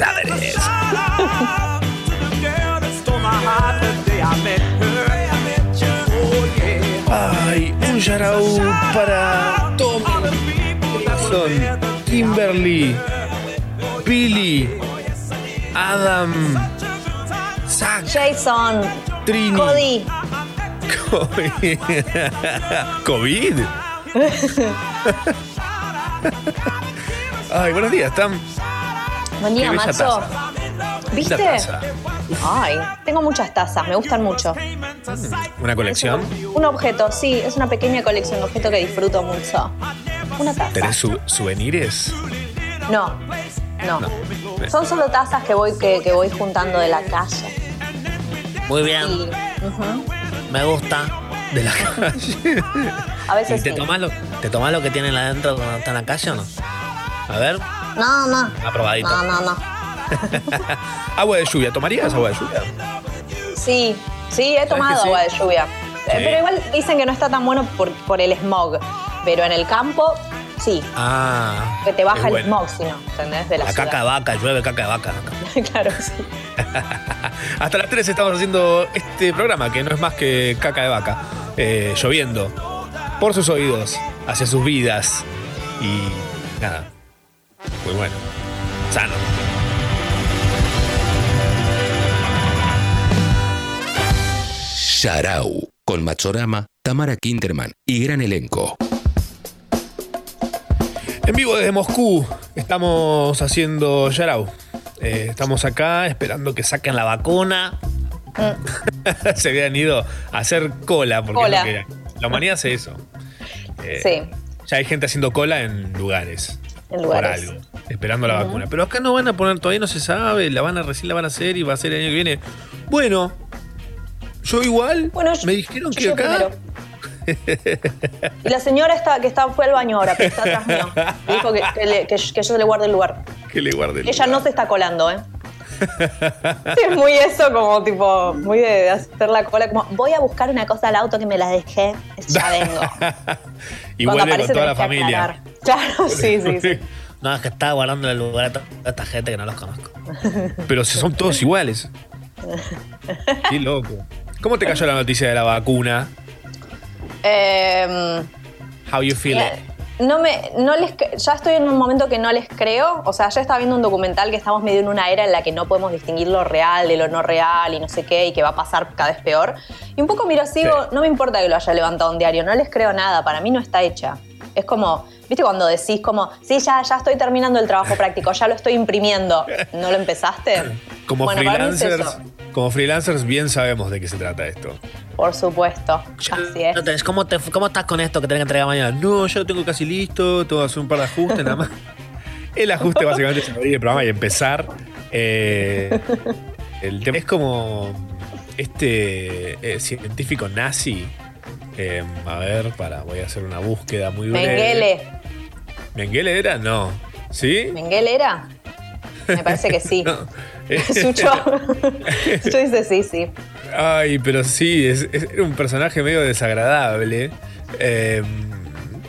Ay, un yarau para Tommy, Kimberly, Billy, Adam, Zach, Jason, Trini. Cody. COVID. COVID. Ay, buenos días, Tam. Buen día, taza. ¿Viste? Taza. Ay, tengo muchas tazas, me gustan mucho. ¿Una colección? Un objeto, sí, es una pequeña colección, un objeto que disfruto mucho. Una taza. ¿Tenés su- souvenirs? No, no. No. Son solo tazas que voy, que, que voy juntando de la calle. Muy Y, bien, me gusta. De la calle. a veces ¿Y te sí. tomás, lo, te tomás lo que tienen adentro cuando está en la calle o no? A ver, No, no. aprobadito. No, no, no. Agua de lluvia, ¿tomarías agua de lluvia? Sí, sí, he tomado sí? agua de lluvia. Eh, Sí. Pero igual dicen que no está tan bueno por, por el smog. Pero en el campo, sí. Ah. Que te baja el smog, si no, ¿entendés? De la, La ciudad. caca de vaca, llueve caca de vaca. claro, sí. Hasta las 3 estamos haciendo este programa que no es más que caca de vaca, eh, lloviendo por sus oídos, hacia sus vidas y nada, muy bueno, sano. Sharau, con Machorama, Tamara Kinderman y gran elenco. En vivo desde Moscú estamos haciendo Yarau. Eh, estamos acá esperando que saquen la vacuna. Se habían ido a hacer cola porque es Cola. lo que la humanidad hace eso. Eh, Sí, Ya hay gente haciendo cola en lugares. En lugares. Por algo. Esperando la vacuna. Pero acá no van a poner, todavía no se sabe, la van a recién la van a hacer y va a ser el año que viene. Bueno, yo igual Bueno, yo- me dijeron yo que llego acá. Y la señora está, que está, fue al baño ahora, pero está atrás mío. Dijo que, que le- que yo- que yo le guarde el lugar. Que le guarde el Ella no se está colando, ¿eh? Sí, es muy eso, como tipo, muy de hacer la cola, como voy a buscar una cosa al auto que me la dejé, ya vengo. y Cuando vuelve con toda la familia. aclarar. Claro, sí, sí, sí. No, es que estaba guardando el lugar a esta gente que no los conozco. Pero si son todos iguales. Qué loco. ¿Cómo te cayó la noticia de la vacuna? Eh, How you feel it? No me, no les, ya estoy en un momento que no les creo. O sea, ya estaba viendo un documental que estamos medio en una era en la que no podemos distinguir lo real de lo no real y no sé qué, y que va a pasar cada vez peor. Y un poco miro así, Sí. no me importa que lo haya levantado un diario, no les creo nada, para mí no está hecha. Es como, ¿viste cuando decís como, sí, ya, ya estoy terminando el trabajo práctico, ya lo estoy imprimiendo? ¿No lo empezaste? Como Bueno, para mí es freelancers, eso. Como freelancers bien sabemos de qué se trata esto. Por supuesto, así es. No tenés- ¿Cómo, te- ¿Cómo estás con esto que tenés que entregar mañana? No, yo lo tengo casi listo, tengo que hacer un par de ajustes nada más. El ajuste básicamente es abrir el programa y empezar. Eh, el tema es como este eh, científico nazi. eh, a ver, para, voy a hacer una búsqueda muy breve. Mengele. ¿Mengele era? No. ¿Sí? ¿Mengele era? Me parece que sí. No. Sucho. Sucho dice sí, sí. Ay, pero sí, es, es- era un personaje medio desagradable. Eh,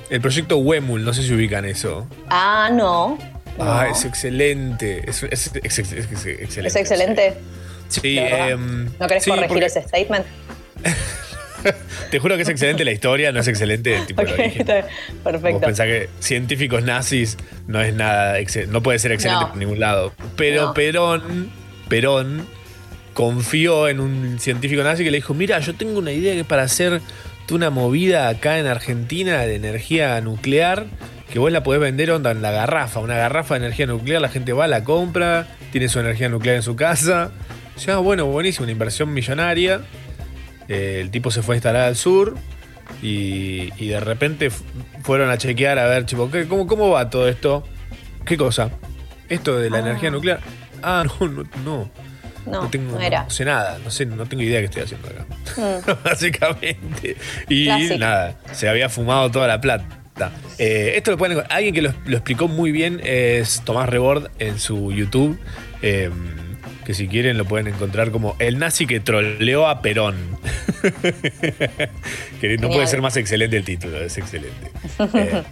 el proyecto Wemul, no sé si ubican eso. Ah, no. Ah, es excelente. Es, excelente. Es excelente. Sí, em, ¿No querés sí, corregir porque ese statement? Te juro que es excelente la historia, no es excelente el tipo Ok, de origen. bien. Vos perfecto. pensás que científicos nazis no es nada, no puede ser excelente No. por ningún lado. Pero No. Perón, Perón confió en un científico nazi que le dijo, mira, yo tengo una idea que es para hacer una movida acá en Argentina de energía nuclear, que vos la podés vender onda en la garrafa, una garrafa de energía nuclear, la gente va, la compra, tiene su energía nuclear en su casa. Ya, bueno, buenísimo, una inversión millonaria. Eh, el tipo se fue a instalar al sur y, y de repente fueron a chequear a ver, tipo, ¿qué- cómo, ¿cómo va todo esto? ¿Qué cosa? ¿Esto de la Ah. energía nuclear? Ah, no, no, no. No, No, tengo, no era. no sé nada, no sé, no tengo idea qué estoy haciendo acá. Mm. Básicamente. Y Clásico. nada, se había fumado toda la plata. Eh, esto lo pueden alguien que lo, lo explicó muy bien es Tomás Rebord en su YouTube. eh, que si quieren lo pueden encontrar como el nazi que troleó a Perón. que no puede ser más excelente el título, es excelente. Eh,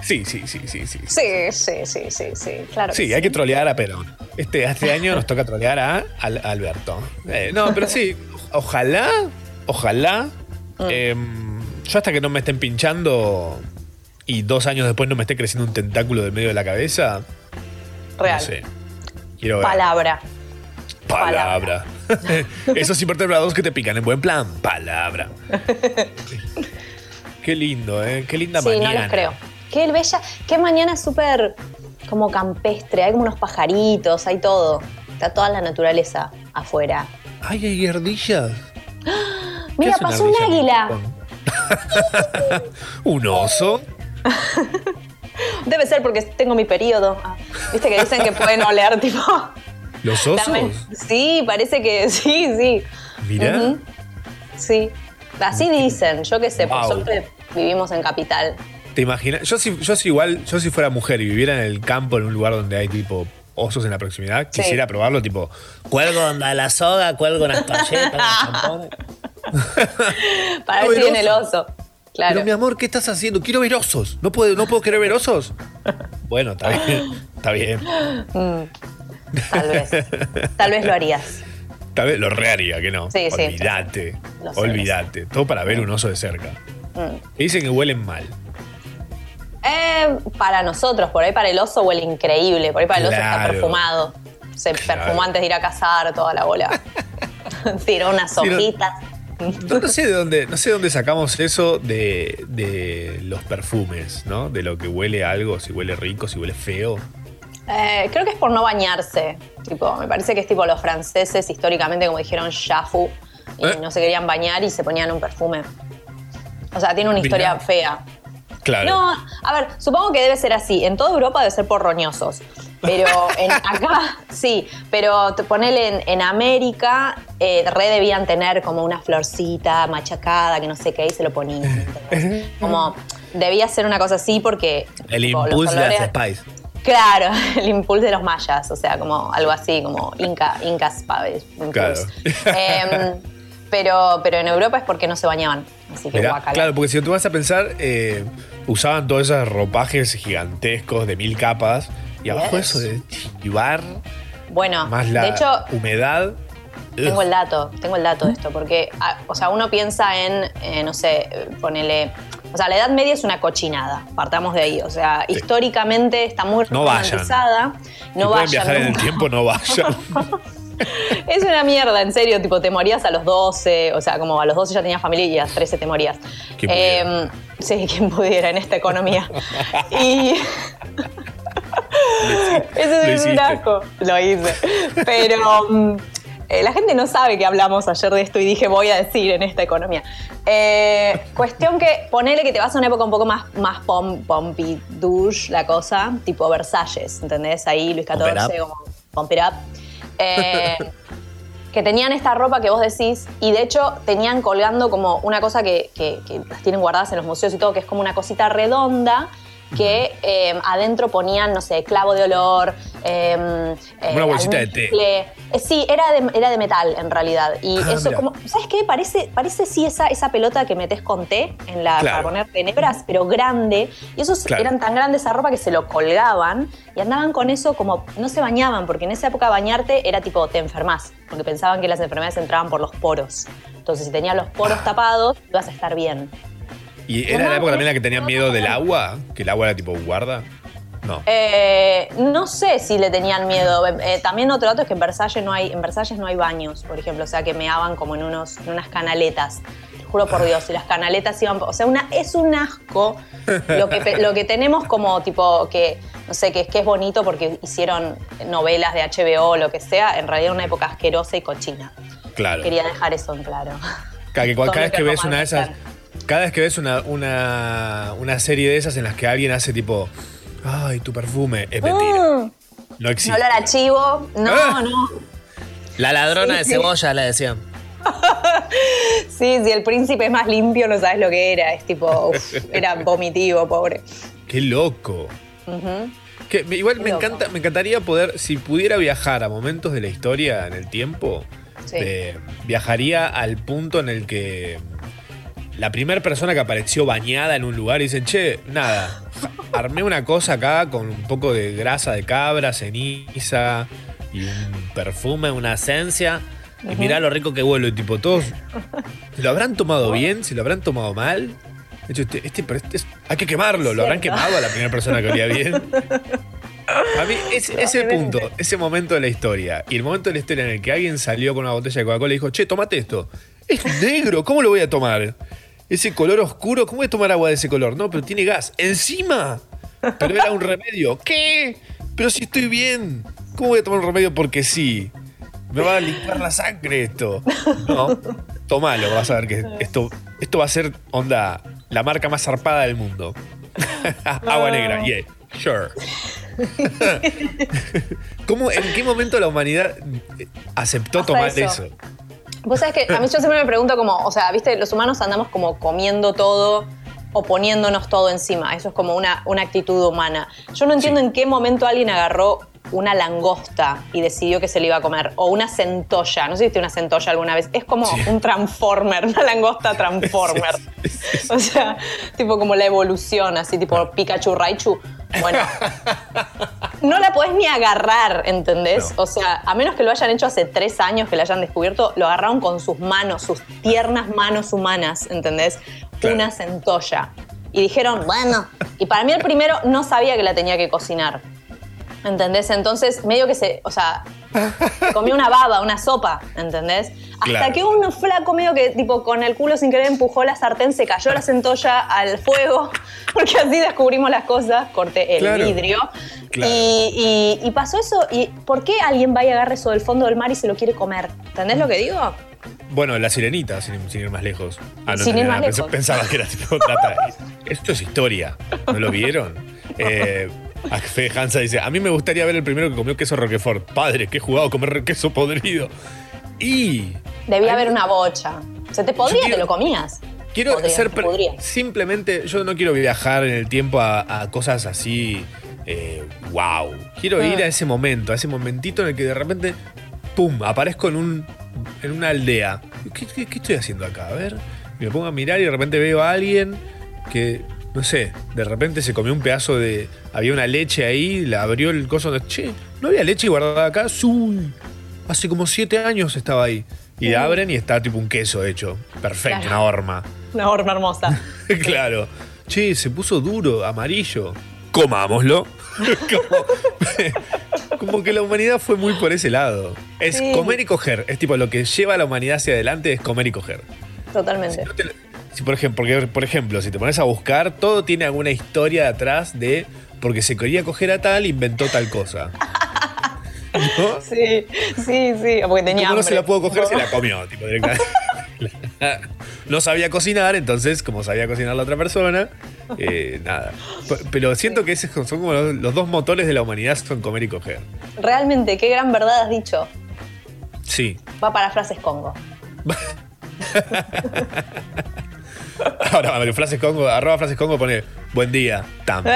sí, sí, sí, sí, sí. Sí, sí, sí, sí, sí. Claro. Sí, que hay que trolear a Perón. Este, este año nos toca trolear a, Al- a Alberto. Eh, no, pero sí, ojalá, ojalá. Mm. em, yo hasta que no me estén pinchando y dos años después no me esté creciendo un tentáculo del medio de la cabeza, Real. no sé. Quiero ver. Palabra. Palabra. Esos invertebrados que te pican en buen plan. Palabra. Qué lindo, ¿eh? Qué linda Sí, mañana. no les creo. Qué bella, qué mañana súper como campestre, hay como unos pajaritos, hay todo. Está toda la naturaleza afuera. Ay, hay ardillas. ¿Qué Mira, pasó un águila. ¿Un oso? Debe ser porque tengo mi periodo. Ah, Viste que dicen que pueden oler, tipo. ¿Los osos? También- Sí, parece que sí, sí. Mirá. Sí. Así dicen, yo qué sé, por Wow. suerte vivimos en capital. ¿Te imaginas? Yo si, yo si igual, yo si fuera mujer y viviera en el campo, en un lugar donde hay tipo osos en la proximidad, Sí. quisiera probarlo, tipo, cuelgo donde la soga, cuelgo unas tampones. Para ver si el viene el oso. Claro. Pero mi amor, ¿qué estás haciendo? Quiero ver osos. ¿No puedo, no puedo querer ver osos? Bueno, está bien. Está bien. Tal vez. Tal vez lo harías. Tal vez lo rearía, que no. Sí, sí. olvídate. Sé, olvídate. Todo para ver un oso de cerca. Mm. Dicen que huelen mal. Eh, para nosotros, por ahí para el oso huele increíble. Por ahí para el oso está perfumado. Se Claro. perfumó antes de ir a cazar toda la bola. Tiró unas Sí, no- hojitas. No, no sé de dónde, no sé de dónde sacamos eso de, de los perfumes, ¿no? De lo que huele a algo, si huele rico, si huele feo. Eh, creo que es por no bañarse. Tipo, me parece que es tipo los franceses históricamente, como dijeron, Jafu, y ¿Eh? no se querían bañar y se ponían un perfume. O sea, tiene una Mirá. historia fea. Claro. No, a ver, supongo que debe ser así. En toda Europa debe ser por roñosos. Pero en, acá, sí. Pero te- ponele en, en América, eh, re debían tener como una florcita machacada, que no sé qué, y se lo ponían. ¿entendés? Como debía ser una cosa así porque. El tipo, impulso de las Spice. Claro, el impulso de los mayas, o sea, como algo así, como Inca, Inca Spice. Impulse. Claro. Em, pero, pero en Europa es porque no se bañaban. Así que Mirá, claro, porque si tú vas a pensar, eh, usaban todos esos ropajes gigantescos de mil capas y abajo Yes. eso de chivar, Bueno, más la de hecho, humedad. Tengo el dato, tengo el dato de esto, porque, ah, o sea, uno piensa en, eh, no sé, ponele. O sea, la Edad Media es una cochinada, partamos de ahí. O sea, históricamente está muy No romantizada. Si No pueden vayan. viajar en el nunca. tiempo, no vayan. Es una mierda, en serio, tipo, te morías a los 12, o sea, como a los 12 ya tenías familia y a los 13 te morías. Pudiera. Eh, sí, quien pudiera en esta economía. y. Eso es un asco. Lo hice. Pero mm, eh, la gente no sabe que hablamos ayer de esto y dije voy a decir en esta economía. Eh, cuestión que ponele que te vas a una época un poco más, más pom, pompidouche la cosa, tipo Versalles, ¿entendés? Ahí Luis XIV, como pump it up. Eh, que tenían esta ropa que vos decís y de hecho tenían colgando como una cosa que, que- que las tienen guardadas en los museos y todo, que es como una cosita redonda que eh, adentro ponían, no sé, clavo de olor. eh, eh, Una bolsita de té. Eh, sí, era de, era de metal en realidad. Y Ah, eso, como, ¿sabes qué? Parece, parece sí esa, esa pelota que metes con té en la, Claro. para poner tenebras, pero grande. Y esos Claro. eran tan grandes esa ropa que se lo colgaban y andaban con eso como no se bañaban, porque en esa época bañarte era tipo te enfermas, porque pensaban que las enfermedades entraban por los poros. Entonces, si tenías los poros tapados, ibas a estar bien. ¿Y era la época también la que tenían miedo del agua? ¿Que el agua era tipo guarda? No. Eh, no sé si le tenían miedo. Eh, también otro dato es que en Versalles no hay, en Versalles no hay baños, por ejemplo, o sea que meaban como en unos, en unas canaletas. Te juro por Dios, y las canaletas iban, o sea, una, es un asco lo que, lo que tenemos como tipo que, no sé, que, que es bonito porque hicieron novelas de HBO o lo que sea, en realidad una época asquerosa y cochina. Claro. Quería dejar eso en claro. Cada, que- cada Todo vez que ves una de esas. Cada vez que ves una, una, una serie de esas en las que alguien hace tipo. Ay, tu perfume. Es mentira. Mm, No no existe. olor a chivo, no, Ah. no. La ladrona Sí, de sí. cebolla, le decían. Sí, si el príncipe es más limpio, no sabes lo que era. Es tipo, uf, era vomitivo, pobre. Qué loco. Que igual Qué me loco. encanta, me encantaría poder, si pudiera viajar a momentos de la historia en el tiempo, Sí. eh, viajaría al punto en el que la primera persona que apareció bañada en un lugar y dicen, che, nada, armé una cosa acá con un poco de grasa de cabra, ceniza, y un perfume, una esencia. Y mirá lo rico que huele, tipo, todos. ¿Se lo habrán tomado bien? ¿Se lo habrán tomado mal? De hecho, este, este- este es- hay que quemarlo. ¿Lo habrán quemado a la primera persona que olía bien? A mí, ese, punto, ese momento de la historia, y el momento de la historia en el que alguien salió con una botella de Coca-Cola y dijo, che, tomate esto. Es negro, ¿cómo lo voy a tomar? Ese color oscuro, ¿cómo voy a tomar agua de ese color? No, pero tiene gas. ¡Encima! Pero era un remedio. ¿Qué? Pero si estoy bien. ¿Cómo voy a tomar un remedio porque sí? Me va a limpiar la sangre esto. No, tomalo, vas a ver que esto, esto va a ser, onda, la marca más zarpada del mundo. Agua negra, yeah, sure. ¿Cómo, ¿En qué momento la humanidad aceptó Hasta tomar eso. eso? Vos sabés que a mí yo siempre me pregunto como, o sea, viste, los humanos andamos como comiendo todo o poniéndonos todo encima. Eso es como una, una actitud humana. Yo no entiendo Sí. en qué momento alguien agarró una langosta y decidió que se le iba a comer. O una centolla. No sé si viste una centolla alguna vez. Es como Sí. un transformer, una langosta transformer. Sí, sí, sí. O sea, tipo como la evolución, así tipo Pikachu Raichu. Bueno, no la podés ni agarrar, ¿entendés? No. O sea, a menos que lo hayan hecho hace tres años que la hayan descubierto, lo agarraron con sus manos, sus tiernas manos humanas, ¿entendés? Claro. Una centolla. Y dijeron, bueno, y para mí el primero no sabía que la tenía que cocinar. ¿Entendés? Entonces, medio que se, o sea, comió una baba, una sopa, ¿entendés? Hasta Claro. que un flaco medio que, tipo, con el culo sin querer empujó la sartén, se cayó la centolla al fuego, porque así descubrimos las cosas, corté el Claro. vidrio. Claro. Y, y- y pasó eso, ¿y por qué alguien va y agarra eso del fondo del mar y se lo quiere comer? ¿Entendés lo que digo? Bueno, la sirenita, sin, sin ir más lejos. Ah, no Sin ir más nada, lejos. Pensaba que era tipo. Esto es historia. ¿No lo vieron? Eh, Fede Hansa dice: A mí me gustaría ver el primero que comió queso Roquefort. Padre, qué jugado comer queso podrido. Y. Debía haber una bocha. Se te podría, quiero- te lo comías. Quiero Podría, ser. Simplemente, yo no quiero viajar en el tiempo a, a cosas así. eh, wow. Quiero Ah. ir a ese momento, a ese momentito en el que de repente. ¡Pum! Aparezco en, un, en una aldea. ¿Qué, qué- qué estoy haciendo acá? A ver. Me pongo a mirar y de repente veo a alguien que. No sé, de repente se comió un pedazo de. Había una leche ahí, la abrió el coso donde. Che, ¿no había leche guardada acá? ¡Uy! Hace como siete años estaba ahí. Y la abren y está tipo un queso hecho. Perfecto, Claro. una horma. Una horma hermosa. claro. Che, se puso duro, amarillo. Comámoslo. como, como que la humanidad fue muy por ese lado. Es Sí. comer y coger. Es tipo lo que lleva a la humanidad hacia adelante es comer y coger. Totalmente. No te lo- si por, ejemplo, porque, por ejemplo, si te pones a buscar, todo tiene alguna historia detrás de porque se quería coger a tal, inventó tal cosa. ¿No? Sí, sí, sí. Porque tenía Como no hambre. se la pudo coger, se la comió, tipo, directamente. No sabía cocinar, entonces, como sabía cocinar la otra persona, eh, nada. Pero siento que esos son como los, los dos motores de la humanidad, son comer y coger. Realmente, qué gran verdad has dicho. Sí. Va para frases Congo. Ahora, ver, frases Congo, arroba frases Congo pone buen día, tam.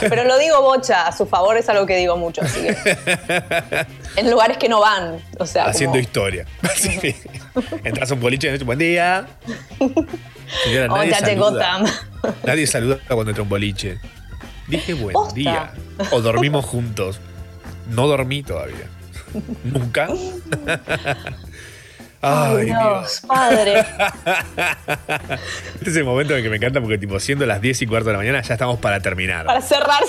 Pero lo digo bocha, a su favor es algo que digo mucho, así que. En lugares que no van. O sea, Haciendo como, historia. Sí. Entras a un boliche y dices, buen día. Señora, Oh, nadie ya llegó. Tam. Nadie saluda cuando entra un boliche. Dije buen Posta. día. O dormimos juntos. No dormí todavía. Nunca. Ay, Dios. Padre. Este es el momento en el que me encanta porque, tipo, siendo las 10 y cuarto de la mañana, ya estamos para terminar. Para cerrar.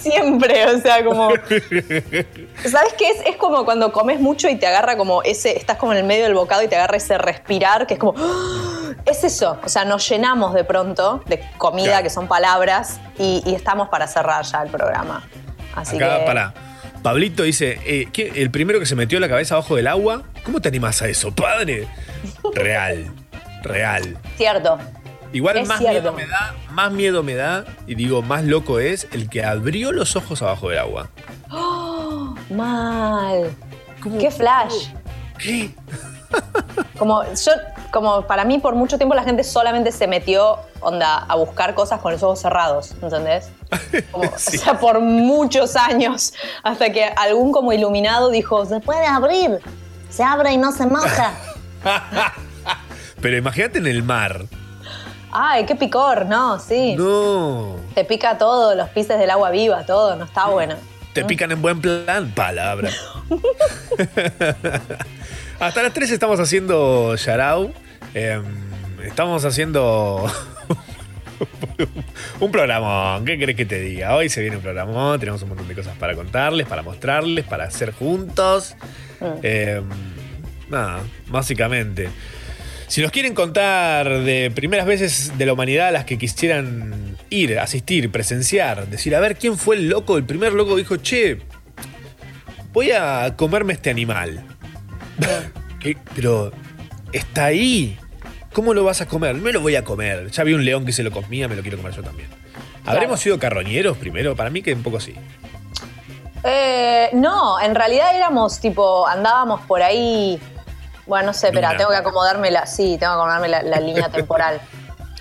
Siempre, o sea, como. ¿Sabes qué es? Es como cuando comes mucho y te agarra como ese. Estás como en el medio del bocado y te agarra ese respirar, que es como. ¡ah! Es eso. O sea, nos llenamos de pronto de comida, Claro. que son palabras, y, y estamos para cerrar ya el programa. Así Acá, que. para. Pablito dice, eh, ¿qué- el primero que se metió la cabeza abajo del agua, ¿cómo te animas a eso, padre? Real, real. Cierto. Igual Es más cierto. miedo me da, más miedo me da, y digo, más loco es el que abrió los ojos abajo del agua. ¡Oh! Mal. ¿Cómo- ¡Qué flash! ¿Qué? Como yo, como para mí por mucho tiempo la gente solamente se metió onda a buscar cosas con los ojos cerrados, ¿entendés? Como, Sí. O sea, por muchos años, hasta que algún como iluminado dijo, se puede abrir, se abre y no se moja. Pero imagínate en el mar. Ay, qué picor, no, sí. No. Te pica todo, los pises del agua viva, todo, no está bueno. Te pican en buen plan, palabra. Hasta las 3 estamos haciendo Yarao. Em, estamos haciendo un programón. ¿Qué crees que te diga? Hoy se viene un programón. Tenemos un montón de cosas para contarles, para mostrarles, para hacer juntos. Em, nada, básicamente. Si nos quieren contar de primeras veces de la humanidad a las que quisieran ir, asistir, presenciar, decir, a ver, ¿quién fue el loco? El primer loco dijo, che, voy a comerme este animal. ¿Qué? Pero está ahí. ¿Cómo lo vas a comer? Me lo voy a comer. Ya vi un león que se lo comía, me lo quiero comer yo también. ¿Habremos sido carroñeros primero? Para mí que un poco sí. Eh, no, en realidad éramos tipo, andábamos por ahí. Bueno, no sé, espera, tengo que acomodarme la. Sí, tengo que acomodarme la, la línea temporal.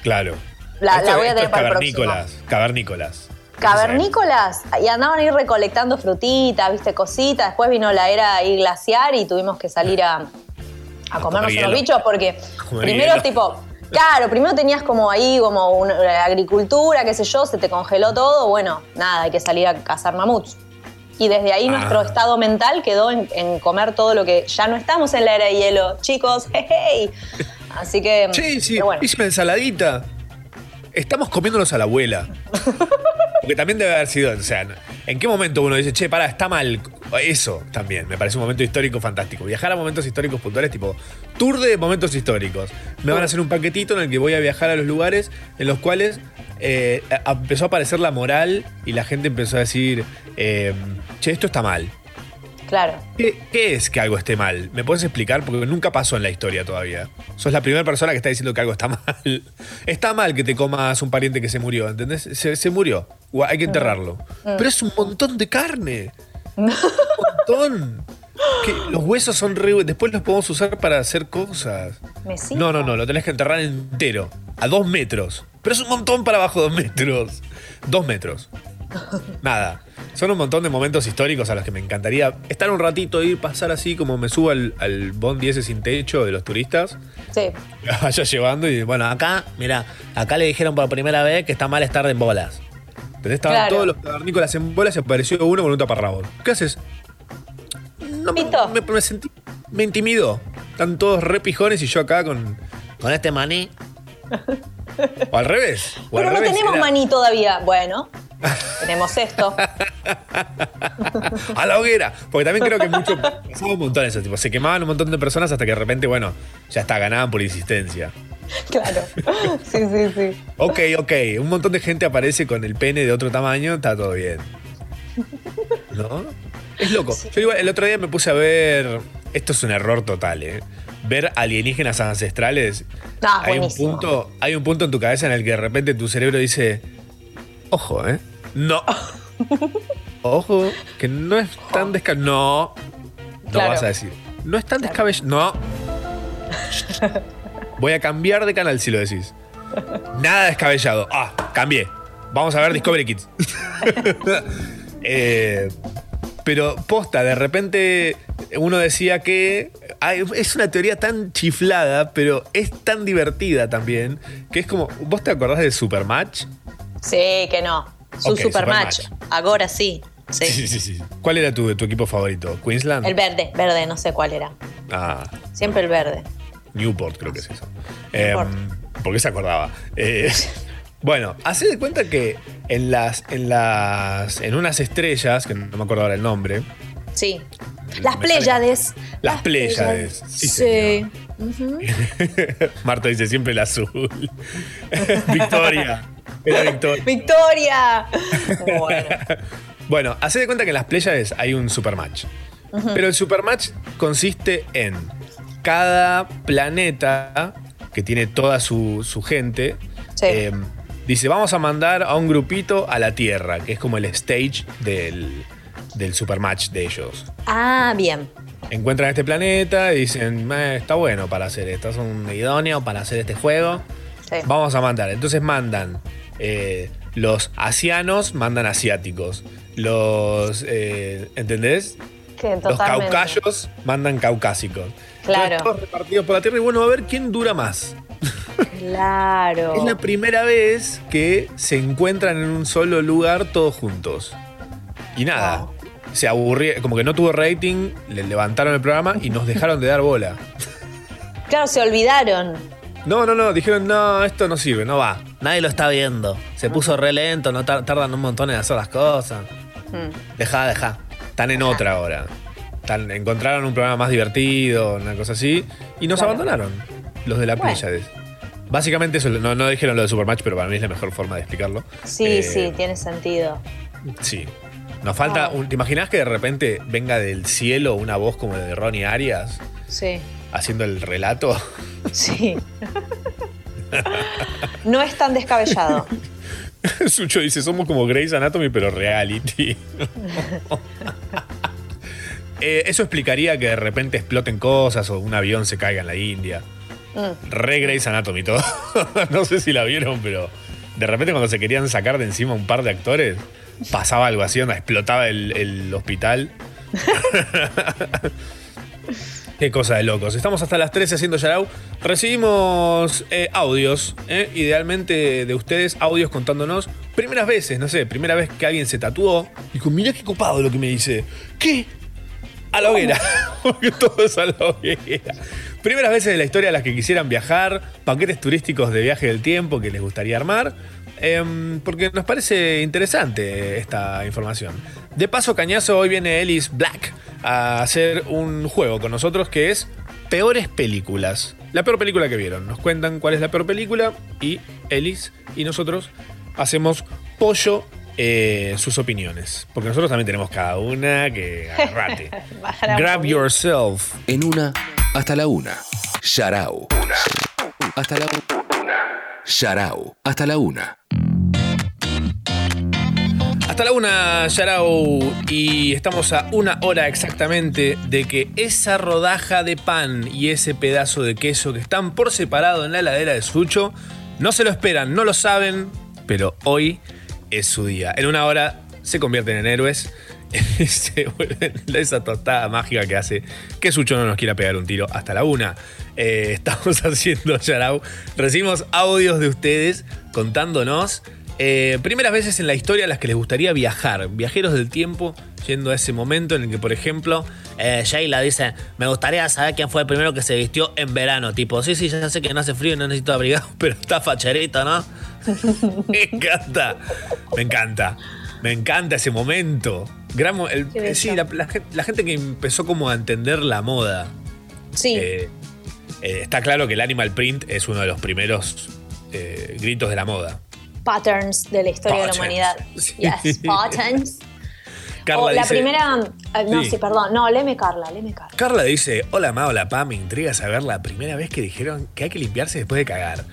Claro. La- Esto- la voy a tener para el próximo. cavernícolas. Cavernícolas. Y andaban ahí recolectando frutitas, viste, cositas. Después vino la era ahí glaciar y tuvimos que salir a, a A comernos comer unos bichos porque primero hielo. tipo, claro, primero tenías como ahí como una agricultura, qué sé yo, se te congeló todo, bueno, nada, hay que salir a cazar mamuts. Y desde ahí Ah. nuestro estado mental quedó en, en comer todo lo que ya no estamos en la era de hielo, chicos, hey, Así que, sí, pero bueno. hice una ensaladita. Estamos comiéndonos a la abuela. Porque también debe haber sido, o sea, ¿en qué momento uno dice, che, pará, está mal? Eso también, me parece un momento histórico fantástico. Viajar a momentos históricos puntuales, tipo, tour de momentos históricos. Me van a hacer un paquetito en el que voy a viajar a los lugares en los cuales eh, empezó a aparecer la moral y la gente empezó a decir, eh, che, esto está mal. Claro. ¿Qué, qué es que algo esté mal? ¿Me puedes explicar? Porque nunca pasó en la historia todavía. Sos la primera persona que está diciendo que algo está mal. Está mal que te comas un pariente que se murió, ¿entendés? Se, se murió. Hay que enterrarlo. Pero es un montón de carne. Un montón. Que los huesos son re... Después los podemos usar para hacer cosas. No, no, no. Lo tenés que enterrar entero. A dos metros. Pero es un montón para abajo dos metros. Dos metros. Nada. Son un montón de momentos históricos a los que me encantaría estar un ratito, ir, pasar así como me subo al, al bondi ese sin techo de los turistas. Sí. Me vaya llevando y bueno, acá, mira, acá le dijeron por primera vez que está mal estar en bolas. Entonces estaban Claro. todos los cavernícolas en bolas y apareció uno con un taparrabos. ¿Qué haces? No, me, Pito. me- me sentí. Me intimidó. Están todos re pijones y yo acá con. Con este maní. O al revés. O al Pero no revés, tenemos era maní todavía. Bueno, tenemos esto. A la hoguera. Porque también creo que mucho. Pasaba un montón eso. Tipo, se quemaban un montón de personas hasta que de repente, bueno, ya está, ganaban por insistencia. Claro. Sí, sí, sí. Ok, ok. Un montón de gente aparece con el pene de otro tamaño, está todo bien. ¿No? Es loco. Yo igual, el otro día me puse a ver. Esto es un error total, ¿eh? Ver alienígenas ancestrales. Ah, hay, un punto, hay un punto en tu cabeza en el que de repente tu cerebro dice. Ojo, ¿eh? No. Ojo, que no es tan descabellado. No. No Claro. vas a decir. No es tan descabellado. No. Voy a cambiar de canal si lo decís. Nada descabellado. Ah, cambié. Vamos a ver Discovery Kids. Eh, pero posta, de repente uno decía que ay, es una teoría tan chiflada, pero es tan divertida también, que es como, ¿vos te acordás de Supermatch? Sí, que no. Su supermatch. Supermatch. Ahora sí. Sí. Sí, sí, sí. ¿Cuál era tu, tu equipo favorito? ¿Queensland? El verde, verde, no sé cuál era. Ah, Siempre el verde. Newport creo que es eso. Eh, Newport. ¿Por qué se acordaba? Eh, bueno, haced de cuenta que en las, en las. en unas estrellas, que no me acuerdo ahora el nombre. Sí. Las Pléyades. Las Pléyades, sí, Sí. Marta dice siempre el azul. Victoria. Era Victoria. ¡Victoria! Bueno. Bueno, haced de cuenta que en las Pléyades hay un supermatch. Pero el supermatch consiste en cada planeta que tiene toda su, su gente. Sí. eh, dice, vamos a mandar a un grupito a la Tierra, que es como el stage del, del supermatch de ellos. Ah, bien. Encuentran este planeta y dicen, "Eh, está bueno para hacer esto, es un idóneo para hacer este juego. Sí. Vamos a mandar. Entonces mandan eh, los asianos, mandan asiáticos. Los, eh, ¿entendés? Que Los caucayos mandan caucásicos. Claro. Todos repartidos por la Tierra y bueno, a ver quién dura más. Claro. Es la primera vez que se encuentran en un solo lugar todos juntos. Y nada, Wow. se aburrió, como que no tuvo rating, le levantaron el programa y nos dejaron de dar bola. Claro, se olvidaron. No, no, no, dijeron, no, esto no sirve, no va. Nadie lo está viendo. Se puso re lento, no tar- tardan un montón en hacer las cosas. Mm. Dejá, dejá. Están en otra ahora. Están- encontraron un programa más divertido, una cosa así, y nos Claro. abandonaron, los de la Bueno. Pléyades. Básicamente eso, no, no dijeron lo de Supermatch, pero para mí es la mejor forma de explicarlo. Sí, Eh, sí, tiene sentido. Sí. Nos falta, un- ¿te imaginas que de repente venga del cielo una voz como la de Ronnie Arias Sí, haciendo el relato? sí. no es tan descabellado. Sucho dice, somos como Grey's Anatomy, pero reality. Eh, eso explicaría que de repente exploten cosas o un avión se caiga en la India. Mm. Re Grey's Anatomy todo. no sé si la vieron, pero de repente cuando se querían sacar de encima un par de actores, pasaba algo así, onda, explotaba el, el hospital. Qué cosa de locos. Estamos hasta las 13 haciendo Yarau. Recibimos eh, audios, eh, idealmente de ustedes, audios contándonos primeras veces, no sé, primera vez que alguien se tatuó. Dijo, mirá qué copado lo que me dice. ¿Qué? A la hoguera. Porque todo es a la hoguera. Primeras veces de la historia a las que quisieran viajar, paquetes turísticos de viaje del tiempo que les gustaría armar. em, porque nos parece interesante esta información. De paso, Cañazo, hoy viene Ellis Black a hacer un juego con nosotros que es Peores Películas. La peor película que vieron. Nos cuentan cuál es la peor película y Ellis y nosotros hacemos pollo eh, sus opiniones. Porque nosotros también tenemos cada una que agarrate. Grab yourself. En una, hasta la una. Sharau. Hasta la una. Sharau. Hasta la una. Hasta la una, Yarau, y estamos a una hora exactamente de que esa rodaja de pan y ese pedazo de queso que están por separado en la heladera de Sucho, no se lo esperan, no lo saben, pero hoy es su día. En una hora se convierten en héroes y se vuelven esa tostada mágica que hace que Sucho no nos quiera pegar un tiro hasta la una. Eh, estamos haciendo Yarau. Recibimos audios de ustedes contándonos eh, primeras veces en la historia a las que les gustaría viajar. Viajeros del tiempo yendo a ese momento en el que, por ejemplo, eh, Sheila dice: Me gustaría saber quién fue el primero que se vistió en verano. Tipo, sí, sí, ya sé que no hace frío y no necesito abrigado, pero está facherito, ¿no? Me encanta. Me encanta. Me encanta ese momento. Gran el- bello. sí, la, la gen- la gente que empezó como a entender la moda. Sí, Eh, eh, está claro que el animal print es uno de los primeros eh, gritos de la moda. Patterns de la historia de la humanidad. Sí. Yes, patterns. Carla o la dice- primera. eh, no, Sí. sí. perdón. No, leme Carla, leme Carla. Carla dice, hola Ma, hola Pa, me intriga saber la primera vez que dijeron que hay que limpiarse después de cagar.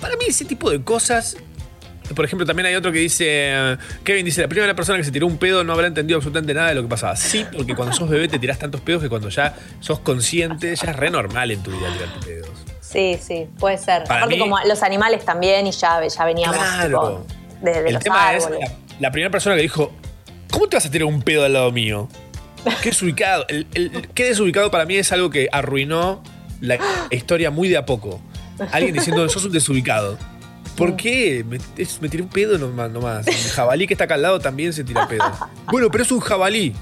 Para mí ese tipo de cosas... Por ejemplo, también hay otro que dice, eh, Kevin dice, la primera persona que se tiró un pedo no habrá entendido absolutamente nada de lo que pasaba. Sí, porque cuando sos bebé te tirás tantos pedos que cuando ya sos consciente ya es re normal en tu vida tirarte pedos. Sí, sí, puede ser. Para Aparte, mí- como los animales también, y ya, ya veníamos Claro. tipo, desde El los tema árboles. es la, la primera persona que dijo, ¿cómo te vas a tirar un pedo al lado mío? Qué desubicado. El, el- qué desubicado para mí es algo que arruinó la historia muy de a poco. Alguien diciendo, sos un desubicado. ¿Por qué? Me, es- me tiré un pedo nomás, nomás. El jabalí que está acá al lado también se tira pedo. Bueno, pero es un jabalí.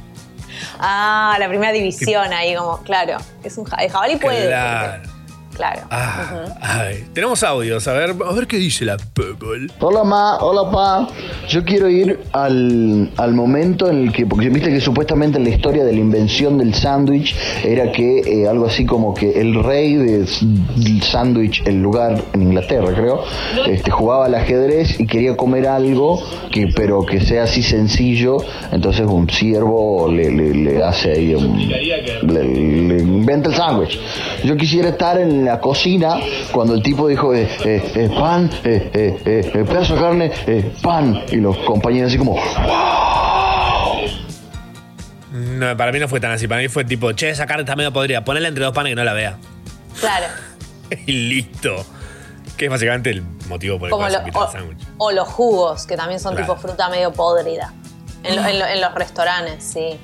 Ah, la primera división ahí, como, claro. Es un ja- el jabalí puede. Claro. porque- claro. Ah, ay. Tenemos audios, a ver, a ver qué dice la Purple. Hola Ma, hola Pa. Yo quiero ir al, al momento en el que, porque viste que supuestamente en la historia de la invención del sándwich era que eh, algo así como que el rey de del sándwich, el lugar en Inglaterra creo, este, jugaba al ajedrez y quería comer algo que pero que sea así sencillo, entonces un siervo le, le- le hace ahí un, le, le inventa el sándwich. Yo quisiera estar en la cocina cuando el tipo dijo eh, eh, eh, pan, eh, eh, pedazo de carne, eh, pan y los compañeros así como No, para mí no fue tan así. Para mí fue tipo, che, esa carne está medio podrida. Ponela entre dos panes que no la vea. Claro. y listo. Que es básicamente el motivo por el Como cual lo- se invita el o, sándwich. o los jugos, que también son Claro. tipo fruta medio podrida. En, lo- en lo- en los restaurantes, sí.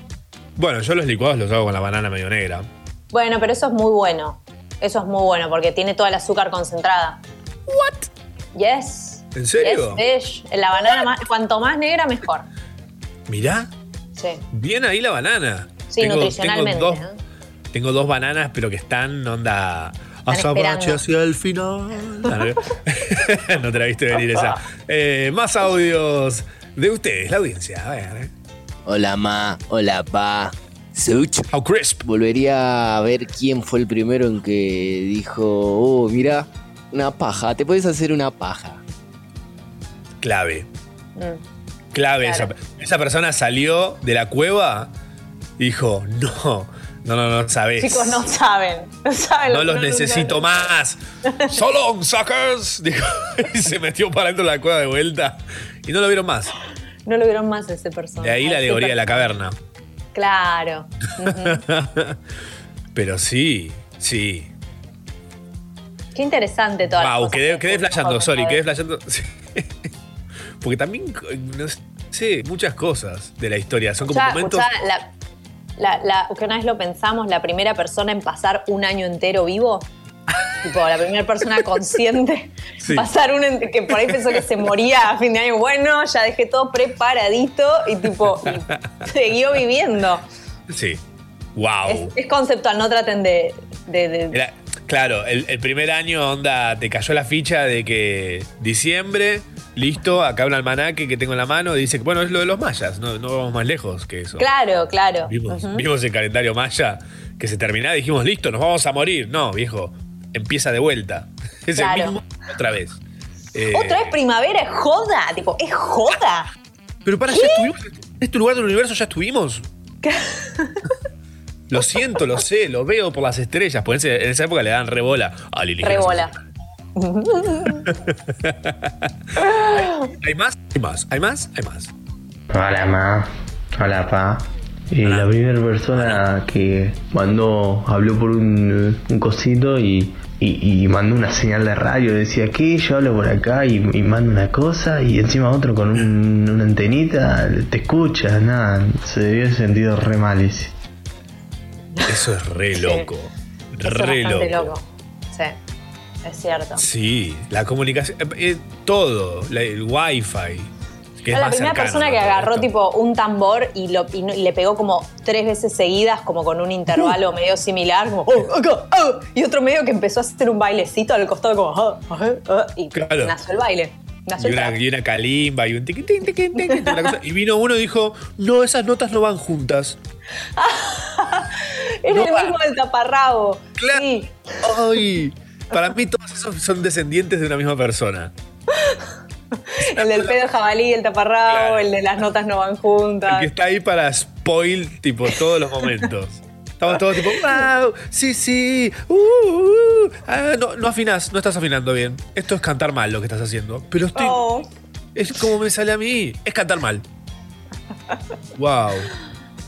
Bueno, yo los licuados los hago con la banana medio negra. Bueno, pero eso es muy bueno. Eso es muy bueno porque tiene toda el azúcar concentrada. Yes. ¿En serio? Yes. La banana, más, cuanto más negra, mejor. Mirá, Sí. bien ahí la banana. Sí, nutricionalmente, Tengo dos, ¿no? tengo dos bananas, pero que están onda. Azabache hacia el final. no te la viste venir esa. Eh, más audios de ustedes, la audiencia. A ver. eh. Hola ma, hola pa. Such. How crisp. Volvería a ver quién fue el primero en que dijo, oh, mira, una paja, te puedes hacer una paja. Clave. Mm. Clave. Claro. Esa, esa persona salió de la cueva y dijo: No, no, no, no sabes. Chicos, no saben. No saben. No lo- los no- necesito más. So long, suckers. Dijo, y se metió para dentro de la cueva de vuelta. Y no lo vieron más. No lo vieron más ese personaje. De ahí la alegoría de la caverna. Claro. Pero sí, sí. Qué interesante toda la Wow, quedé, quedé flasheando, sorry, quedé flasheando. Sí. Porque también, no sé, muchas cosas de la historia. Son como Escuchá, momentos. escuchá, la, la- la- que una vez lo pensamos, la primera persona en pasar un año entero vivo. Tipo, la primera persona consciente. Sí. Pasar un que por ahí pensó que se moría a fin de año. Bueno, ya dejé todo preparadito y tipo, siguió viviendo. Sí. Wow. Es, es conceptual, no traten de. de- de- Era- claro, el, el primer año, onda, te cayó la ficha de que diciembre, listo, acá un almanaque que tengo en la mano, dice que, bueno, es lo de los mayas, no, no vamos más lejos que eso. Claro, claro. Vimos, el calendario maya que se terminaba y dijimos, listo, nos vamos a morir. No, viejo, empieza de vuelta. Es el mismo otra vez. Eh, Otra vez primavera es joda, tipo, es joda. Pero para, ya estuvimos. En este lugar del universo ya estuvimos. lo siento, lo sé, lo veo por las estrellas. Pues en esa época le dan rebola a alienígenas. Rebola. ¿Hay más? Hay más, hay más, hay más. Hola ma, hola pa. Y Hola. la primera persona que mandó, habló por un, un cosito y, y, y mandó una señal de radio, decía que yo hablo por acá y, y mando una cosa y encima otro con un- una antenita, te escucha, nada, se debió sentido re mal ese. Eso es re Sí. loco. Eso es re loco. loco. Sí, es cierto. Sí, la comunicación, eh, eh, todo, la- el wifi. Que la primera cercano, persona ¿no? que agarró esto. tipo un tambor y, lo, y, no- y le pegó como tres veces seguidas, como con un intervalo medio similar, como "Oh, acá, ah", y otro medio que empezó a hacer un bailecito al costado como "Ah, ah, ah", y Claro. nació el baile. Nació Y una, trap. y una calimba y un tiqui, tiqui, tiqui, tiqui, una cosa. Y vino uno y dijo: No, esas notas no van juntas. Era no el va. mismo del taparrabo. Claro. Sí. Ay, para mí todos esos son descendientes de una misma persona. El del pedo jabalí, el taparrabo, Claro. el de las notas no van juntas. El que está ahí para spoil, tipo, todos los momentos. Estamos todos tipo, wow, sí, sí, uh, uh, ah, no, no afinás, no estás afinando bien. Esto es cantar mal lo que estás haciendo. Pero estoy, Oh. es como me sale a mí, es cantar mal. Wow.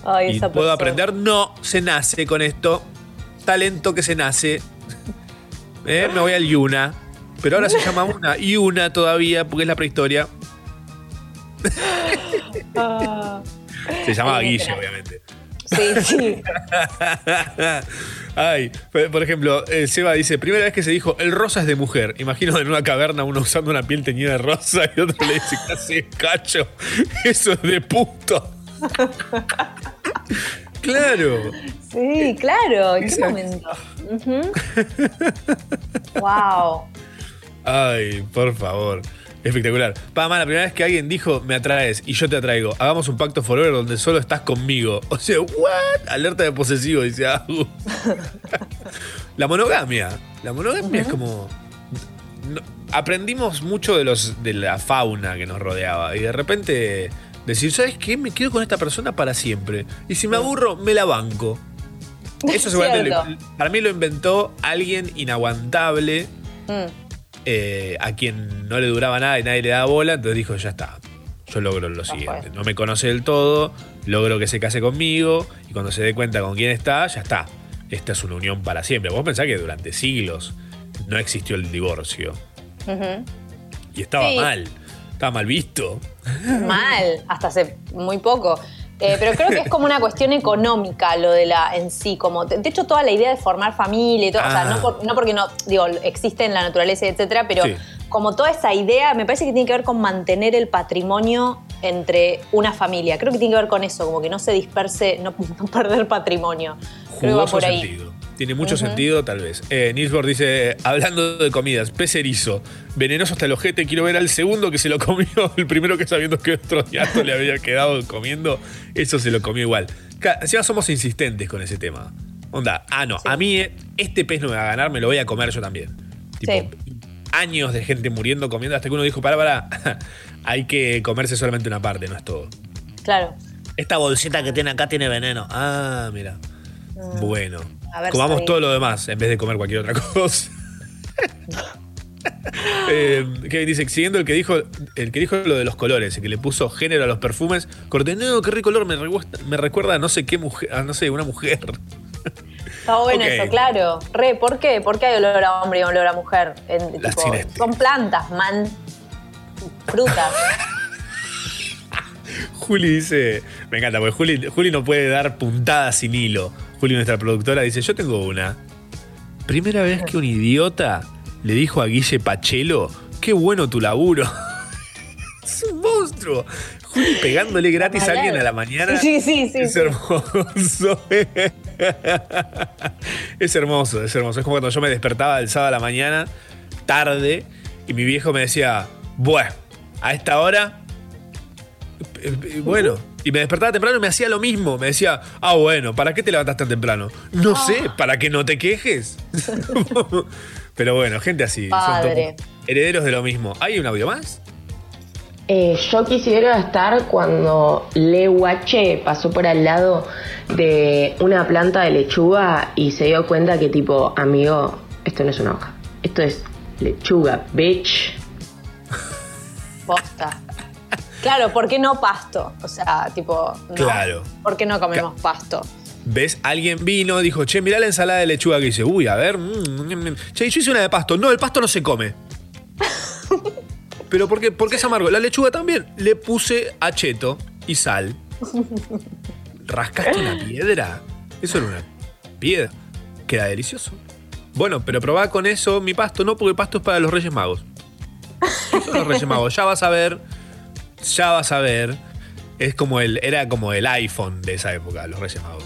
Ay, ¿Y puedo persona. aprender? No, se nace con esto. Talento que se nace. Eh, Me voy al Yuna. Pero ahora se llama una. Yuna todavía, porque es la prehistoria. Ah. Se llamaba Ay, Guille, obviamente. Sí, sí. Ay, por ejemplo, eh, Seba dice, primera vez que se dijo, el rosa es de mujer. Imagino en una caverna uno usando una piel teñida de rosa y otro le dice, casi cacho. Eso es de puto. claro. Sí, claro. ¿En qué Exacto. momento? Wow. Ay, por favor. Espectacular. Pama, la primera vez que alguien dijo, me atraes y yo te atraigo, hagamos un pacto forever donde solo estás conmigo. O sea, ¿what? Alerta de posesivo, dice Agu. la monogamia. La monogamia es como. no- aprendimos mucho de, los, de la fauna que nos rodeaba y de repente decir, ¿sabes qué? Me quedo con esta persona para siempre. Y si me aburro, me la banco. Eso seguramente lo- para mí lo inventó alguien inaguantable Mm. Eh, a quien no le duraba nada y nadie le daba bola, entonces dijo, ya está, yo logro lo siguiente. No me conoce del todo, logro que se case conmigo y cuando se dé cuenta con quién está, ya está. Esta es una unión para siempre. Vos pensás que durante siglos no existió el divorcio. Y estaba Sí. mal, estaba mal visto. Mal, hasta hace muy poco. Eh, pero creo que es como una cuestión económica lo de la en sí, como de hecho toda la idea de formar familia y todo, o sea, Ah. no, por- no porque no, digo, existe en la naturaleza, etcétera, pero Sí. como toda esa idea me parece que tiene que ver con mantener el patrimonio entre una familia. Creo que tiene que ver con eso, como que no se disperse, no, no perder patrimonio. Creo que va por ahí. sentido. Tiene mucho sentido, tal vez. Eh, Nilsborg dice, hablando de comidas, pez erizo, venenoso hasta el ojete, quiero ver al segundo que se lo comió, el primero que sabiendo que otro diato le había quedado comiendo, eso se lo comió igual. Encima somos insistentes con ese tema. Onda, ah, no, a mí eh, este pez no me va a ganar, me lo voy a comer yo también. Tipo, Sí. años de gente muriendo comiendo hasta que uno dijo, para, para, hay que comerse solamente una parte, no es todo. Claro. Esta bolsita que tiene acá tiene veneno. Ah, mira. Bueno. A ver, Comamos todo lo demás en vez de comer cualquier otra cosa. eh, Kevin dice, siguiendo el que dijo, el que dijo lo de los colores, el que le puso género a los perfumes, corté, no, qué rico olor, me, me recuerda a no sé qué mujer, a no sé, una mujer. Está bueno eso, claro. Re, ¿por qué? ¿Por qué hay olor a hombre y olor a mujer? En- tipo, son plantas, man. Frutas. Juli dice, me encanta, porque Juli, Juli no puede dar puntadas sin hilo. Juli, nuestra productora, dice, yo tengo una. Primera vez que un idiota le dijo a Guille Pachelo, qué bueno tu laburo. es un monstruo. Juli pegándole gratis a alguien a la mañana. Sí, sí, sí. Es hermoso. es hermoso, es hermoso. Es como cuando yo me despertaba el sábado a la mañana, tarde, y mi viejo me decía, bueno, a esta hora eh, eh, Bueno, y me despertaba temprano y me hacía lo mismo. Me decía, ah, bueno, ¿para qué te levantas tan temprano? No Ah. sé, para que no te quejes. Pero bueno, gente así. son Padre. todos herederos de lo mismo. ¿Hay un audio más? Eh, yo quisiera estar cuando Le Guache pasó por al lado de una planta de lechuga y se dio cuenta que tipo, amigo, esto no es una hoja, esto es lechuga, bitch. Posta. Claro, ¿por qué no pasto? O sea, tipo. no. Claro. ¿Por qué no comemos pasto? ¿Ves? Alguien vino, dijo, che, mirá la ensalada de lechuga que hice. Uy, a ver. mm, mm, mm. Che, yo hice una de pasto. No, el pasto no se come. ¿Pero por qué, por qué es amargo? La lechuga también. Le puse acheto y sal. ¿Rascaste una piedra? Eso era una piedra. Queda delicioso. Bueno, pero probá con eso mi pasto. No, porque el pasto es para los Reyes Magos. Son los Reyes Magos. Ya vas a ver. Ya vas a ver. Es como el, era como el iPhone de esa época, los Reyes Magos.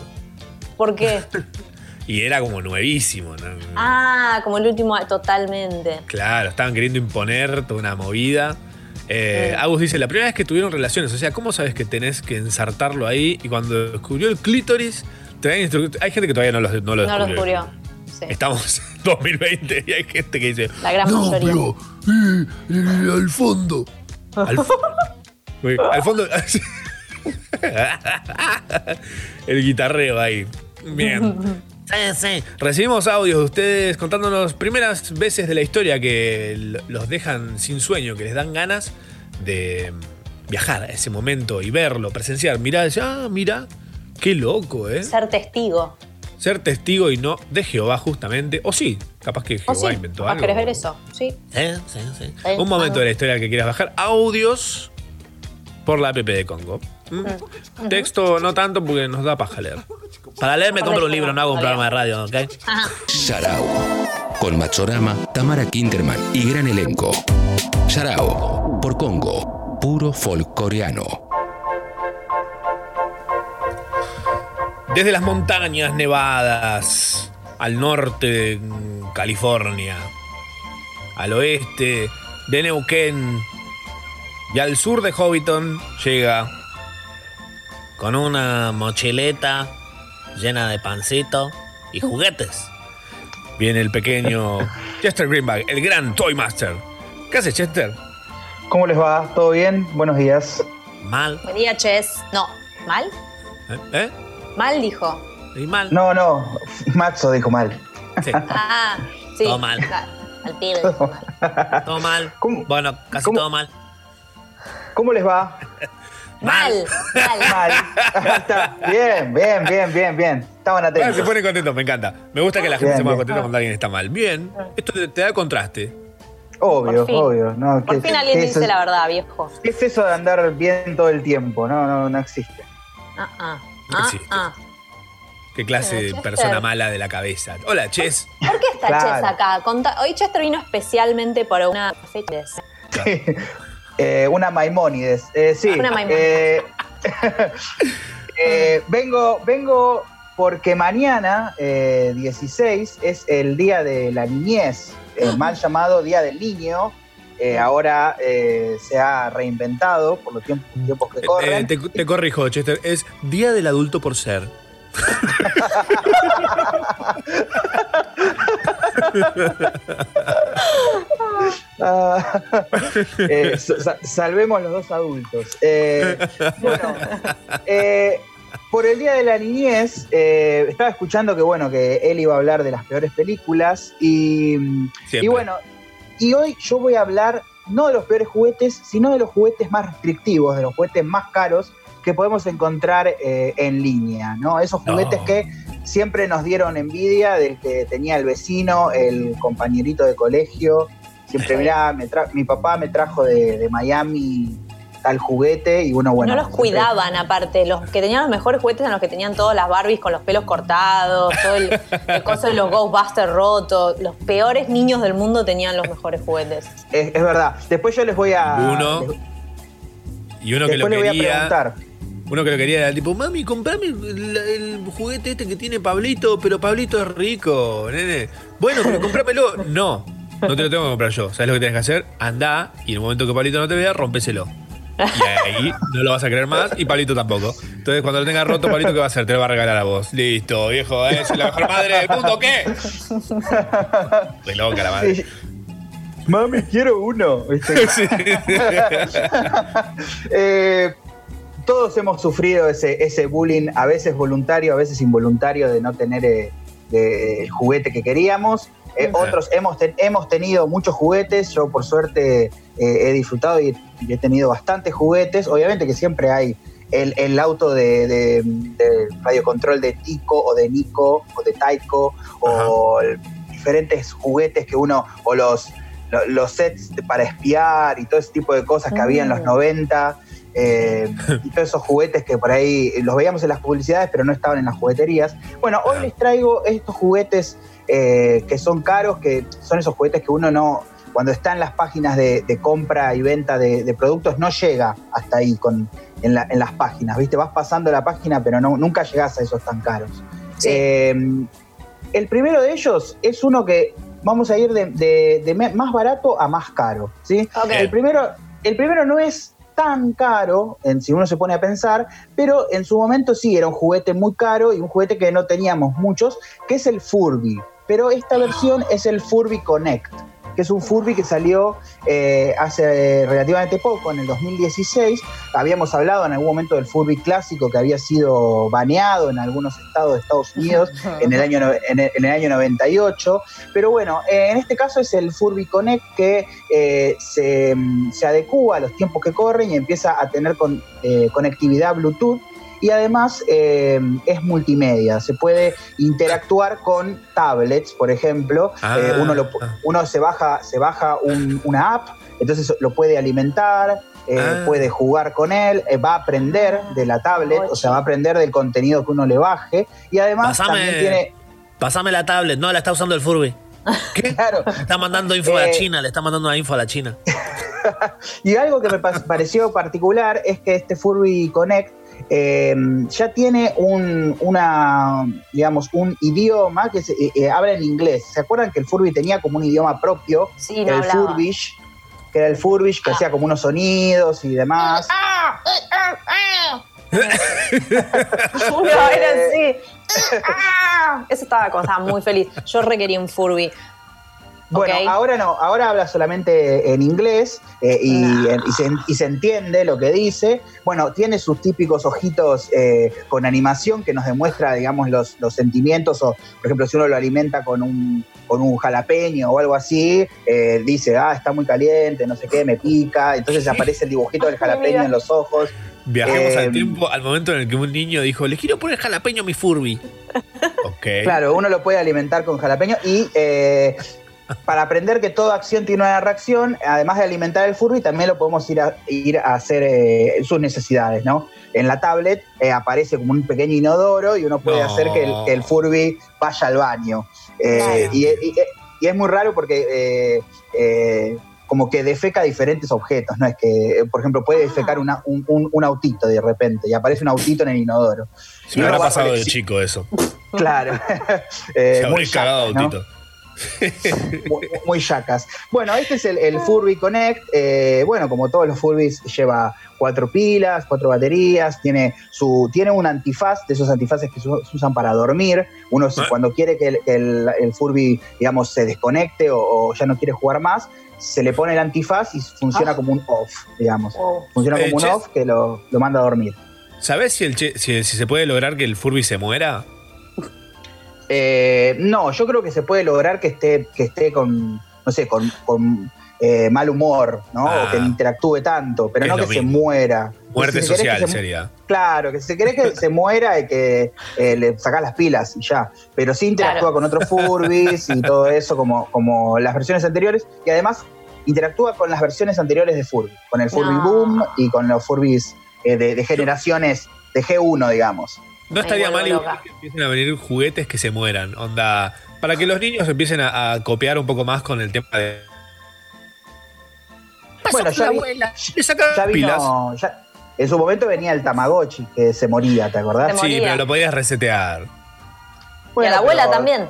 ¿Por qué? Y era como nuevísimo, ¿no? Ah, como el último, totalmente. Claro, estaban queriendo imponer toda una movida. Eh, Mm. Agus dice, la primera vez que tuvieron relaciones, o sea, ¿cómo sabes que tenés que ensartarlo ahí? Y cuando descubrió el clítoris, instru- Hay gente que todavía no lo, no lo No lo descubrió. Sí. Estamos en 2020 y hay gente que dice, La gran no, mayoría. pero eh, eh, al fondo. Al, Al fondo... el guitarreo ahí. Bien. Sí, sí. Recibimos audios de ustedes contándonos primeras veces de la historia que los dejan sin sueño, que les dan ganas de viajar a ese momento y verlo, presenciar. Mirá, ya, mira, qué loco, ¿eh? Ser testigo. Ser testigo y no de Jehová, justamente. O sí, capaz que Jehová sí, inventó capaz algo. querés ver eso. Sí. Sí, sí, sí. Un momento Ah. de la historia que quieras bajar. Audios por la app de Congo. ¿Mm? Texto no tanto porque nos da paja leer. Para leer me compro un libro, no hago un programa de radio, ¿ok? Sharau. Con Machorama, Tamara Kinderman y gran elenco. Sharau. Por Congo. Puro folk coreano. Desde las montañas nevadas al norte de California, al oeste de Neuquén y al sur de Hobbiton llega con una mochileta llena de pancito y juguetes. Viene el pequeño Chester Greenback, el gran Toy Master. ¿Qué hace Chester? ¿Cómo les va? ¿Todo bien? Buenos días. Mal. Buen día, Ches. No. ¿Mal? ¿Eh? ¿Eh? Mal dijo. ¿Y mal? No, no, Maxo dijo mal. Sí. Ah, sí. Todo mal. Al pibe. Todo mal. ¿Cómo? Bueno, casi ¿Cómo? todo mal. ¿Cómo les va? Mal. Mal. Mal. Está. Bien, bien, bien, bien, bien. Estaban Ah, se atentos. pone contento, me encanta. Me gusta que la gente Bien, se ponga contenta cuando alguien está mal. Bien. Esto te, te da contraste. Obvio, obvio. No, Por ¿qué- fin alguien dice eso? la verdad, viejo. ¿Qué es eso de andar bien todo el tiempo? No, no, no existe. Ah, ah. No Ah, existe. ah. Qué clase de persona mala de la cabeza. Hola, Ches. ¿Por qué está Claro. Chess acá? Hoy Chester vino especialmente por una fecha. Eh, una Maimónides. Eh, sí. Una Maimónides. eh, eh, vengo, vengo porque mañana, eh, 16, es el Día de la Niñez, el mal llamado Día del Niño. Eh, ahora eh, se ha reinventado por los tiempos, tiempos que Eh, corren. te, te corrijo, Chester. Es Día del Adulto por Ser. Ah, eh, sa- salvemos los dos adultos. Eh, bueno, eh, por el Día de la Niñez, estaba escuchando que bueno, que él iba a hablar de las peores películas y, Siempre. y bueno, y hoy yo voy a hablar no de los peores juguetes, sino de los juguetes más restrictivos, de los juguetes más caros que podemos encontrar eh, en línea, ¿no? Esos No. juguetes que siempre nos dieron envidia del que tenía el vecino, el compañerito de colegio. Siempre, mirá, me tra- mi papá me trajo de, de Miami tal juguete y uno, bueno. no los siempre- cuidaban, aparte. Los que tenían los mejores juguetes eran los que tenían todas las Barbies con los pelos cortados, todo el, el coso de los Ghostbusters rotos. Los peores niños del mundo tenían los mejores juguetes. Es, es verdad. Después yo les voy a. Uno les- Y uno que lo después les voy a quería. preguntar. Uno que lo quería era tipo, mami, comprame el, el juguete este que tiene Pablito, pero Pablito es rico, nene. Bueno, pero comprámelo. No, no te lo tengo que comprar yo. ¿Sabes lo que tienes que hacer? Andá y en el momento que Pablito no te vea, rompéselo. Y ahí no lo vas a creer más y Pablito tampoco. Entonces, cuando lo tengas roto, Pablito, ¿qué va a hacer? Te lo va a regalar a vos. Listo, viejo, soy la mejor madre del mundo, ¿qué? De loca la madre. Sí. Mami, quiero uno. ¿viste? Eh, todos hemos sufrido ese, ese bullying, a veces voluntario, a veces involuntario, de no tener eh, de- el juguete que queríamos. Eh. Otros hemos, ten- hemos tenido muchos juguetes, yo por suerte eh, he disfrutado y, y he tenido bastantes juguetes. Obviamente que siempre hay el, el auto de, de- de radiocontrol de Tico o de Nico o de Taiko o el- diferentes juguetes que uno, o los, lo- los sets para espiar y todo ese tipo de cosas que había en los Mm. 90. Eh, y todos esos juguetes que por ahí los veíamos en las publicidades, pero no estaban en las jugueterías. Bueno, hoy les traigo estos juguetes eh, que son caros, que son esos juguetes que uno no, cuando está en las páginas de, de compra y venta de, de productos, no llega hasta ahí con, en, la- en las páginas, ¿viste? Vas pasando la página, pero no, nunca llegas a esos tan caros. Sí. Eh, el primero de ellos es uno que vamos a ir de, de- de me- más barato a más caro, ¿sí? El primero, el primero no es tan caro, en, si uno se pone a pensar, pero en su momento sí era un juguete muy caro y un juguete que no teníamos muchos, que es el Furby. Pero esta versión es el Furby Connect, que es un Furby que salió eh, hace relativamente poco, en el 2016. Habíamos hablado en algún momento del Furby clásico que había sido baneado en algunos estados de Estados Unidos en el año, en el, en el año 98. Pero bueno, eh, en este caso es el Furby Connect que eh, se, se adecúa a los tiempos que corren y empieza a tener con- conectividad Bluetooth. Y además eh, es multimedia, se puede interactuar con tablets, por ejemplo. Ah. Eh, uno, lo- uno se baja, se baja un- una app, entonces lo puede alimentar, eh, Ah. puede jugar con él, eh, va a aprender de la tablet, o sea, va a aprender del contenido que uno le baje. Y además Pásame- también tiene. Pásame la tablet. No, la está usando el Furby. Claro, está mandando info a la. China. Le está mandando una info a la China. Y algo que me pa- pareció particular es que este Furby Connect eh, ya tiene un, una, digamos, un idioma que se, eh, eh, habla en inglés. ¿Se acuerdan que el Furby tenía como un idioma propio? Sí, no el hablaba. Furbish, que era el Furbish, que hacía como unos sonidos y demás. No, era así. Ah, Eso estaba, como estaba muy feliz. Yo requería un Furby. Bueno, ahora no, ahora habla solamente en inglés eh, y, Nah. y se, y se entiende lo que dice. Bueno, tiene sus típicos ojitos eh, con animación que nos demuestra, digamos, los, los sentimientos o, por ejemplo, si uno lo alimenta con un, con un jalapeño o algo así, eh, dice, ah, está muy caliente, no sé qué, me pica. Entonces aparece el dibujito del jalapeño en los ojos. Viajemos Eh, al tiempo, al momento en el que un niño dijo, le quiero poner jalapeño a mi Furby. Ok. Claro, uno lo puede alimentar con jalapeño y eh, para aprender que toda acción tiene una reacción, además de alimentar el Furby, también lo podemos ir a, ir a hacer eh, sus necesidades, ¿no? En la tablet eh, aparece como un pequeño inodoro y uno puede No. hacer que el, que el Furby vaya al baño. Eh, Claro. y, y- y es muy raro porque eh, eh, como que defeca diferentes objetos, ¿no? Es que, por ejemplo, puede Ah. defecar una- un, un- un autito de repente y aparece un autito en el inodoro. Se me habrá va pasado de chico eso. Claro. Eh, Se muy cagado ¿no? Muy, muy yacas. Bueno, este es el, el Furby Connect. Eh, bueno, como todos los Furbys, lleva cuatro pilas, cuatro baterías, tiene su tiene un antifaz, de esos antifaces que se usan para dormir. Uno si Ah. cuando quiere que el, que el- el Furby, digamos, se desconecte o, o ya no quiere jugar más, se le pone el antifaz y funciona Ah. como un off, digamos. Oh. Funciona Eh, como un off que lo, lo manda a dormir. ¿Sabés si, el che- si, si se puede lograr que el Furby se muera? Eh, no, yo creo que se puede lograr que esté, que esté con, no sé, con, con, eh, mal humor, ¿no? Ah. o que interactúe tanto, pero no que se muera. Muerte Si social se sería. Claro, que si querés que se muera y que eh, le sacás las pilas y ya. Pero sí interactúa Claro. con otros Furbis y todo eso como, como las versiones anteriores. Y además interactúa con las versiones anteriores de Furby. Con el Furby No. Boom y con los Furbis eh, de, de generaciones de G1, digamos. No estaría mal igual que empiecen a venir juguetes que se mueran. Onda, para que los niños empiecen a, a copiar un poco más con el tema de. Bueno, ya, vi- Le sacan ya pilas. vino. ya- en su momento venía el Tamagotchi que se moría, ¿te acordás? Se Sí, moría. pero lo podías resetear. y a Bueno, la abuela pero- también.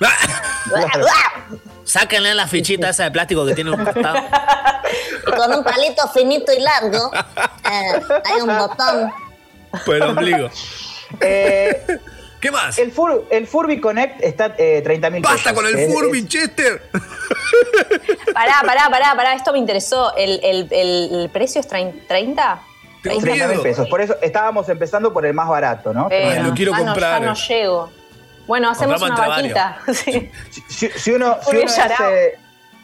Claro. Sáquenle la fichita esa de plástico que tiene un costado. Y con un palito finito y largo eh, hay un botón. Por el ombligo. Eh, ¿Qué más? el, Fur- el Furby Connect está eh, 30 mil ¡Basta con el Furby, Chester! Pará, pará, pará, pará, esto me interesó. ¿El, el- el- el precio es trein- 30? Tengo 30 mil pesos. Por eso estábamos empezando por el más barato, ¿no? Pero lo quiero ya no- comprar. ya no llego. Bueno, hacemos Compramos una vaquita. Sí. Si, uno, si, uno es, Yarao. eh,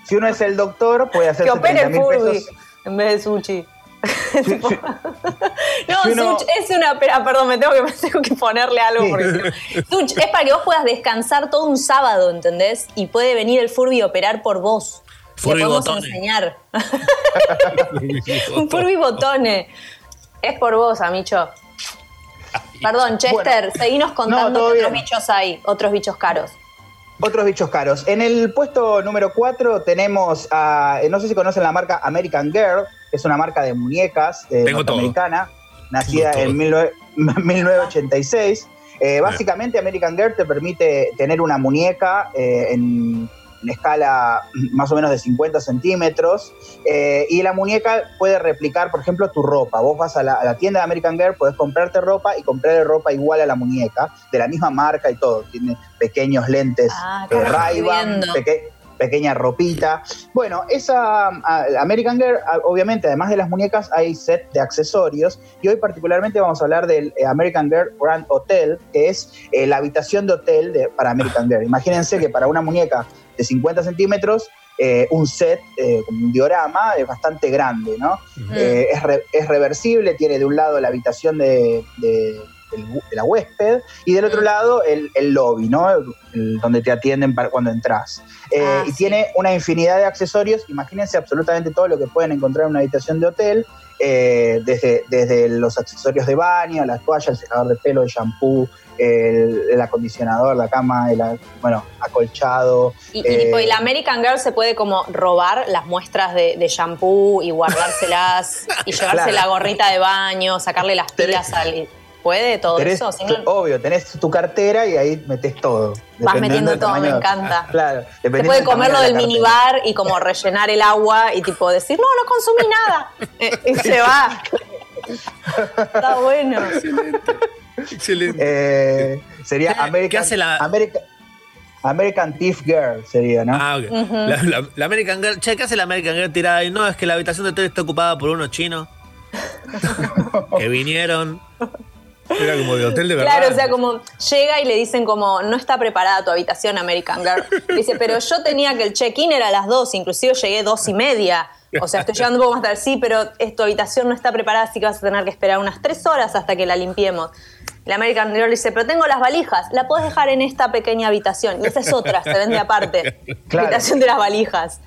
si uno es el doctor, puede hacerse Que opere 30 el mil Furby pesos. en vez de sushi. No, si uno- Such es una. ah, perdón, me tengo que, tengo que ponerle algo. Sí. Porque, Such es para que vos puedas descansar todo un sábado, ¿entendés? Y puede venir el Furby a operar por vos. Furby botones. enseñar. un Furby botone. Es por vos, Amicho. Perdón, Chester, seguinos contando que otros bichos hay, otros bichos caros. Otros bichos caros. En el puesto número 4 tenemos a. No sé si conocen la marca American Girl, es una marca de muñecas eh, todo. norteamericana, nacida en 19 1986. Eh, básicamente, American Girl te permite tener una muñeca eh, en, en escala más o menos de 50 centímetros. eh, y la muñeca puede replicar, por ejemplo, tu ropa. Vos vas a la, a la tienda de American Girl, podés comprarte ropa y comprarle ropa igual a la muñeca, de la misma marca y todo. Tiene pequeños lentes Ah, eh, Ray-Ban, viendo. peque- pequeña ropita. Bueno, esa American Girl, obviamente, además de las muñecas, hay set de accesorios. Y hoy particularmente vamos a hablar del eh, American Girl Grand Hotel, que es eh, la habitación de hotel de- para American Girl. Imagínense que para una muñeca de 50 centímetros, eh, un set, eh, como un diorama, es bastante grande, ¿no? Es, re- es reversible, tiene de un lado la habitación de, de- de la huésped y del otro lado el, el lobby, ¿no? El- el- donde te atienden para cuando entras. Eh, Ah, y sí. tiene una infinidad de accesorios, imagínense absolutamente todo lo que pueden encontrar en una habitación de hotel, eh, desde, desde los accesorios de baño, las toallas, el secador de pelo, el shampoo, el, el acondicionador, la cama, el, bueno, acolchado. Y, y, eh, American Girl se puede como robar las muestras de, de shampoo y guardárselas y llevarse Claro. la gorrita de baño, sacarle las pilas al. ¿Puede todo tenés eso? Obvio, tenés tu cartera y ahí metes todo. Vas metiendo todo, me encanta. Claro. Se puede del comer tamaño lo de del minibar y como rellenar el agua y tipo decir, no, no consumí nada. Eh, y se va. Está bueno. Excelente. Eh, sería ¿Qué- American, qué hace la- American, American Thief Girl, sería, ¿no? Ah, ok. la, la- la American Girl. Che, ¿qué hace la American Girl tirada ahí? No, es que la habitación de hotel está ocupada por unos chinos que vinieron. Era como de hotel de verdad. Claro, o sea, como llega y le dicen como, no está preparada tu habitación American Girl. Dice, pero yo tenía que el check-in era a las dos, inclusive llegué dos y media. O sea, estoy llegando un poco más tarde, sí, pero tu habitación no está preparada, así que vas a tener que esperar unas tres horas hasta que la limpiemos. El American Girl dice, pero tengo las valijas, la puedes dejar en esta pequeña habitación. Y esta es otra, se vende aparte. Claro. Habitación de las valijas.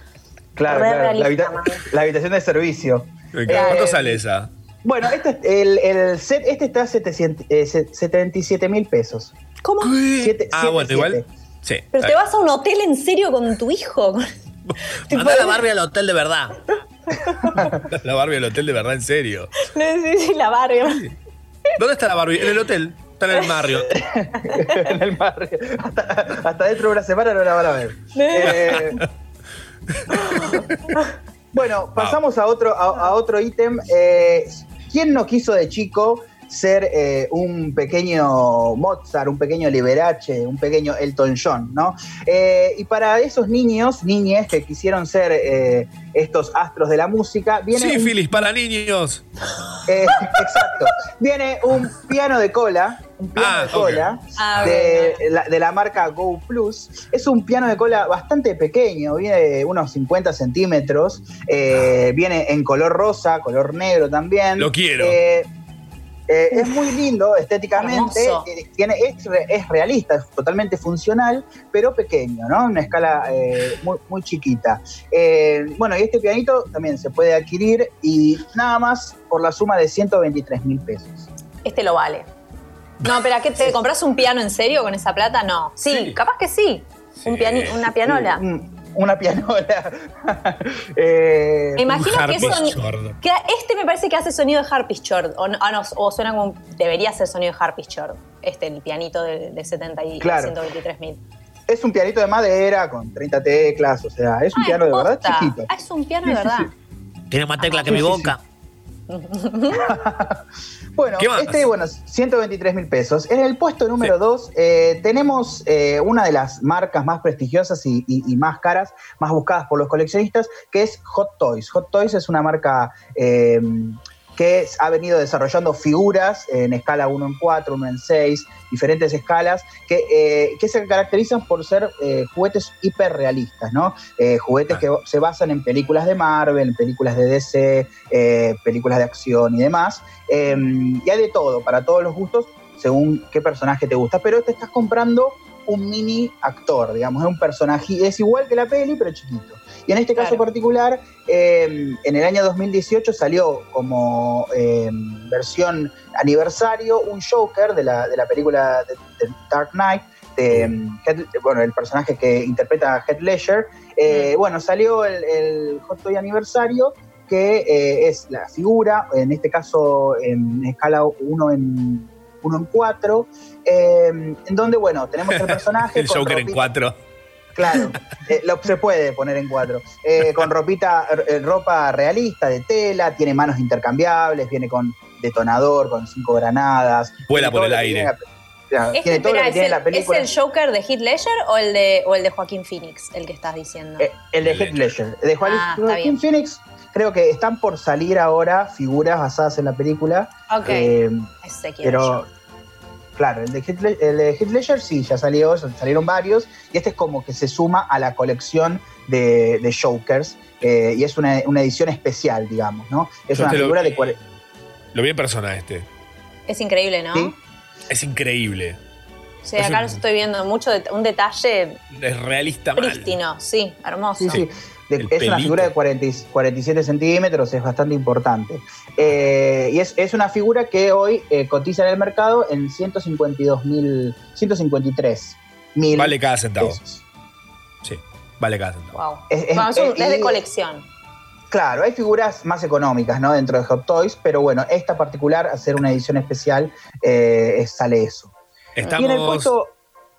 Claro, Re claro, la, habita- la habitación de servicio. ¿Cuánto Eh, sale esa? Bueno, este, el, el set, este está a 700, eh, se- 77 mil pesos. ¿Cómo? Siete- Ah, siete, bueno, igual. Sí. Pero te vas a un hotel en serio con tu hijo. Mandá a la Barbie al hotel de verdad. la Barbie al hotel de verdad, en serio. No sé si la Barbie. ¿Dónde está la Barbie? En el hotel. Está en el barrio. en el barrio. Hasta, hasta dentro de una semana no la van a ver. Eh, bueno, pasamos a otro, a, a otro ítem. Eh, ¿Quién no quiso de chico ser eh, un pequeño Mozart, un pequeño Liberace, un pequeño Elton John, ¿no? Eh, y para esos niños, niñes que quisieron ser eh, estos astros de la música, viene un Sífilis para niños. eh, exacto. Viene un piano de cola, un piano Ah, de cola Ah, de, la, de la marca Go Plus. Es un piano de cola bastante pequeño, viene de unos 50 centímetros, eh, viene en color rosa, color negro también. Lo quiero. Eh, eh, es muy lindo estéticamente, eh, tiene, es, re- es realista, es totalmente funcional, pero pequeño, ¿no? Una escala eh, muy, muy chiquita. Eh, bueno, y este pianito también se puede adquirir y nada más por la suma de 123 mil pesos. Este lo vale. No, pero ¿a qué te compras un piano en serio con esa plata? No. Sí, Sí. capaz que sí. Un piani- una pianola. Una pianola. Eh, Me imagino que eso. harpsichord. que este me parece que hace sonido de harpsichord. O, no, ah, no, o suena como. Debería ser sonido de harpsichord. Este, el pianito de, de 70 y Claro. 123 mil. es un pianito de madera con 30 teclas, o sea, es un Ah, piano de verdad chiquito. Ah, es un piano Sí, de verdad. sí. Tiene más tecla que mi boca. Bueno, este, bueno, 123 mil pesos. En el puesto número 2 tenemos eh, una de las marcas más prestigiosas y, y- y más caras, más buscadas por los coleccionistas, que es Hot Toys. Hot Toys es una marca eh, que ha venido desarrollando figuras en escala 1 en 4, 1 en 6, diferentes escalas, que, eh, que se caracterizan por ser eh, juguetes hiperrealistas, ¿no? Eh, juguetes que se basan en películas de Marvel, películas de DC, eh, películas de acción y demás. Eh, y hay de todo, para todos los gustos, según qué personaje te gusta. Pero te estás comprando un mini actor, digamos, es un personaje, es igual que la peli, pero chiquito. Y en este caso particular, eh, en el año 2018 salió como eh, versión aniversario un Joker de la, de la película de, de Dark Knight, de, Heath- bueno, el personaje que interpreta a Heath Ledger. Eh, Bueno, salió el, el Hot Toy aniversario, que eh, es la figura, en este caso en escala 1 en, 1 en 4, eh, en donde, bueno, tenemos el personaje. El Joker en ropita- cuatro. Claro, eh, lo, se puede poner en cuatro. Eh, con ropita, eh, ropa realista de tela, tiene manos intercambiables, viene con detonador, con cinco granadas. Vuela por el aire. tiene la- claro, Este, tiene todo lo que ¿es, tiene el, la ¿es película. el Joker de Heath Ledger o el de, o el de Joaquín Phoenix, el que estás diciendo? Eh, el de Heath Ledger. De Joaquin Ah. Phoenix, creo que están por salir ahora figuras basadas en la película. ok, eh, ese quiero pero, claro, el de, el de Heath Ledger sí, ya salió, salieron varios. Y este es como que se suma a la colección de, de Jokers. eh, y es una, una edición especial, digamos, ¿no? Es Yo una te lo- figura de... cuare- Lo vi en persona este. Es increíble, ¿no? ¿Sí? Es increíble. Sí, Es acá un- lo estoy viendo, mucho un detalle Es realista mal. prístino, sí, hermoso. Sí, sí. De- es una figura de 40 y- 47 centímetros, es bastante importante. Eh, y es, es una figura que hoy eh, cotiza en el mercado en 152 mil, 153 mil Vale cada centavo. pesos. Sí, vale cada centavo. Wow. Es- es- Bueno, es, un- es- es de colección. Claro, hay figuras más económicas ¿no? dentro de Hot Toys, pero bueno, esta particular, hacer una edición especial, eh, es- sale eso. Estamos. Y en el puesto,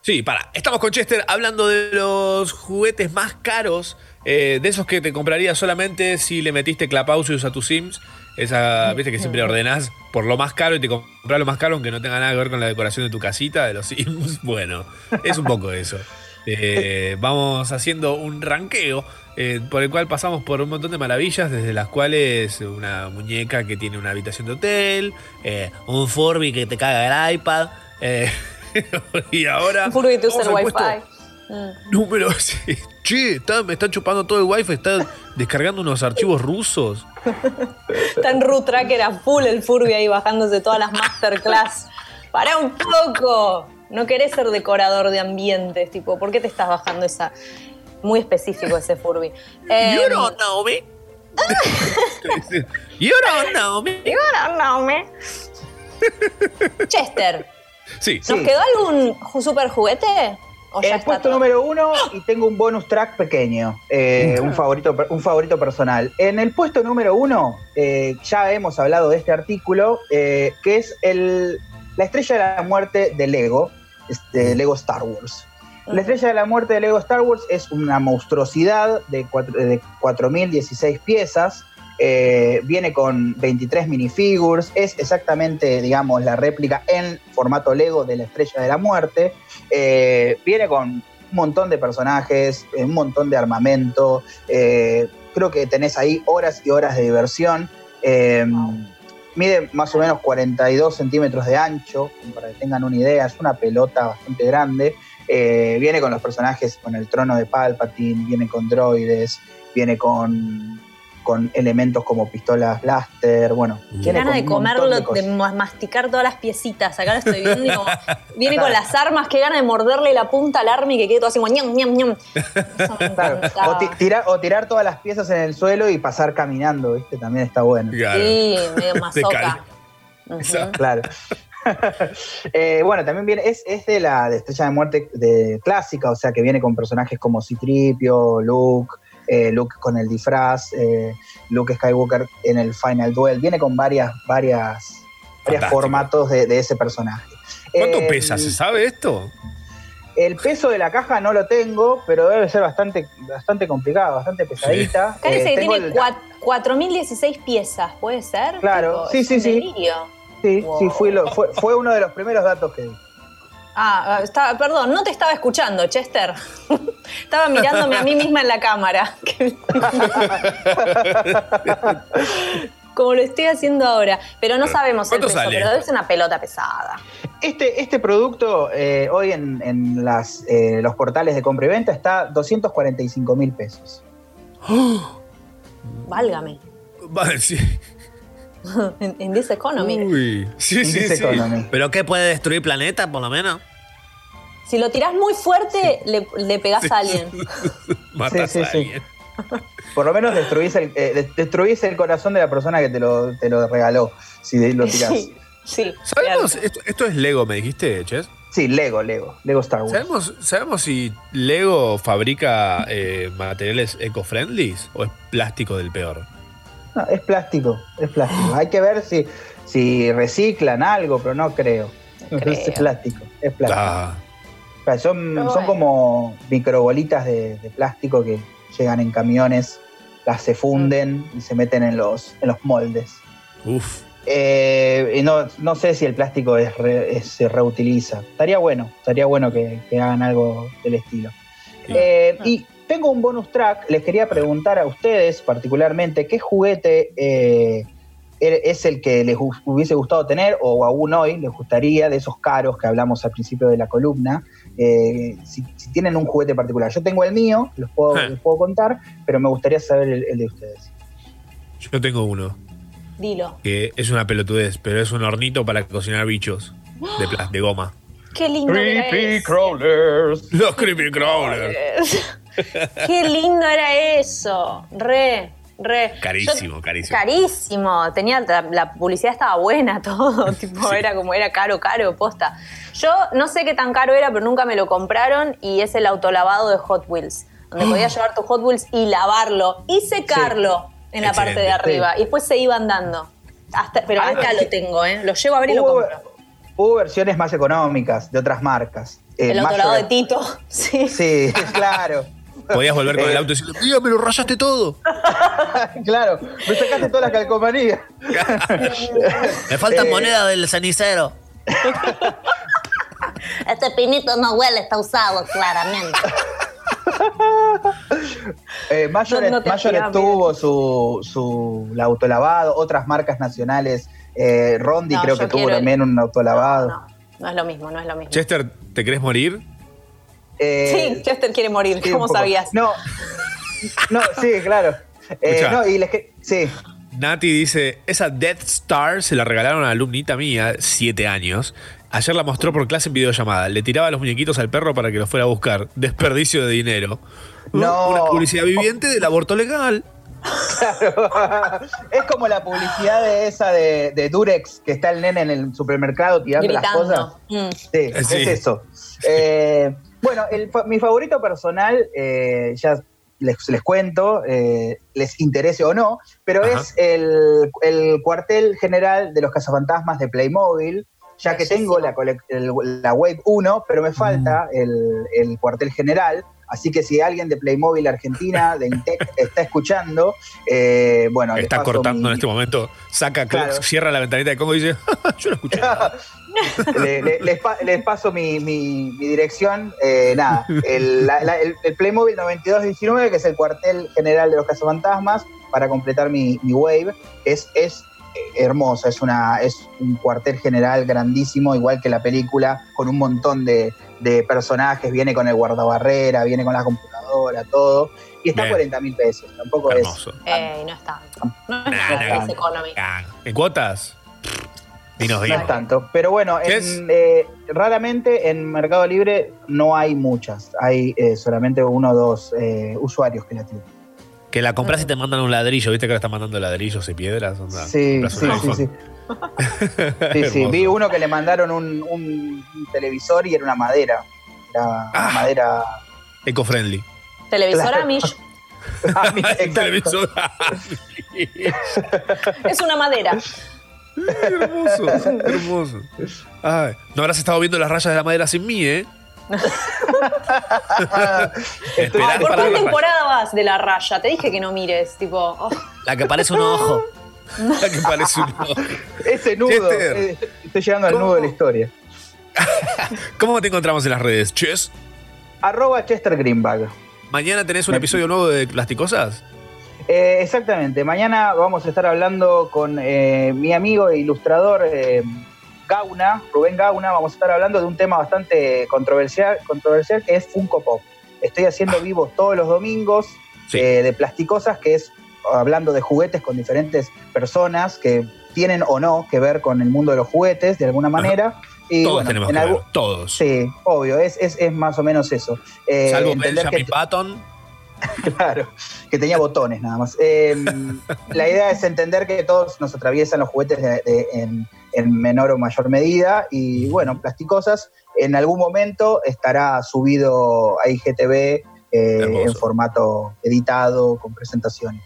Sí, para. Estamos con Chester hablando de los juguetes más caros, eh, de esos que te comprarías solamente si le metiste Clapausius a tus Sims. Esa, viste que siempre ordenás por lo más caro y te compras lo más caro aunque no tenga nada que ver con la decoración de tu casita, de los Sims. Bueno, es un poco eso. Eh, vamos haciendo un ranqueo eh, por el cual pasamos por un montón de maravillas, desde las cuales una muñeca que tiene una habitación de hotel, eh, un Furby que te caga el iPad. y ahora. Un Furby que te usa el Wi-Fi. Mm. Número 6. Che, está- me están chupando todo el wifi, está descargando unos archivos rusos. Está en root tracker a full el Furby ahí bajándose todas las masterclass Pará un poco. No querés ser decorador de ambientes, tipo, ¿por qué te estás bajando esa? Muy específico ese Furby. You don't know me. you don't know me. You don't know me. Chester, Sí. ¿nos quedó algún super juguete? ¿O El está puesto todo? número uno y tengo un bonus track pequeño, eh, un, favorito, un favorito personal. En el puesto número uno, eh, ya hemos hablado de este artículo, eh, que es el, la estrella de la muerte de Lego, este, Lego Star Wars. La estrella de la muerte de Lego Star Wars es una monstruosidad de, cuatro- de 4.016 piezas. Eh, viene con 23 minifigures. Es exactamente, digamos, la réplica en formato Lego de la estrella de la muerte. Eh, viene con un montón de personajes, eh, un montón de armamento. eh, creo que tenés ahí horas y horas de diversión. Mide más o menos 42 centímetros de ancho, para que tengan una idea. Es una pelota bastante grande. Viene con los personajes, con el trono de Palpatine, viene con droides, viene con, con elementos como pistolas blaster, bueno. Qué gana de comerlo, de, masticar todas las piecitas. Acá lo estoy viendo. como- viene con las armas, qué gana de morderle la punta al arma y que quede todo así como ñam, ñam, ñam. Claro. O, ti- tirar, o tirar todas las piezas en el suelo y pasar caminando, ¿viste? También está bueno. Sí, medio Te masoca. cal- Claro. Eh, bueno, también viene, es, es de la de Estrella de Muerte de clásica, o sea que viene con personajes como Citripio, Luke, eh, Luke con el disfraz, eh, Luke Skywalker en el Final Duel, viene con varias, varias, varios formatos de, de ese personaje. ¿Cuánto Eh, pesa? ¿Se sabe esto? El peso de la caja no lo tengo, pero debe ser bastante, bastante complicado, bastante pesadita. Eh, dice que tengo tiene el- cua- 4.016 piezas, ¿puede ser? Claro, Tipo, sí, es sí, un sí. delirio. Sí, Wow. sí, fui lo- fue, fue uno de los primeros datos que di. Ah, está- perdón, no te estaba escuchando, Chester. estaba mirándome a mí misma en la cámara. Como lo estoy haciendo ahora. Pero no sabemos el ¿Cuánto peso, sale pero ser una pelota pesada. Este, este producto eh, hoy en, en las, eh, los portales de compra y venta está 245 mil pesos. Válgame. Vale, sí. en, en this economy. Uy. Sí, sí, sí. Economy. ¿Pero qué puede destruir planeta, por lo menos? Si lo tirás muy fuerte, le, le pegás a alguien. Matas Sí, sí, a sí. alguien. Por lo menos destruís el, eh, de- destruís el corazón de la persona que te lo, te lo regaló, si de- lo tirás. Sí, sí. ¿Sabemos? Esto, esto es Lego, me dijiste, Ches. Sí, Lego, Lego, Lego Star Wars. ¿Sabemos, ¿Sabemos si Lego fabrica eh, materiales eco-friendly o es plástico del peor? No, es plástico, es plástico. Hay que ver si, si reciclan algo, pero no creo. Es plástico, es plástico. Ah, O sea, son, son como microbolitas de, de plástico que llegan en camiones, las se funden y se meten en los, en los moldes. uf. Eh, y no, no sé si el plástico es re- es- se reutiliza. Estaría bueno, estaría bueno que, que hagan algo del estilo. Eh, y tengo un bonus track. Les quería preguntar a ustedes particularmente qué juguete eh, er- es el que les hu- hubiese gustado tener o aún hoy les gustaría de esos caros que hablamos al principio de la columna. Eh, si, si tienen un juguete particular. Yo tengo el mío, los puedo, Ah. les puedo contar, pero me gustaría saber el, el de ustedes. Yo tengo uno Dilo. que es una pelotudez, pero es un hornito para cocinar bichos de, de goma. Qué lindo ese. crawlers. Los creepy crawlers. Qué lindo era eso. Re, re. Carísimo, Yo- carísimo. Carísimo. Tenía, la, la publicidad estaba buena, todo. tipo, era como era caro, caro, posta. Yo no sé qué tan caro era, pero nunca me lo compraron y es el autolavado de Hot Wheels. Donde podías llevar tu Hot Wheels y lavarlo y secarlo en la parte de arriba. Y después se iban dando. Hasta, pero Ah, acá lo tengo, ¿eh? Lo llevo a abrir y lo compro. hubo versiones más económicas de otras marcas. Eh, El autolavado de Mayor- Tito. Sí. Sí, claro. Podías volver con el Eh, auto y decirle, "Mira, me lo rayaste todo. Claro, me sacaste todas las calcomanías. Me faltan Eh, monedas del cenicero. Este pinito no huele, está usado, claramente. Eh, Mayoret, No- no hacía tuvo su, su el autolavado, otras marcas nacionales. Eh, Rondi No, creo que tuvo el- también un autolavado. No, no es lo mismo, no es lo mismo. Chester, ¿te querés morir? Eh, Sí, Chester quiere morir, sí, ¿cómo sabías? No, no, sí, claro. Eh, no, y les que, sí, Nati dice, esa Death Star se la regalaron a una alumnita mía, siete años, Ayer la mostró por clase en videollamada. Le tiraba los muñequitos al perro para que lo fuera a buscar. Desperdicio de dinero. No. Una publicidad viviente del aborto legal. es como la publicidad de esa de, de Durex, que está el nene en el supermercado tirando las cosas. Mm. Sí, Sí. es eso. Eh, bueno, el mi favorito personal, eh, ya les, les cuento, eh, les interese o no, pero Ajá. es el, el cuartel general de los cazafantasmas de Playmobil, ya que tengo la, colec- el- la Wave 1, pero me falta Mm. el, el cuartel general. Así que si alguien de Playmobil Argentina, de Intec, está escuchando, eh, bueno, Está cortando mi- en este momento. Saca, Claro. cierra la ventanita de Congo y dice: Yo lo escuché. Le- le- les, pa- les paso mi, mi- mi dirección. Eh, nada, el, la- la- el- el Playmobil 9219, que es el cuartel general de los cazafantasmas, para completar mi, mi wave, es, es hermosa, es, una, es un cuartel general grandísimo, igual que la película, con un montón de, de personajes, viene con el guardabarrera, viene con la computadora, todo. Y está a Bien. 40 mil pesos, tampoco Hermoso. Eh, no es tanto. No es es. Ah, ¿En cuotas? Dinos No es tanto. Pero bueno, ¿Qué en, es? eh, raramente en Mercado Libre no hay muchas. Hay eh, solamente uno o dos eh, usuarios que la tienen. Que la compras y te mandan un ladrillo. ¿Viste que ahora están mandando ladrillos y piedras? Onda, Sí, sí, sí, sí. Sí, sí. Vi uno que le mandaron un, televisor y era una madera. Era Ah. madera. Eco-friendly. Televisora Claro. Mish mira, El exacto. televisor. es una madera. hermoso, hermoso. Ay, no habrás estado viendo las rayas de la madera sin mí, ¿eh? Que ¿Por qué temporada vas de la raya? Te dije que no mires, tipo. oh. La que parece un ojo. La que parece un ojo. Ese nudo. Chester. eh, estoy llegando al ¿Cómo? nudo de la historia. ¿Cómo te encontramos en las redes? Ches, Arroba Chester Greenbag. mañana tenés un episodio nuevo de Plasticosas. Eh, exactamente. Mañana vamos a estar hablando con eh, mi amigo e ilustrador eh, Gauna, Rubén Gauna. Vamos a estar hablando de un tema bastante controversial, controversial que es Funko Pop. Estoy haciendo vivos todos los domingos Sí. eh, de Plasticosas, que es hablando de juguetes con diferentes personas que tienen o no que ver con el mundo de los juguetes de alguna manera. Y, Todos bueno, tenemos en que ver. Todos. Sí, obvio, es, es, es más o menos eso. Eh, Salvo Benjamin que- Patton. Claro, que tenía botones nada más. Eh, la idea es entender que todos nos atraviesan los juguetes de- de- en, en menor o mayor medida y bueno, Plasticosas en algún momento estará subido a IGTV eh, en formato editado, con presentación.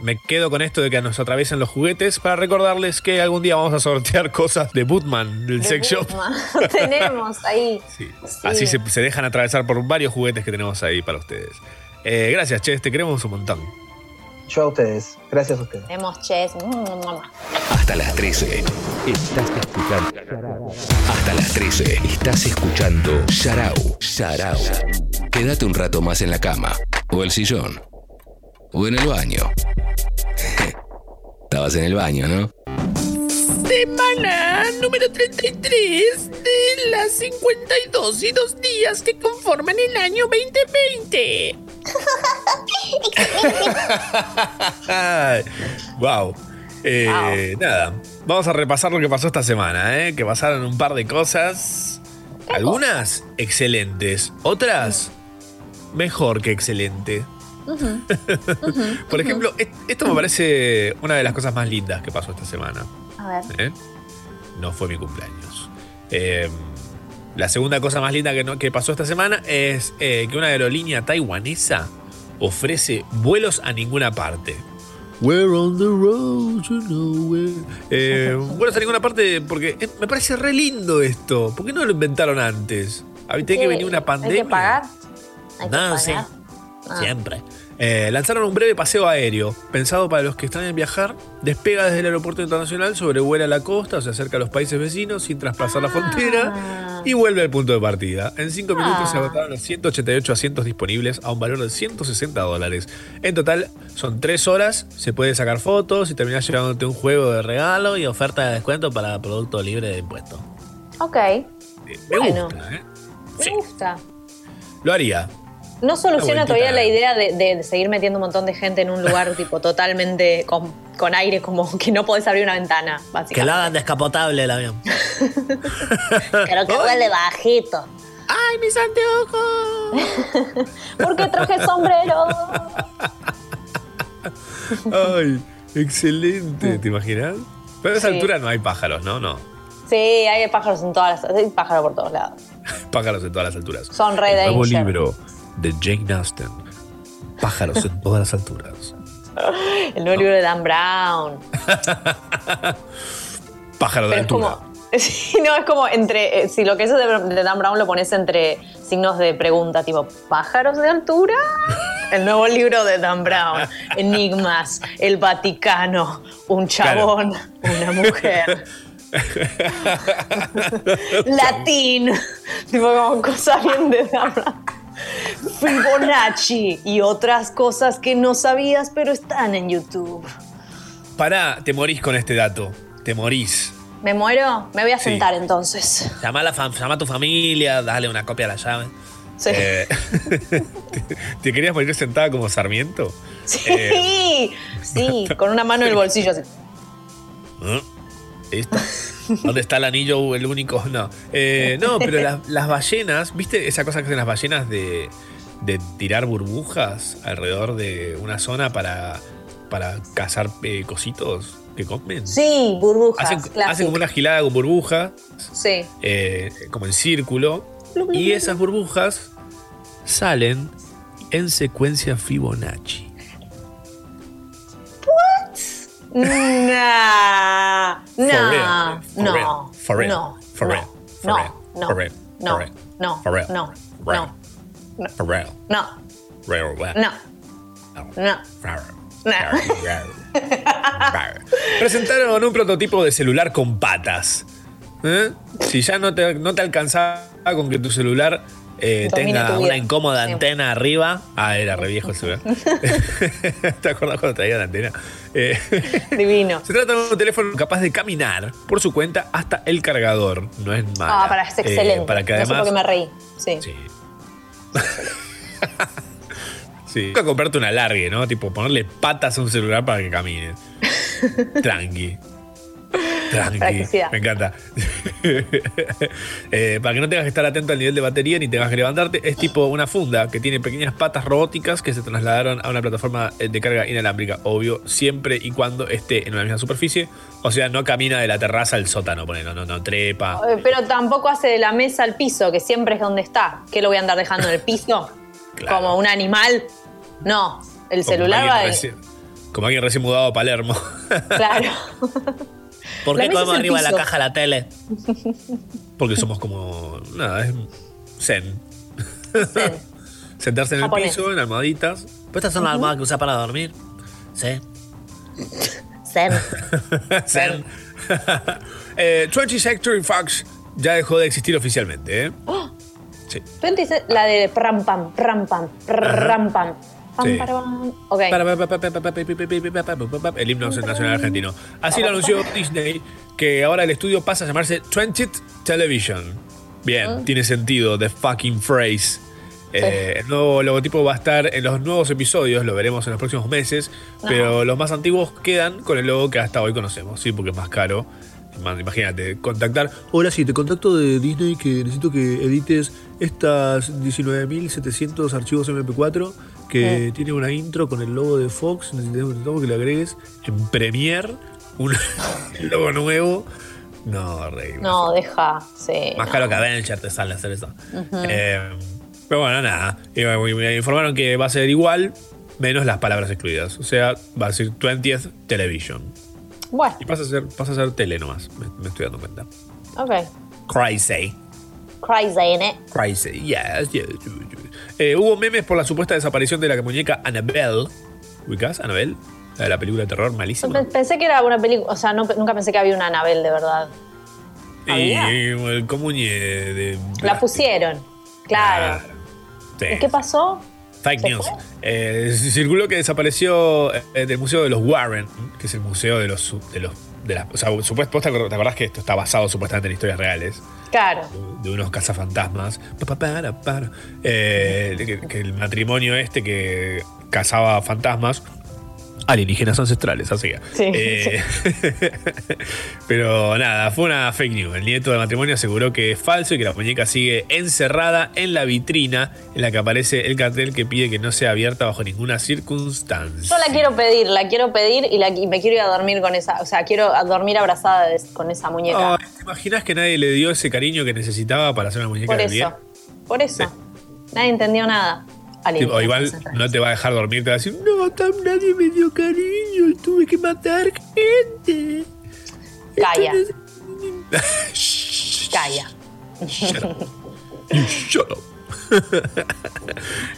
Me quedo con esto de que nos atraviesen los juguetes para recordarles que algún día vamos a sortear cosas de Bootman, del de sex shop. Tenemos ahí. Sí. Sí. Así se, se dejan atravesar por varios juguetes que tenemos ahí para ustedes. Eh, gracias, Ches, te queremos un montón. Yo a ustedes, gracias a ustedes. Mm, mamá. Hasta las 13. Estás escuchando. Hasta las 13. Estás escuchando Sharau. Sharau. Quédate un rato más en la cama. O el sillón. O en el baño. Estabas en el baño, ¿no? Semana número 33 de las 52 y dos días que conforman el año 2020. wow. Eh, Nada, vamos a repasar lo que pasó esta semana, ¿eh? que pasaron un par de cosas. Algunas excelentes, otras mejor que excelente. Por ejemplo, esto me parece una de las cosas más lindas que pasó esta semana. A ver. ¿eh? No fue mi cumpleaños. Eh, la segunda cosa más linda que, no- que pasó esta semana es eh, que una aerolínea taiwanesa ofrece vuelos a ninguna parte. We're on the road, you know where. Eh, vuelos a ninguna parte porque eh, me parece re lindo esto. ¿Por qué no lo inventaron antes? Ah, que Sí, venir una pandemia. Hay que pagar. Hay que No, sí. pagar. Ah. Siempre. Eh, lanzaron un breve paseo aéreo, pensado para los que están en viajar. Despega desde el aeropuerto internacional, sobrevuela la costa, se acerca a los países vecinos sin traspasar la frontera y vuelve al punto de partida. En cinco minutos se Ah. agotaron los 188 asientos disponibles a un valor de 160 dólares. En total son tres horas, se puede sacar fotos y terminar llevándote un juego de regalo y oferta de descuento para producto libre de impuestos. Ok. Eh, Me Bueno. gusta, ¿eh? Me Sí. gusta. Lo haría. No soluciona todavía la idea de, de- de seguir metiendo un montón de gente en un lugar tipo totalmente con, con aire, como que no podés abrir una ventana, Que lo básicamente. hagan descapotable el avión. Creo que huele bajito. ¡Ay, mis anteojos! Porque traje sombrero. Ay, excelente. ¿Te imaginas? Pero a esa Sí. altura no hay pájaros, ¿no? No. Sí, hay pájaros en todas las. Hay pájaros por todos lados. Pájaros en todas las alturas. Son re El nuevo libro de Jane Austen. Pájaros en todas las alturas. El nuevo libro de Dan Brown. Pájaro de Pero es altura. como. Sí, no, es como entre. eh, si lo que es de, de Dan Brown lo pones entre signos de pregunta, tipo, ¿pájaros de altura? El nuevo libro de Dan Brown. Enigmas, el Vaticano, un chabón, una mujer. Latín. tipo, como cosas bien de Dan Brown. Fibonacci y otras cosas que no sabías, pero están en YouTube. Pará, te morís con este dato. Te morís. ¿Me muero? Me voy a Sí. sentar entonces. Llama a, llama tu familia, dale una copia a la llave. Sí. Eh, ¿te, querías morir sentada como Sarmiento? Sí, Eh, sí, con una mano en el bolsillo así. ¿eh? ¿Esta? ¿Dónde está el anillo? El único. No. Eh, no, pero las, las ballenas, ¿viste esa cosa que hacen las ballenas de, de tirar burbujas alrededor de una zona para, para cazar eh, cositos que comen? Sí, burbujas. Hacen como una gilada con burbujas, Sí. eh, como en círculo, y esas burbujas salen en secuencia Fibonacci. Nah, nah, no, for real, no, for real, no, no, for real, no, no, for real, no, real, no, for real, no, real, no, no, no. Presentaron un prototipo de celular con patas. ¿Eh? Si ya no te, no te alcanzaba con que tu celular eh, tenga una incómoda Sí. antena arriba. Ah, era re viejo el celular. ¿Te acuerdas cuando traía la antena? Eh, Divino. Se trata de un teléfono capaz de caminar por su cuenta hasta el cargador. No es mala. Ah, para, es Eh, excelente. para que no sé además. por qué me reí. Sí. Sí. Sí. Nunca comprarte una largue, ¿no? Tipo, ponerle patas a un celular para que camine. Tranqui. Tranqui. Me encanta. Eh, para que no tengas que estar atento al nivel de batería ni tengas que levantarte, es tipo una funda que tiene pequeñas patas robóticas que se trasladaron a una plataforma eh, de carga inalámbrica, obvio, siempre y cuando esté en una misma superficie. O sea, no camina de la terraza al sótano, no, no, no trepa. Eh, Pero tampoco hace de la mesa al piso, que siempre es donde está. ¿Qué lo voy a andar dejando en el piso? Claro. Como un animal. No, el Como celular va. recién, como alguien recién mudado a Palermo. Claro. ¿Por qué comemos arriba de la caja la tele? Porque somos como. Nada, es zen. Zen. Sentarse en el piso, en almohaditas. ¿Pero estas son las almohadas que usa para dormir? Sí. Zen. zen. eh, 20th Century Fox ya dejó de existir oficialmente, ¿eh? Sí. Pero dice la de pram pam, pram pam. Sí. El himno nacional argentino. Así lo anunció Disney, que ahora el estudio pasa a llamarse 20th Television. Bien, tiene sentido, the fucking phrase. Eh, el nuevo logotipo va a estar en los nuevos episodios, lo veremos en los próximos meses, pero los más antiguos quedan con el logo que hasta hoy conocemos, sí, porque es más caro. Imagínate, contactar. Hola, sí, te contacto de Disney que necesito que edites estas 19.700 archivos MP4 que tiene una intro con el logo de Fox. Necesitamos, que le agregues en Premiere un logo nuevo. No, rey. No, deja. Sí. Más caro que Avenger te sale hacer eso. Eh, pero bueno, nada. Y me- informaron que va a ser igual, menos las palabras excluidas. O sea, va a ser 20th Television. Bueno, Y pasa a ser, pasa a ser tele nomás. Me, me estoy dando cuenta. ok. Crazy. Crazy, ¿eh? Crazy. Yes, yes, yes, yes. Eh, hubo memes por la supuesta desaparición de la muñeca Annabelle. ¿Ubicás? Annabelle. La de la película de terror malísima. Pe- Pensé que era una película, o sea, no, nunca pensé que había una Anabel de verdad. Y el comuñe de. La pusieron, claro. Sí. ¿Y qué pasó? Fake ¿Se news. Eh, circuló que desapareció eh, del Museo de los Warren, que es el museo de los, de los de las. O sea, supuest- vos te acor- te acordás que esto está basado supuestamente en historias reales Claro. de unos cazafantasmas. Eh, que, que el matrimonio este que cazaba fantasmas. Alienígenas ancestrales, así. Sí, Eh, Pero nada, fue una fake news. El nieto del matrimonio aseguró que es falso y que la muñeca sigue encerrada en la vitrina en la que aparece el cartel que pide que no sea abierta bajo ninguna circunstancia. Yo la quiero pedir, la quiero pedir y, la, y me quiero ir a dormir con esa. O sea, quiero dormir abrazada de- con esa muñeca. ¿Te imaginas que nadie le dio ese cariño que necesitaba para hacer una muñeca Por de eso. bien? Por eso. Nadie entendió nada. Tipo, igual no te va a dejar dormir, te va a decir, no, tam- nadie me dio cariño tuve que matar gente. Calla. Calla. Shut up.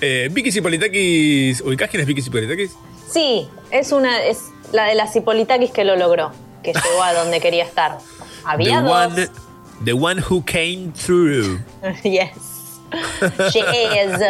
eh, Vicky Cipolitakis, ¿ubicás quién es Vicky Cipolitakis? Sí, es una es la de las Hipolitakis que lo logró, que llegó a donde quería estar. Había the dos. one, the one who came through. yes. She is.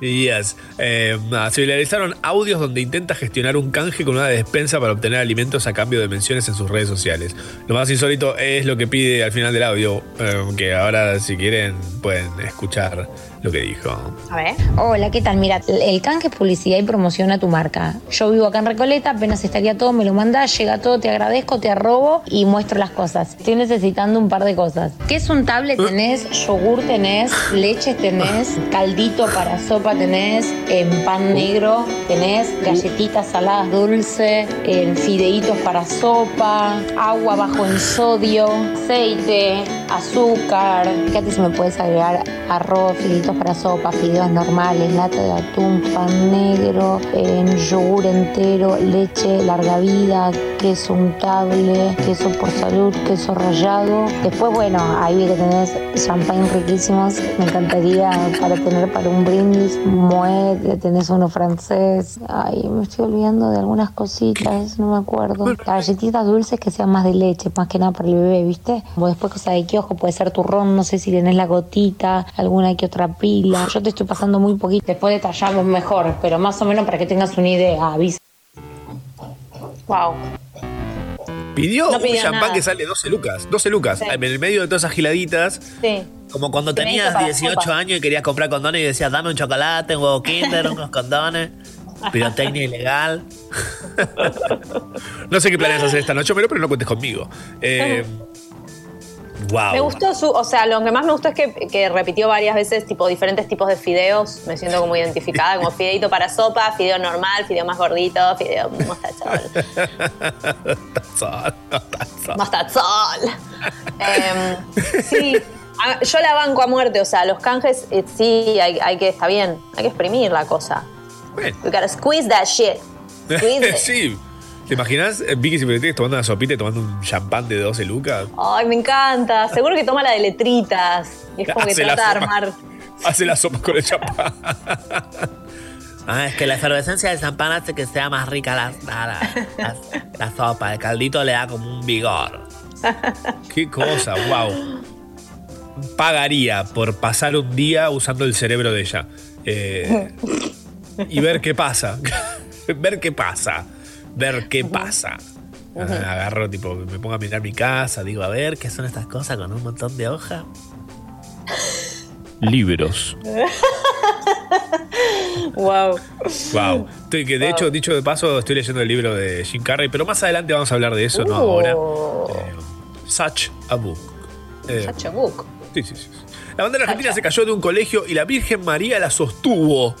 Yes. Eh, se viralizaron audios donde intenta gestionar un canje con una despensa para obtener alimentos a cambio de menciones en sus redes sociales. Lo más insólito es lo que pide al final del audio, eh, que ahora si quieren pueden escuchar lo que dijo. A ver. Hola, ¿qué tal? Mira, el canje es publicidad y promoción a tu marca. Yo vivo acá en Recoleta, apenas estaría todo, me lo mandás, llega todo, te agradezco, te arrobo y muestro las cosas. Estoy necesitando un par de cosas. ¿Qué es un tablet? Tenés yogur, tenés leches, tenés caldito para sopa, tenés en pan negro, tenés galletitas saladas dulce, en fideitos para sopa, agua bajo en sodio, aceite, azúcar. Fíjate si me puedes agregar arroz, fideitos para sopa, fideos normales, lata de atún, pan negro, en yogur entero, leche, larga vida, queso untable, queso por salud, queso rallado. Después, bueno, ahí vi que tenés champagne riquísimos. Me encantaría para tener para un brindis, moet, tenés uno francés. Ay, me estoy olvidando de algunas cositas, no me acuerdo. Galletitas dulces que sean más de leche, más que nada para el bebé, ¿viste? O después cosa de kiosco, puede ser turrón, no sé si tenés la gotita, alguna que otra pila. Yo te estoy pasando muy poquito. Después detallamos mejor, pero más o menos para que tengas una idea, avisa. Wow. Pidió No un pidió champán nada. que sale 12 lucas. 12 lucas. En el medio de todas esas giladitas. Sí. Como cuando tenías para 18 sopa. años y querías comprar condones y decías, dame un chocolate, un huevo kinder, unos condones. Pirotecnia ilegal. No sé qué planeas hacer esta noche, pero, pero no cuentes conmigo. Eh, wow. Me gustó su, o sea, lo que más me gustó es que, que repitió varias veces tipo diferentes tipos de fideos. Me siento como identificada, como fideito para sopa, fideo normal, fideo más gordito, fideo mostachol. Tazón. Mostachol. Em, sí, a- yo la banco a muerte, o sea, los canjes eh, sí, hay, hay que, está bien, hay que exprimir la cosa. Bueno. We gotta squeeze that shit. Squeeze it. ¿Te imaginas eh, Vicky Cipolitakis tomando una sopita y tomando un champán de 12 lucas? Ay, me encanta. Seguro que toma la de letritas. Y es como que Hace la trata de armar. Hace la sopa con el champán. Ah, es que la efervescencia del champán hace que sea más rica la, la, la- la- la sopa. El caldito le da como un vigor. Qué cosa, wow. Pagaría por pasar un día usando el cerebro de ella. Eh, y ver qué pasa. ver qué pasa. Ver qué pasa. Ah, Agarro, tipo, me pongo a mirar mi casa, digo, a ver, ¿Qué son estas cosas con un montón de hojas? libros. wow. Wow. Estoy, que de hecho, dicho de paso, estoy leyendo el libro de Jim Carrey, pero más adelante vamos a hablar de eso, no ahora. Eh, Such a book. Eh, Such a book. sí, sí, sí. La bandera argentina se cayó de un colegio y la Virgen María la sostuvo.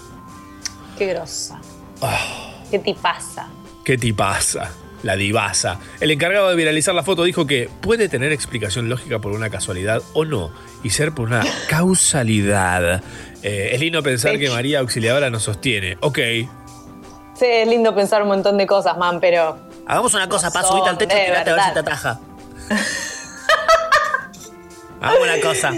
Qué grosa. Ah. ¿Qué te pasa? ¿Qué te pasa? La divasa. El encargado de viralizar la foto dijo que puede tener explicación lógica por una casualidad o no, y ser por una causalidad. Eh, es lindo pensar que María Auxiliadora nos sostiene. Ok. Sí, es lindo pensar un montón de cosas, man, pero. Hagamos una cosa, No pa, subite al techo y tirate a ver si te ataja. Hagamos una cosa.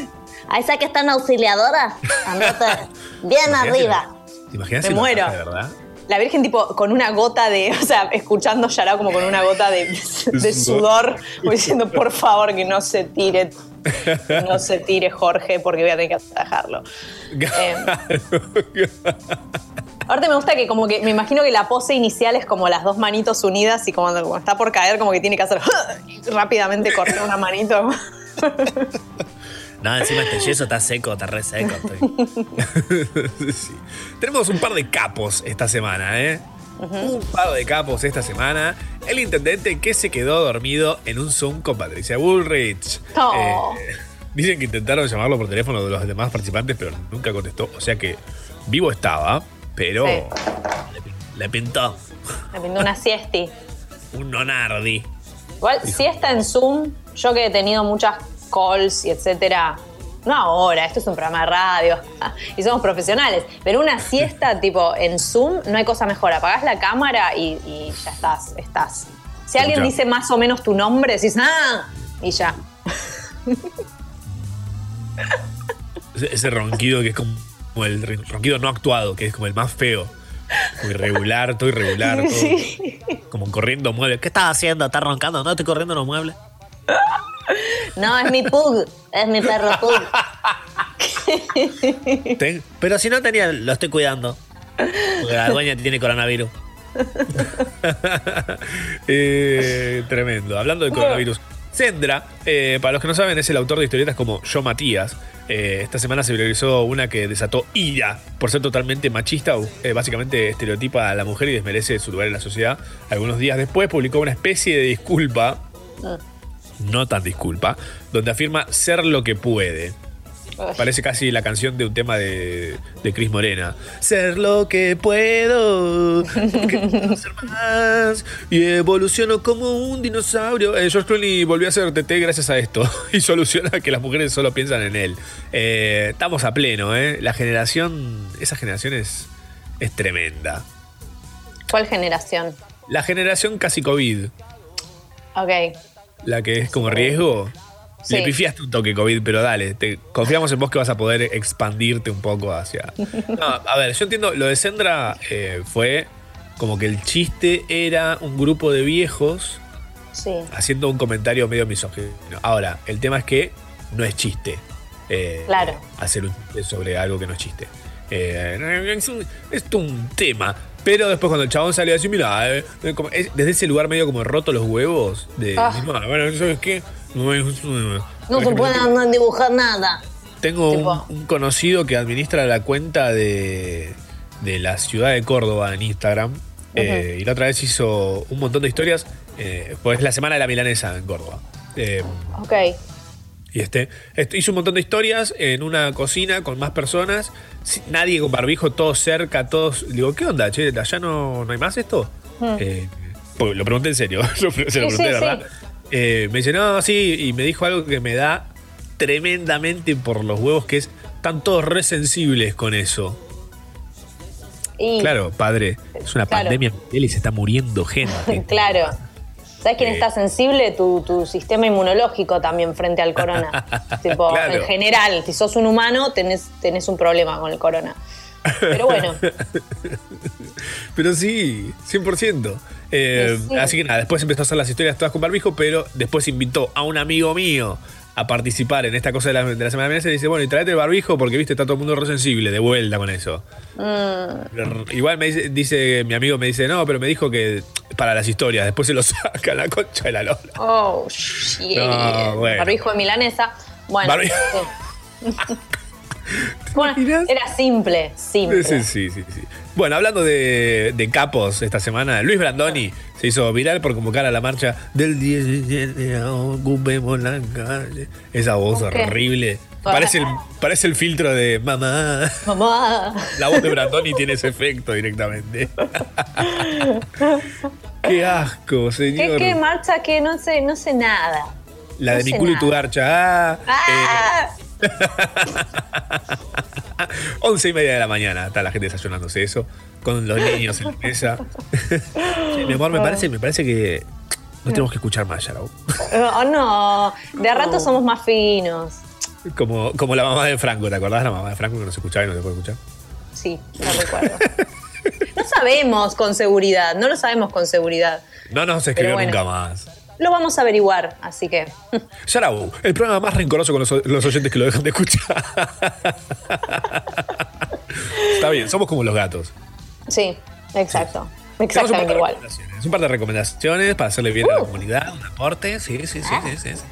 A esa que está en auxiliadora, andate bien arriba. ¿Te imaginas si lo muero. ataja de verdad? La Virgen, tipo, con una gota de. O sea, escuchando Yarao como con una gota de, de sudor, como diciendo, por favor, que no se tire. que no se tire Jorge, porque voy a tener que atajarlo. Eh, Aparte me gusta que como que me imagino que la pose inicial es como las dos manitos unidas y como cuando está por caer como que tiene que hacer rápidamente cortar una manito. No, encima este yeso está seco, está re seco. estoy. Sí. Tenemos un par de capos esta semana, ¿eh? Un par de capos esta semana. El intendente que se quedó dormido en un Zoom con Patricia Bullrich. Oh. Eh, dicen que intentaron llamarlo por teléfono de los demás participantes, pero nunca contestó. O sea que vivo estaba, pero Sí. Le pintó Me pintó una siesti. un nonardi. Igual, si está en Zoom, yo que he tenido muchas calls y etcétera, no ahora, esto es un programa de radio y somos profesionales, pero una siesta tipo en Zoom no hay cosa mejor. Apagás la cámara y, y ya estás, estás. Si alguien Ya. dice más o menos tu nombre, decís ¡ah! Y ya. Ese, ese ronquido que es como el ronquido no actuado, que es como el más feo. Como irregular, todo irregular, todo Sí. como corriendo muebles. ¿Qué estás haciendo? ¿Estás roncando? No, estoy corriendo en los muebles. No, es mi pug. Es mi perro pug. Ten- Pero si no tenía, lo estoy cuidando. Porque la dueña tiene coronavirus. Eh, tremendo. Hablando de coronavirus. Sendra, eh, para los que no saben, es el autor de historietas como Yo Matías. Eh, esta semana se viralizó una que desató ira por ser totalmente machista. eh, básicamente estereotipa a la mujer y desmerece su lugar en la sociedad. Algunos días después publicó una especie de disculpa, no tan disculpa, donde afirma ser lo que puede. Parece casi la canción de un tema de, de Cris Morena. Ser lo que puedo, ser más. Y evoluciono como un dinosaurio. Eh, George Clooney volvió a ser TT gracias a esto. Y soluciona que las mujeres solo piensan en él. Eh, estamos a pleno, ¿eh? La generación, esa generación es, es tremenda. ¿Cuál generación? La generación casi COVID, Ok. La que es como riesgo. Sí. Le pifiaste un toque COVID, pero dale, te, confiamos en vos que vas a poder expandirte un poco hacia. No, a ver, yo entiendo, lo de Sendra eh, fue como que el chiste era un grupo de viejos Sí. haciendo un comentario medio misógino. Ahora, el tema es que no es chiste. eh, Claro. Hacer un chiste sobre algo que no es chiste. Eh, es, un, es todo un tema. Pero después cuando el chabón salió a decir, mira, eh, es- desde ese lugar medio como roto los huevos, de, Ah. "Ah, bueno, ¿sabes qué? No, es- No se puede no dibujar nada. tengo un, conocido que administra la cuenta de, de la ciudad de Córdoba en Instagram. eh, y la otra vez hizo un montón de historias. eh, pues es la semana de la milanesa en Córdoba. Eh, Ok. Y este, este hizo un montón de historias en una cocina con más personas. Nadie con barbijo, todos cerca, todos. Digo, ¿qué onda, che? ¿Allá no, no hay más esto? Hmm. Eh, porque lo pregunté en serio, se lo pregunté, sí, ¿verdad? Eh, me dice, no, sí, y me dijo algo que me da tremendamente por los huevos, que es, están todos re sensibles con eso. Y, Claro, padre, es una Claro. pandemia y se está muriendo gente. Claro. ¿Sabes quién Eh. está sensible? Tu, tu sistema inmunológico también frente al corona. tipo, Claro. en general, si sos un humano, tenés, tenés un problema con el corona. Pero bueno, Pero sí, 100%. Eh, Sí, sí. Así que nada, después empezó a hacer las historias todas con barbijo, pero después invitó a un amigo mío a participar en esta cosa de la, de la semana de mesa y dice, bueno, y traete el barbijo porque viste, está todo el mundo re sensible, de vuelta con eso. mm, Igual me dice, dice, mi amigo me dice, no, pero me dijo que para las historias, después se lo saca la concha de la lora. oh, shit. No, bueno. Barbijo de milanesa. Bueno, era simple, simple. Sí, sí, sí, sí. Bueno, hablando de, de capos esta semana, Luis Brandoni se hizo viral por convocar a la marcha del 17 ocupemos la calle. Esa voz horrible. Parece el, parece el filtro de mamá. Mamá. La voz de Brandoni tiene ese efecto directamente. Qué asco, ¿Qué, señor. qué marcha que no sé, no sé nada? La de no sé mi culo y tu garcha. Ah, ¡Ah! Once y media de la mañana está la gente desayunándose eso, con los niños en la mesa. Mi amor, me parece, me parece que no tenemos que escuchar más, Yarau. Oh, no, de a rato somos más finos. Como, como la mamá de Franco, ¿te acordás? La mamá de Franco que no se escuchaba y no se puede escuchar. Sí, no recuerdo. No sabemos con seguridad, no lo sabemos con seguridad. No nos escribió bueno. nunca más. Lo vamos a averiguar, así que. Yarau, el programa más rencoroso con los, los oyentes que lo dejan de escuchar. Está bien, somos como los gatos. Sí, exacto. Exactamente de igual. recomendaciones, Un par de recomendaciones para hacerle bien a Uh. la comunidad, un aporte. Sí, sí, sí, Ah. sí, sí. sí.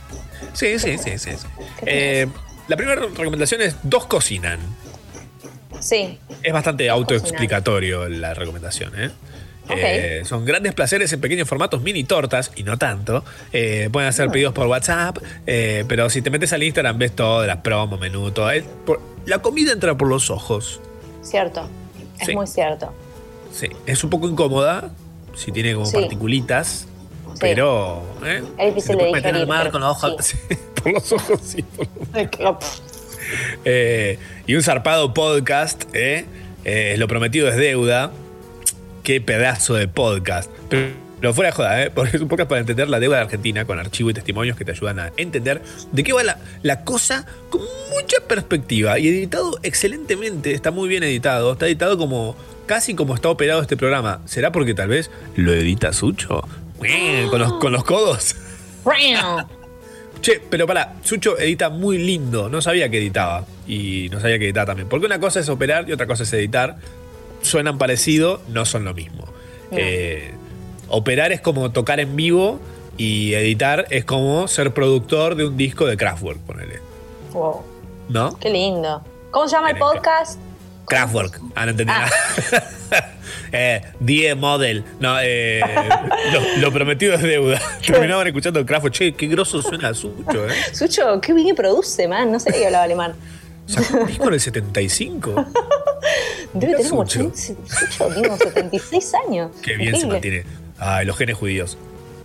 Sí, sí, sí, sí, sí. Eh, la primera recomendación es dos cocinan. Sí. Es bastante autoexplicatorio la recomendación, ¿eh? Eh, son grandes placeres en pequeños formatos, mini tortas, y no tanto. Eh, pueden Ah. hacer pedidos por WhatsApp, eh, pero si te metes al Instagram ves todo, de las promos, menú, todo. Es por- la comida entra por los ojos. Cierto. Es Sí. muy cierto. Sí, es un poco incómoda, si tiene como Sí. particulitas, pero... ¿eh? Es difícil de el mar con los ojos. Sí, por los ojos, sí. por los- Eh, y un zarpado podcast, ¿eh? Eh, Lo prometido es deuda. Qué pedazo de podcast. Pero, pero fuera de joda, ¿eh? Porque es un podcast para entender la deuda de Argentina con archivo y testimonios que te ayudan a entender de qué va la, la cosa con mucha perspectiva. Y editado excelentemente, está muy bien editado. Está editado como casi como está operado este programa. ¿Será porque tal vez lo edita Sucho? Con los, con los codos. Che, pero para, Sucho edita muy lindo. No sabía que editaba. Y no sabía que editaba también. Porque una cosa es operar y otra cosa es editar. Suenan parecido, no son lo mismo. Eh, operar es como tocar en vivo y editar es como ser productor de un disco de Kraftwerk, ponele. Wow. ¿No? Qué lindo. ¿Cómo se llama el podcast? Kraftwerk. Ah, no entendí nada. eh, Die Model. No, eh, lo, lo prometido es deuda. Terminaban escuchando Kraftwerk. Che, qué grosso suena Sucho, ¿eh? Sucho, qué bien que produce, man. No sabía que hablaba alemán. Sacó un disco en el 75. Debe tener Sucho. 80, Sucho, tiene como 76 años. Qué bien se Increíble. mantiene. Ay, los genes judíos.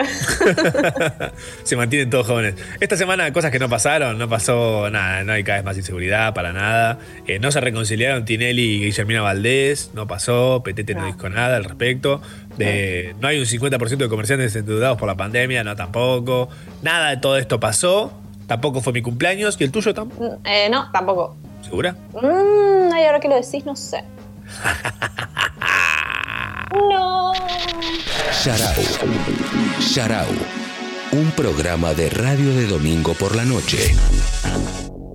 se mantienen todos jóvenes. Esta semana cosas que no pasaron, no pasó nada, no hay cada vez más inseguridad para nada. Eh, no se reconciliaron Tinelli y Guillermina Valdés, no pasó, Petete no, dijo nada al respecto. De- no hay un 50% de comerciantes endeudados por la pandemia, no tampoco. Nada de todo esto pasó, tampoco fue mi cumpleaños y el tuyo tampoco. Mm, Eh, no, tampoco. ¿Segura? Mm, ay, ahora que lo decís, no sé. no. Sharau. Sharau. Un programa de radio de domingo por la noche.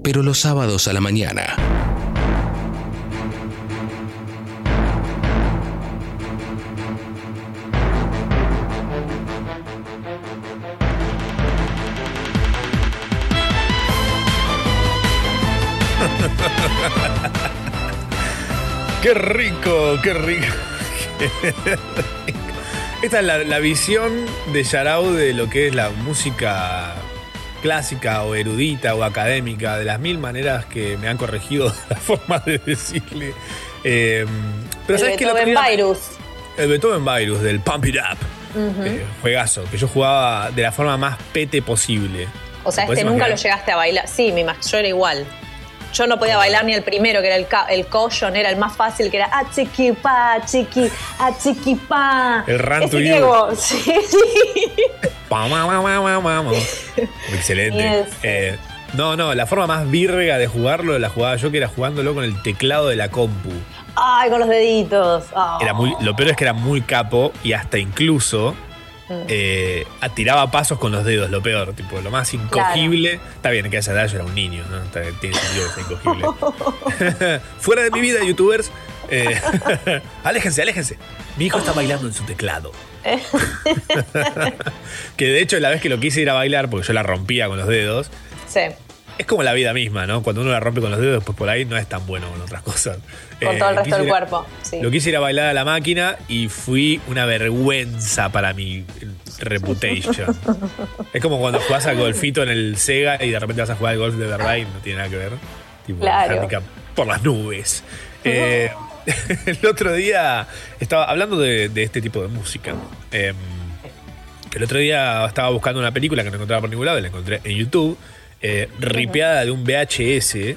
Pero los sábados a la mañana. Qué rico, qué rico. Esta es la, la visión de Yarau de lo que es la música clásica o erudita o académica, de las mil maneras que me han corregido la forma de decirle. Eh, pero el ¿sabes Beethoven día- Virus. El Beethoven Virus del Pump It Up. Eh, juegazo, que yo jugaba de la forma más pete posible. O sea, ¿Te podés este nunca lo llegaste a bailar. Sí, mi imag- yo era igual. Yo no podía bailar ni el primero, que era el, el Caution, era el más fácil, que era a chiqui pa, chiqui, a chiqui pa. El Run Ese to que You. hago- Sí, sí. Excelente. Yes. Eh, no, no, la forma más virga de jugarlo la jugaba yo, que era jugándolo con el teclado de la compu. Ay, con los deditos. Ah. Era muy, lo peor es que era muy capo y hasta incluso. Eh, tiraba pasos con los dedos, lo peor, tipo, lo más incogible. Está bien, que a esa edad yo era un niño, ¿no? Está- tiene sentido que sea incogible. Fuera de mi vida, youtubers, eh, aléjense, aléjense. Mi hijo está bailando en su teclado. que de hecho, la vez que lo quise ir a bailar, porque yo la rompía con los dedos, Sí. Es como la vida misma, ¿no? Cuando uno la rompe con los dedos, pues por ahí no es tan bueno con otras cosas. Con Eh, todo el resto del ir cuerpo. Sí. Lo quise ir a bailar a la máquina y fui una vergüenza para mi reputation. es como cuando jugás al golfito en el Sega y de repente vas a jugar al golf de verdad y no tiene nada que ver. Tipo, Claro. por las nubes. Eh, el otro día estaba hablando de, de este tipo de música. em, el otro día estaba buscando una película que no encontraba por ningún lado y la encontré en YouTube, eh, ripeada de un VHS.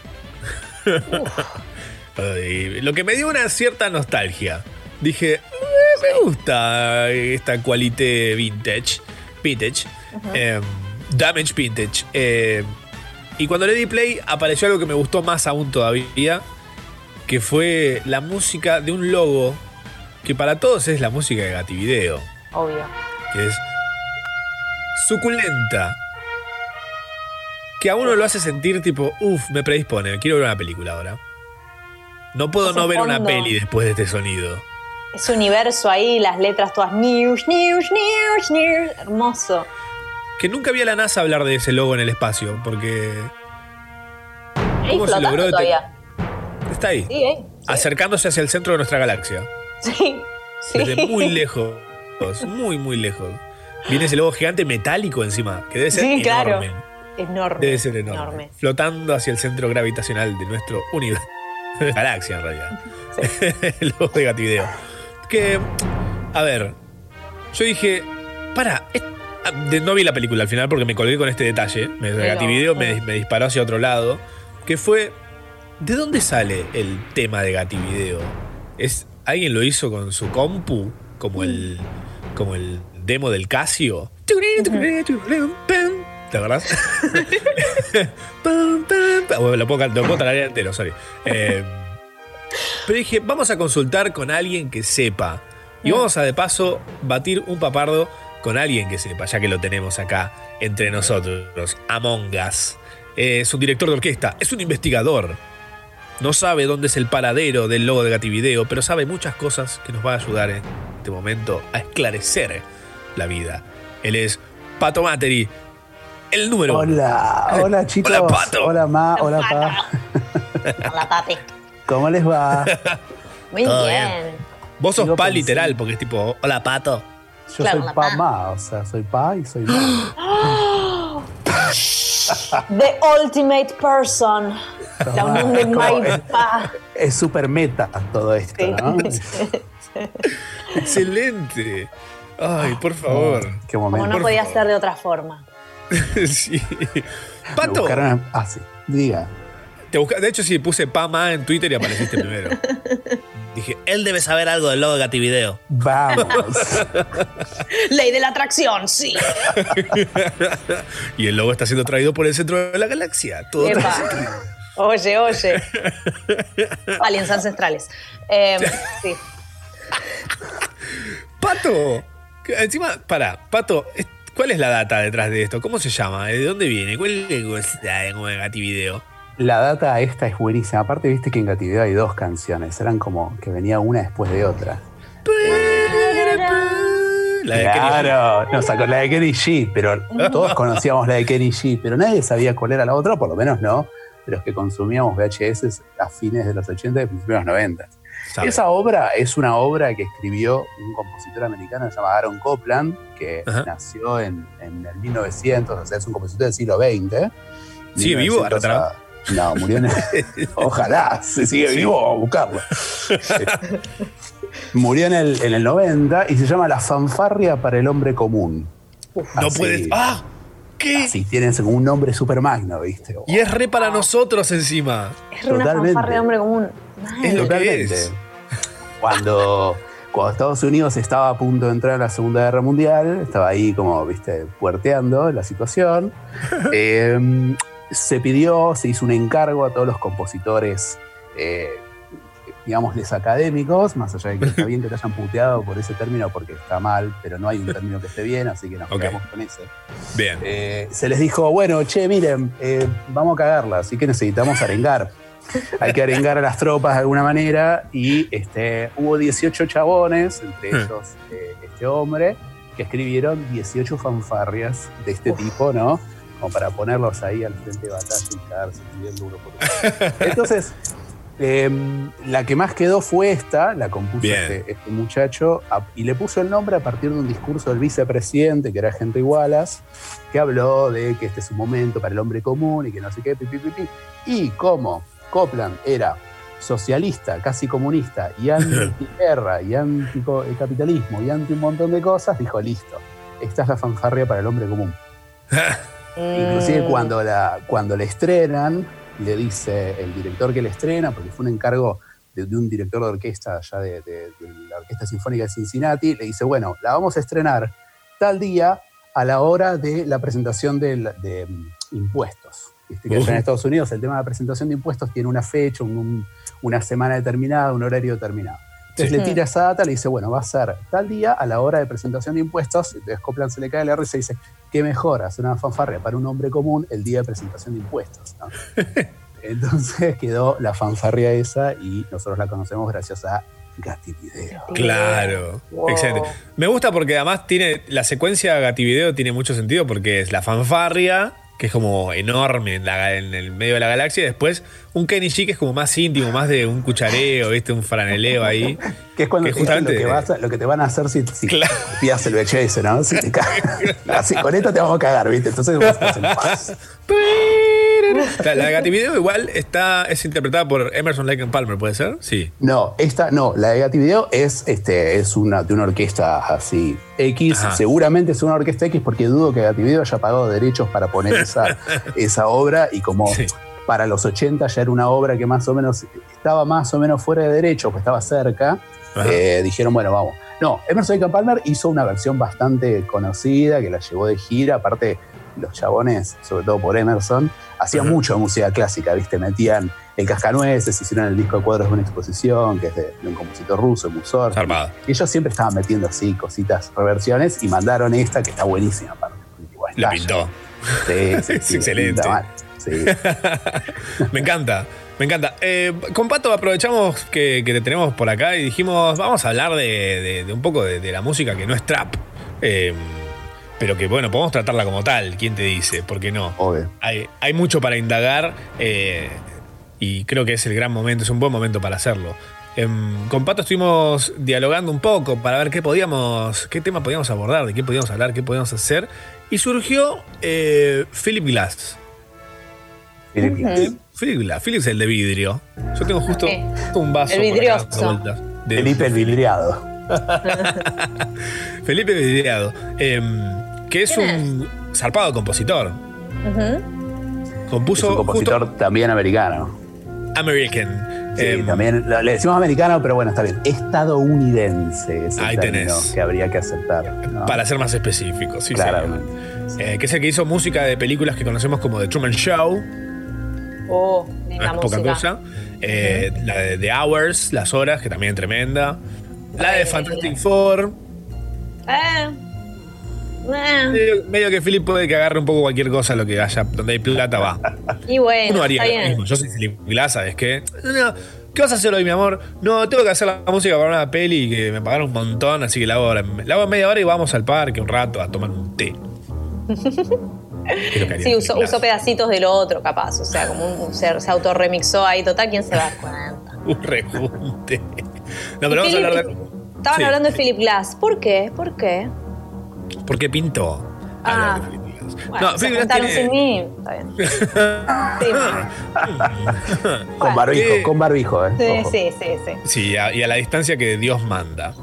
Lo que me dio una cierta nostalgia. Dije, "Eh, me gusta esta qualité vintage. Vintage. em, damage vintage. em, y cuando le di play apareció algo que me gustó más aún todavía. Que fue la música de un logo que para todos es la música de Gativideo. Obvio. Que es suculenta. Que a uno lo hace sentir tipo, uff, me predispone, quiero ver una película ahora. No puedo Ese no ver una peli después de este sonido. ese universo ahí, las letras todas news, news, news, news. Hermoso. Que nunca vi a la NASA hablar de ese logo en el espacio, porque ¿Cómo se logró todavía. está ahí, Sí, ¿eh? acercándose hacia el centro de nuestra galaxia. Sí. sí. Desde muy lejos, muy, muy lejos. Viene ese logo gigante metálico encima, que debe ser Sí, claro. Enorme. Debe ser enorme. Enorme. Flotando hacia el centro gravitacional de nuestro universo. Galaxia, en realidad. el logo de Gativideo. Que, a ver, yo dije, para, ah, no vi la película al final porque me colgué con este detalle. Me, Pero, Gativideo me, me disparó hacia otro lado. Que fue, ¿de dónde sale el tema de Gativideo? ¿Es, ¿Alguien lo hizo con su compu? Como el, como el demo del Casio. ¿Te acordás? Bueno, lo puedo, lo puedo entero, sorry. Eh, pero dije, vamos a consultar con alguien que sepa. Y vamos a de paso batir un papardo con alguien que sepa, ya que lo tenemos acá entre nosotros. Among Us. Eh, es un director de orquesta, es un investigador. No sabe dónde es el paradero del logo de Gativideo, pero sabe muchas cosas que nos va a ayudar en este momento a esclarecer la vida. Él es Pato Materi, el número. Hola, hola chicos. Hola, Pato. Hola, Ma. Hola, Pa. Hola, papi. ¿Cómo les va? Muy bien. Vos sos Sigo pa pensando. literal, porque es tipo, hola Pato. Yo Claro, soy Pa. Ma, o sea, soy Pa y soy Ma. The ultimate person. La unión de Como my es- pa. Es súper meta todo esto, Sí. ¿no? Excelente. Ay, por favor. Qué Como momento. no por podía favor. ser de otra forma. sí. Pato, a- Ah, sí. Diga. te busca- de hecho sí, puse Pama en Twitter y apareciste primero. Dije, Él debe saber algo del logo de Gativideo. Vamos. Ley de la atracción, sí. y el logo está siendo traído por el centro de la galaxia. Todo. Oye, oye. Aliens ancestrales. Eh, sí. Pato, que encima, para, Pato, ¿cuál es la data detrás de esto? ¿Cómo se llama? ¿De dónde viene? ¿Cuál es la de Gativideo? La data esta es buenísima. Aparte, viste que en Gatividad hay dos canciones. Eran como que venía una después de otra. La de Kenny G. claro, nos sacó la de Kenny G, pero todos conocíamos la de Kenny G, pero nadie sabía cuál era la otra, por lo menos no, de los que consumíamos VHS a fines de los 80 y principios de los 90. Sabe. Esa obra es una obra que escribió un compositor americano que se llama Aaron Copland, que Ajá. nació en, en el 1900, o sea, es un compositor del siglo XX. ¿Sigue vivo, 1900 Arratrao? a- No, murió en el... Ojalá, se sigue vivo a buscarlo. Murió en el, en el 90 y se llama La fanfarria para el hombre común. No puedes. ¡Ah! ¿Qué? Así tienen como un nombre super magno, ¿viste? Y es re para nosotros encima. Es re una Totalmente. fanfarria de hombre común. Es lo que es. Cuando, cuando Estados Unidos estaba a punto de entrar a la Segunda Guerra Mundial, estaba ahí como, viste, puerteando la situación, eh, se pidió, se hizo un encargo a todos los compositores, eh, digámosles académicos, más allá de que está bien que te hayan puteado por ese término porque está mal, pero no hay un término que esté bien, así que nos Ok. quedamos con ese. Bien. Eh, se les dijo, bueno, che, miren, eh, vamos a cagarla, así que necesitamos arengar. Hay que arengar a las tropas de alguna manera y este, hubo 18 chabones, entre Hmm. ellos eh, este hombre, que escribieron 18 fanfarrias de este tipo, ¿no? Como para ponerlos ahí al frente de batalla y cagarse escribiendo uno por uno. Entonces, em, la que más quedó fue esta, la compuso este, este muchacho a- y le puso el nombre a partir de un discurso del vicepresidente, que era Henry Wallace, que habló de que este es un momento para el hombre común y que no sé qué, pi, pi, pi, pi. Y como Copland era socialista, casi comunista, y anti-guerra, y anticapitalismo, y anti un montón de cosas, dijo, listo, esta es la fanfarria para el hombre común. Inclusive Mm. cuando la, cuando le estrenan, le dice el director que le estrena, porque fue un encargo de, de un director de orquesta allá de, de- de la Orquesta Sinfónica de Cincinnati, le dice, bueno, la vamos a estrenar tal día a la hora de la presentación de, mm, impuestos. Viste que allá en. Estados Unidos el tema de la presentación de impuestos tiene una fecha, un- un- una semana determinada, un horario determinado. Entonces Sí. le tira esa data, le dice, bueno, va a ser tal día a la hora de presentación de impuestos. Entonces Copland se le cae la risa y dice, ¿qué mejor hacer una fanfarria para un hombre común el día de presentación de impuestos? ¿no? Entonces quedó la fanfarria esa y nosotros la conocemos gracias a Gativideo. Claro, excelente. Me gusta porque además tiene la secuencia Gativideo tiene mucho sentido porque es la fanfarria, que es como enorme en, la- en el medio de la galaxia, y después un Kenichi que es como más íntimo, más de un cuchareo, ¿viste? un franeleo ahí. Que es cuando Que te lo, que vas a- lo que te van a hacer si, si pidas el VHS, ¿no? Si te. Así, con esto te vamos a cagar, ¿viste? Entonces vos estás en paz. La, la Gativideo igual está, es interpretada por Emerson Lake and Palmer, ¿puede ser? Sí. No, esta no, la de Gativideo es, este, es una, de una orquesta así X, Ajá. seguramente es una orquesta X porque dudo que Gativideo haya pagado derechos para poner esa, esa obra y como para los 80 ya era una obra que más o menos estaba más o menos fuera de derecho, pues estaba cerca, eh, dijeron, bueno, vamos. No, Emerson Lake and Palmer hizo una versión bastante conocida que la llevó de gira, aparte los chabones, sobre todo por Emerson, hacían Ajá. mucho música clásica, ¿viste? Metían el Cascanueces, hicieron el disco de cuadros de una exposición, que es de, de un compositor ruso, Musor. Y ellos siempre estaban metiendo así cositas, reversiones, y mandaron esta que está buenísima. aparte. La pintó. Sí, sí, Es excelente. Me encanta, me encanta. Eh, con Pato aprovechamos que, que te tenemos por acá y dijimos, vamos a hablar de, de- de un poco de, de la música que no es trap. eh, pero que bueno, podemos tratarla como tal, ¿quién te dice? ¿Por qué no? Hay, hay mucho para indagar eh, y creo que es el gran momento, es un buen momento para hacerlo. Em, con Pato estuvimos dialogando un poco para ver qué podíamos, qué tema podíamos abordar, de qué podíamos hablar, qué podíamos hacer. Y surgió eh, Philip Glass. Philip Glass. Philip Glass. Philip es el de vidrio. Yo tengo justo un vaso. El acá vidrioso. De- Felipe el vidriado. Felipe Vidriado. em, que es un zarpado compositor. Ujú. Compuso es un compositor también americano. American. Sí, Em, también le decimos americano, pero bueno, está bien. Estadounidense es el Ahí tenés. que habría que aceptar. ¿no? Para ser más específico, sí, Claramente. señor. Eh, que es el que hizo música de películas que conocemos como The Truman Show, Oh, no linda es poca música. cosa. Eh, La de The Hours, Las Horas, que también es tremenda. La de Fantastic Four. Eh. Medio, medio que Philip puede que agarre un poco cualquier cosa, lo que haya, donde hay plata va. Y bueno, Uno haría está lo bien. mismo. Yo soy Philip Glass, ¿sabes qué? No, ¿Qué vas a hacer hoy, mi amor? No, tengo que hacer la música para una peli que me pagaron un montón, así que la hago, ahora. la hago en media hora y vamos al parque un rato a tomar un té. Sí, usó, pedacitos de lo otro, capaz. O sea, como un, se, se autorremixó ahí. Total, ¿quién se da cuenta? Un rejunte. No, pero vamos a hablar de. Estaban Sí. hablando de Philip Glass. ¿Por qué? ¿Por qué? ¿Por qué pintó? Ah. de Glass? Bueno, no, se tiene- sin mí. Está bien. Con barbijo, con barbijo, ¿eh? Sí, Ojo. sí, sí, sí. Sí, a- y a la distancia que Dios manda.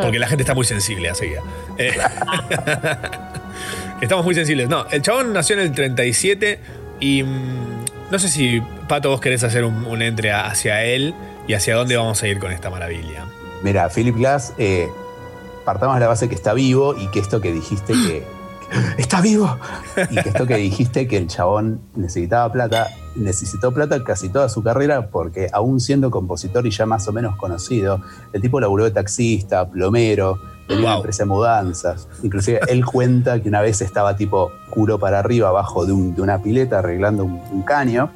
Porque la gente está muy sensible así. Eh, estamos muy sensibles. No, el chabón nació en el 37 y mm, no sé si, Pato, vos querés hacer un, un entre a- hacia él y hacia dónde vamos a ir con esta maravilla. Mira, Philip Glass, eh, partamos de la base que está vivo y que esto que dijiste que. ¡Está vivo! Y que esto que dijiste que el chabón necesitaba plata, necesitó plata casi toda su carrera porque, aún siendo compositor y ya más o menos conocido, el tipo laburó de taxista, plomero, tenía una empresa de mudanzas. Inclusive él cuenta que una vez estaba tipo culo para arriba, abajo de, un- de una pileta, arreglando un, un caño.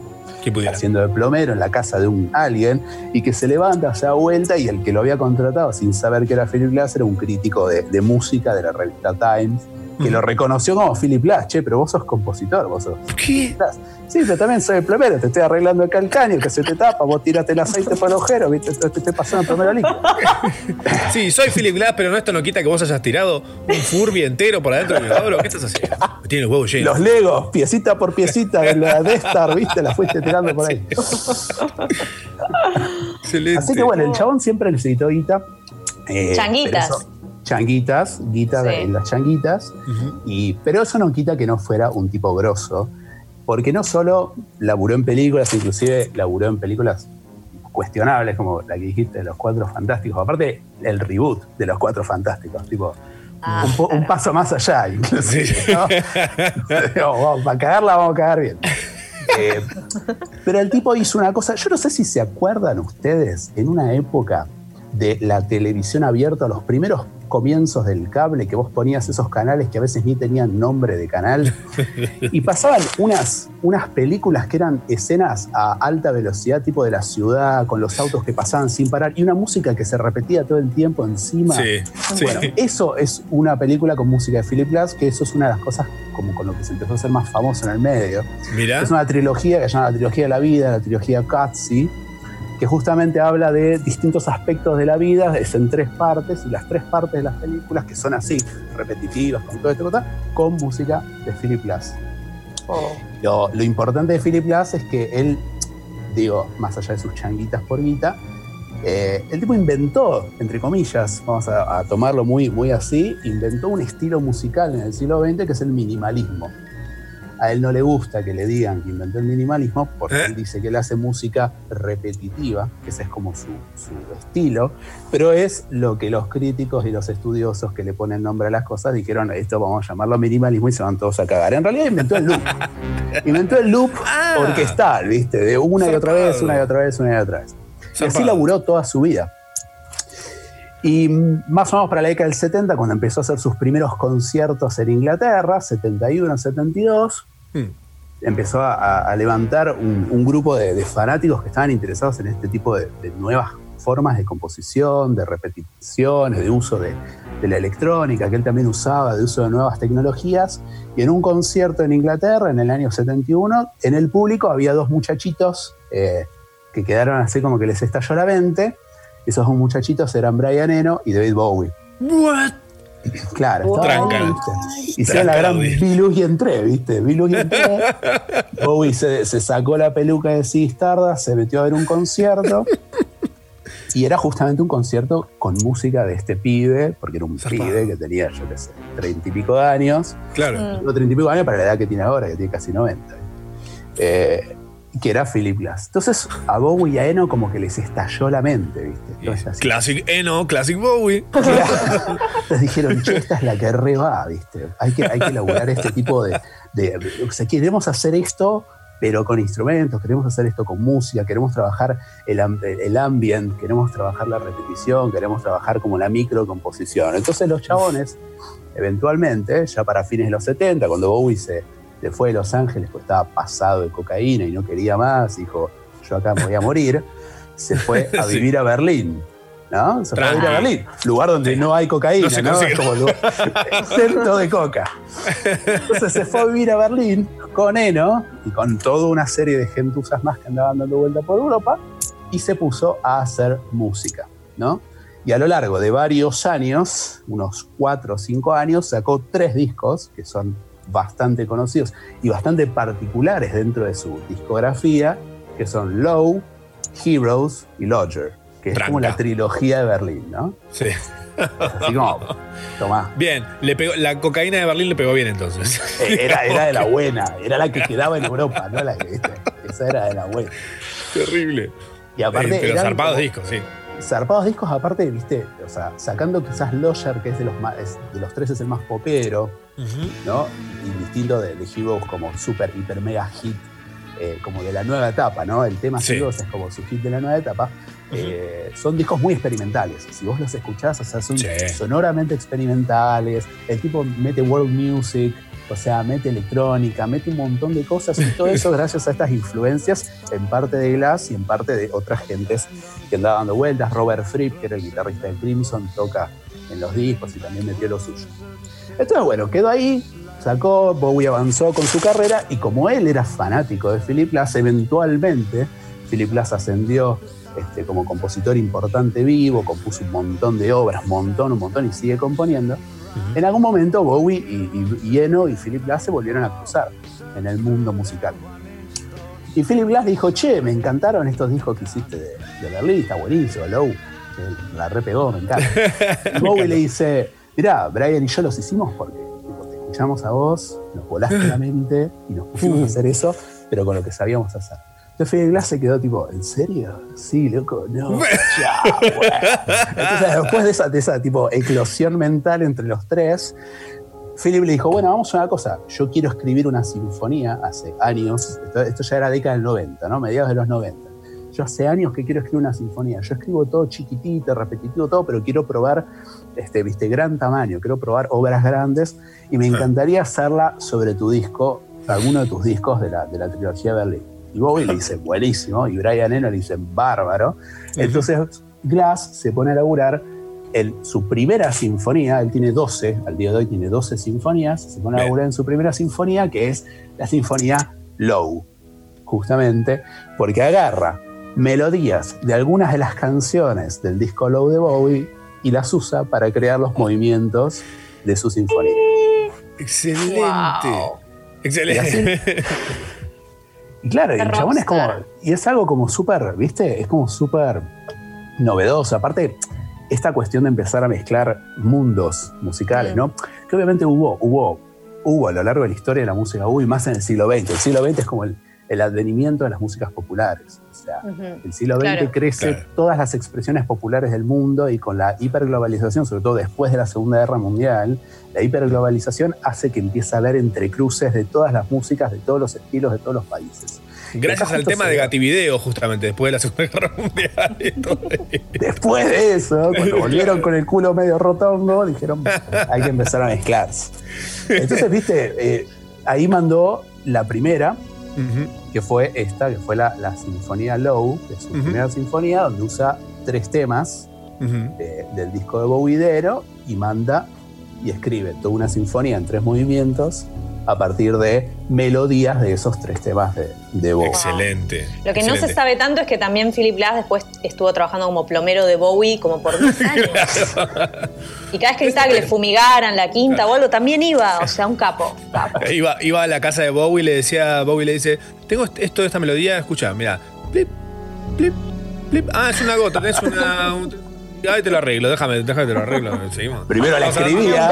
Haciendo de plomero en la casa de un alguien y que se levanta, se da vuelta y el que lo había contratado sin saber que era Philip Glass era un crítico de, de música de la revista Times que lo reconoció como Philip Glass, che, pero vos sos compositor, vos sos. ¿Qué? Sí, pero también soy plomero, te estoy arreglando acá el caño que se te tapa, vos tiraste el aceite por el agujero, viste, te, estoy pasando el primera línea. Sí, soy Philip Glass, pero no esto no quita que vos hayas tirado un Furby entero por adentro del inodoro. ¿Qué estás haciendo? Tiene los huevos llenos. Los Legos, piecita por piecita de la Death Star, viste, la fuiste tirando por ahí. Excelente. Así que bueno, el chabón siempre necesitó guita. eh, Changuitas. changuitas, guita Sí. en las changuitas. y, pero eso no quita que no fuera un tipo grosso. Porque no solo laburó en películas, inclusive laburó en películas cuestionables, como la que dijiste de los Cuatro Fantásticos. Aparte, el reboot de los Cuatro Fantásticos, tipo. Ah, un, paso más allá, inclusive. ¿no? Vamos, para cagarla vamos a cagar bien. Eh, pero el tipo hizo una cosa, yo no sé si se acuerdan ustedes, en una época de la televisión abierta, los primeros comienzos del cable que vos ponías esos canales que a veces ni tenían nombre de canal y pasaban unas, unas películas que eran escenas a alta velocidad, tipo de la ciudad, con los autos que pasaban sin parar y una música que se repetía todo el tiempo encima. Sí, sí. Bueno, eso es una película con música de Philip Glass, que eso es una de las cosas como con lo que se empezó a hacer más famoso en el medio. Mirá. Es una trilogía que se llama la trilogía de la vida, la trilogía Katsi, que justamente habla de distintos aspectos de la vida, es en tres partes, y las tres partes de las películas, que son así, repetitivas, con todo esto, cosa, con música de Philip Glass. Lo, lo importante de Philip Glass es que él, digo, más allá de sus changuitas por guita, eh, el tipo inventó, entre comillas, vamos a, a tomarlo muy, muy así, inventó un estilo musical en el siglo XX que es el minimalismo. A él no le gusta que le digan que inventó el minimalismo porque él dice que él hace música repetitiva, que ese es como su, su estilo, pero es lo que los críticos y los estudiosos que le ponen nombre a las cosas dijeron, esto vamos a llamarlo minimalismo y se van todos a cagar. En realidad inventó el loop. inventó el loop orquestal, ¿viste? De una y otra vez, una y otra vez, una y otra vez. Y así laburó toda su vida. Y más o menos para la década del 70, cuando empezó a hacer sus primeros conciertos en Inglaterra, 71, 72, empezó a, levantar un, grupo de, fanáticos que estaban interesados en este tipo de, nuevas formas de composición, de repeticiones, de uso de, de la electrónica, que él también usaba, de uso de nuevas tecnologías. Y en un concierto en Inglaterra, en el año 71, en el público había dos muchachitos eh, que quedaron así como que les estalló la mente. Esos dos muchachitos eran Brian Eno y David Bowie. What? Claro, Tranca. Hicieron la gran Bilus y entré, ¿viste? Bilus y entré. Bowie se, se sacó la peluca de Sistarda, se metió a ver un concierto. Y era justamente un concierto con música de este pibe, porque era un pibe que tenía, yo qué sé, treinta y pico de años. Claro. Treinta y pico de años para la edad que tiene ahora, que tiene casi 90. Eh, que era Philip Glass. Entonces a Bowie y a Eno como que les estalló la mente, ¿viste? Entonces, Classic Eno, Classic Bowie. entonces dijeron, che, esta es la que re va, ¿viste? Hay que, hay que elaborar este tipo de, de- O sea, queremos hacer esto, pero con instrumentos, queremos hacer esto con música, queremos trabajar el, el ambient, queremos trabajar la repetición, queremos trabajar como la microcomposición. Entonces los chabones, eventualmente, ya para fines de los 70, cuando Bowie se, se fue de Los Ángeles, pues estaba pasado de cocaína y no quería más, dijo, yo acá me voy a morir, se fue a Sí. vivir a Berlín. ¿No? Se fue a vivir a. Berlín, lugar donde no hay cocaína, No se ¿no? consigue. Es como lugar- centro de coca. Entonces se fue a vivir a Berlín con Eno y con toda una serie de gentuzas más que andaban dando vuelta por Europa y se puso a hacer música, ¿no? Y a lo largo de varios años, unos cuatro o cinco años, sacó tres discos que son bastante conocidos y bastante particulares dentro de su discografía, que son Low, Heroes y Lodger, que es como la trilogía de Berlín, ¿no? Sí. Así como, tomá. Bien, le pegó, la cocaína de Berlín le pegó bien entonces. Era, era de la buena, era la que quedaba en Europa, no la que. Esa era de la buena. Terrible. Y aparte Eh, pero eran zarpados como- discos, sí. zarpados discos, aparte, viste, o sea, sacando quizás Lodger, que es de los más, es- de los tres es el más popero, ¿no? Y distinto de, de Heroes como super, hiper, mega hit, eh, como de la nueva etapa, ¿no? El tema Sí. Heroes es como su hit de la nueva etapa. Eh, son discos muy experimentales. Si vos los escuchás, o sea, son Sí. sonoramente experimentales. El tipo mete world music, o sea, mete electrónica, mete un montón de cosas y todo eso gracias a estas influencias, en parte de Glass y en parte de otras gentes que andaba dando vueltas. Robert Fripp, que era el guitarrista de Crimson, toca en los discos y también metió lo suyo. Entonces, bueno, quedó ahí, sacó, Bowie avanzó con su carrera y como él era fanático de Philip Glass, eventualmente Philip Glass ascendió este, como compositor importante vivo, compuso un montón de obras, montón, un montón y sigue componiendo. En algún momento Bowie y, y- y Eno y Philip Glass se volvieron a cruzar en el mundo musical. Y Philip Glass dijo, che, me encantaron estos discos que hiciste de, de Berlín, está buenísimo, Low, que la repegó, me encanta. Y Bowie le dice, mirá, Brian y yo los hicimos porque tipo, te escuchamos a vos, nos volaste la mente y nos pusimos a hacer eso, pero con lo que sabíamos hacer. Entonces Philip Glass se quedó tipo, ¿en serio? Sí, loco, no. ya, bueno. Entonces después de esa, de esa tipo eclosión mental entre los tres, Philip le dijo, bueno, vamos a una cosa, yo quiero escribir una sinfonía hace años, esto, esto ya era década del 90, ¿no? Mediados de los 90. Yo hace años que quiero escribir una sinfonía. Yo escribo todo chiquitito, repetitivo, todo, pero quiero probar, este, viste, gran tamaño, quiero probar obras grandes y me encantaría hacerla sobre tu disco, alguno de tus discos de la, de la trilogía Berlín. Y Bowie le dice, buenísimo, y Brian Eno le dice, bárbaro. Entonces Glass se pone a laburar en su primera sinfonía, él tiene 12, al día de hoy tiene 12 sinfonías, se pone a laburar en su primera sinfonía, que es la sinfonía Low, justamente porque agarra melodías de algunas de las canciones del disco Low de Bowie y las usa para crear los movimientos de su sinfonía. Excelente. Excelente. Y claro, y el chabón es como. Y es algo como súper, ¿viste? Es como súper novedoso. Aparte, esta cuestión de empezar a mezclar mundos musicales, ¿no? Que obviamente hubo, hubo, hubo a lo largo de la historia de la música, hubo y más en el siglo XX. El siglo XX es como el, el advenimiento de las músicas populares. O sea, el siglo XX Claro. crece Claro. todas las expresiones populares del mundo y con la hiperglobalización, sobre todo después de la Segunda Guerra Mundial, la hiperglobalización hace que empiece a haber entrecruces de todas las músicas, de todos los estilos, de todos los países. Gracias al tema de Gativideo, justamente, después de la Segunda Guerra Mundial. y todo. Después de eso, cuando volvieron con el culo medio rotongo, dijeron, hay que empezar a mezclarse. Entonces, viste, eh, ahí mandó la primera, que fue esta, que fue la, la Sinfonía Low, que es su primera sinfonía, donde usa tres temas de- del disco de Bowidero y manda y escribe toda una sinfonía en tres movimientos a partir de melodías de esos tres temas de, de Bowie. Excelente. Lo que no se sabe tanto es que también Philip Glass después estuvo trabajando como plomero de Bowie como por 10 años. Y cada vez que necesitaba que le fumigaran la quinta o algo, también iba, o sea, un capo. capo. Iba, iba a la casa de Bowie y le decía, Bowie le dice, tengo est- esto de esta melodía, escucha, mira, plip, plip, plip. Ah, es una gota, es una... un- Ay, te lo arreglo, déjame, déjame te lo arreglo. Seguimos. Primero la escribía,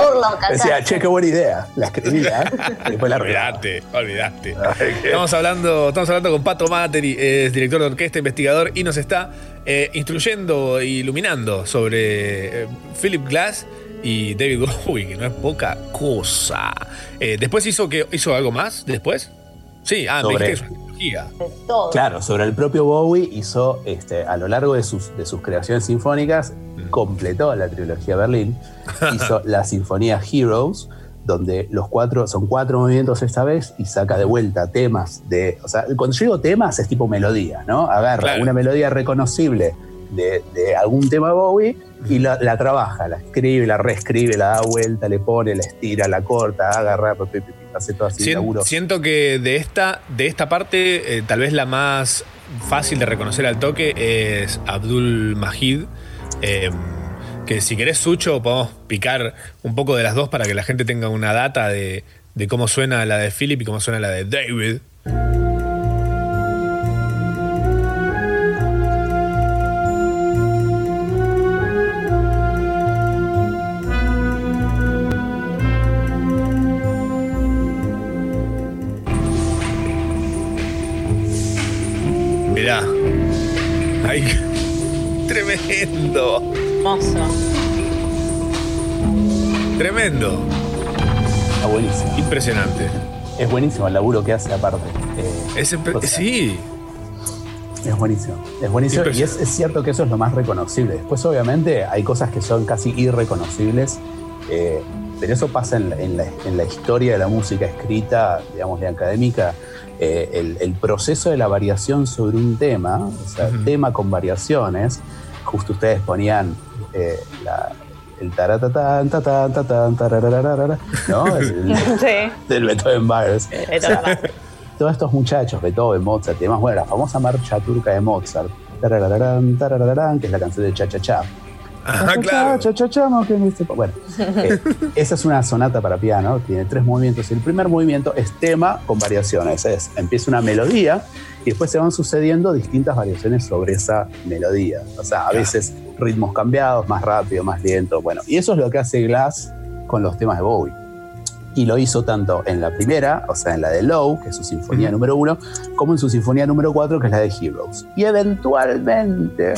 decía, che, qué buena idea. La escribía, y después la arreglaba. Olvidaste, olvidaste. Estamos hablando, estamos hablando con Pato Materi, es director de orquesta, investigador, y nos está eh, instruyendo e iluminando sobre eh, Philip Glass y David Bowie, que no es poca cosa. Eh, después hizo que hizo algo más, después. Sí, ah, me Sobre- dijiste que Todo. Claro, sobre el propio Bowie hizo, este, a lo largo de sus, de sus creaciones sinfónicas, Mm. completó la trilogía Berlín, hizo la sinfonía Heroes, donde los cuatro, son cuatro movimientos esta vez, y saca de vuelta temas de, o sea, cuando yo digo temas es tipo melodía, ¿no? Agarra Claro. una melodía reconocible de, de algún tema Bowie y la, la trabaja, la escribe, la reescribe, la da vuelta, le pone, la estira, la corta, agarra, hace todo así, Sien- laburo. siento que de esta, de esta parte, eh, tal vez la más fácil de reconocer al toque es Abdul Majid. eh, que si querés, Sucho, podemos picar un poco de las dos para que la gente tenga una data de, de cómo suena la de Philip y cómo suena la de David. Hermoso. Tremendo. Está buenísimo. Impresionante. Es buenísimo el laburo que hace aparte. Eh, Es impre- o sea, sí. Es buenísimo. Es buenísimo y es, es cierto que eso es lo más reconocible. Después, obviamente, hay cosas que son casi irreconocibles, eh, pero eso pasa en la, en la- en la historia de la música escrita, digamos, de académica. eh, el, el proceso de la variación sobre un tema, o sea, tema con variaciones, justo ustedes ponían eh, la- el taratatán, tatán, tatán, tararararara, ¿no? El- Sí. del Beethoven Byers. Todos estos muchachos, Beethoven, Mozart y demás, bueno, la famosa marcha turca de Mozart, tararararán, tararararán, que es la canción de Cha Cha Cha. Ajá, claro. cha, cha, cha. Bueno, eh, esa es una sonata para piano, tiene tres movimientos. El primer movimiento es tema con variaciones, es empieza una melodía y después se van sucediendo distintas variaciones sobre esa melodía. O sea, a veces ritmos cambiados, más rápido, más lento. Bueno, y eso es lo que hace Glass con los temas de Bowie. Y lo hizo tanto en la primera, o sea, en la de Low, que es su sinfonía número uno, como en su sinfonía número cuatro, que es la de Heroes. Y eventualmente,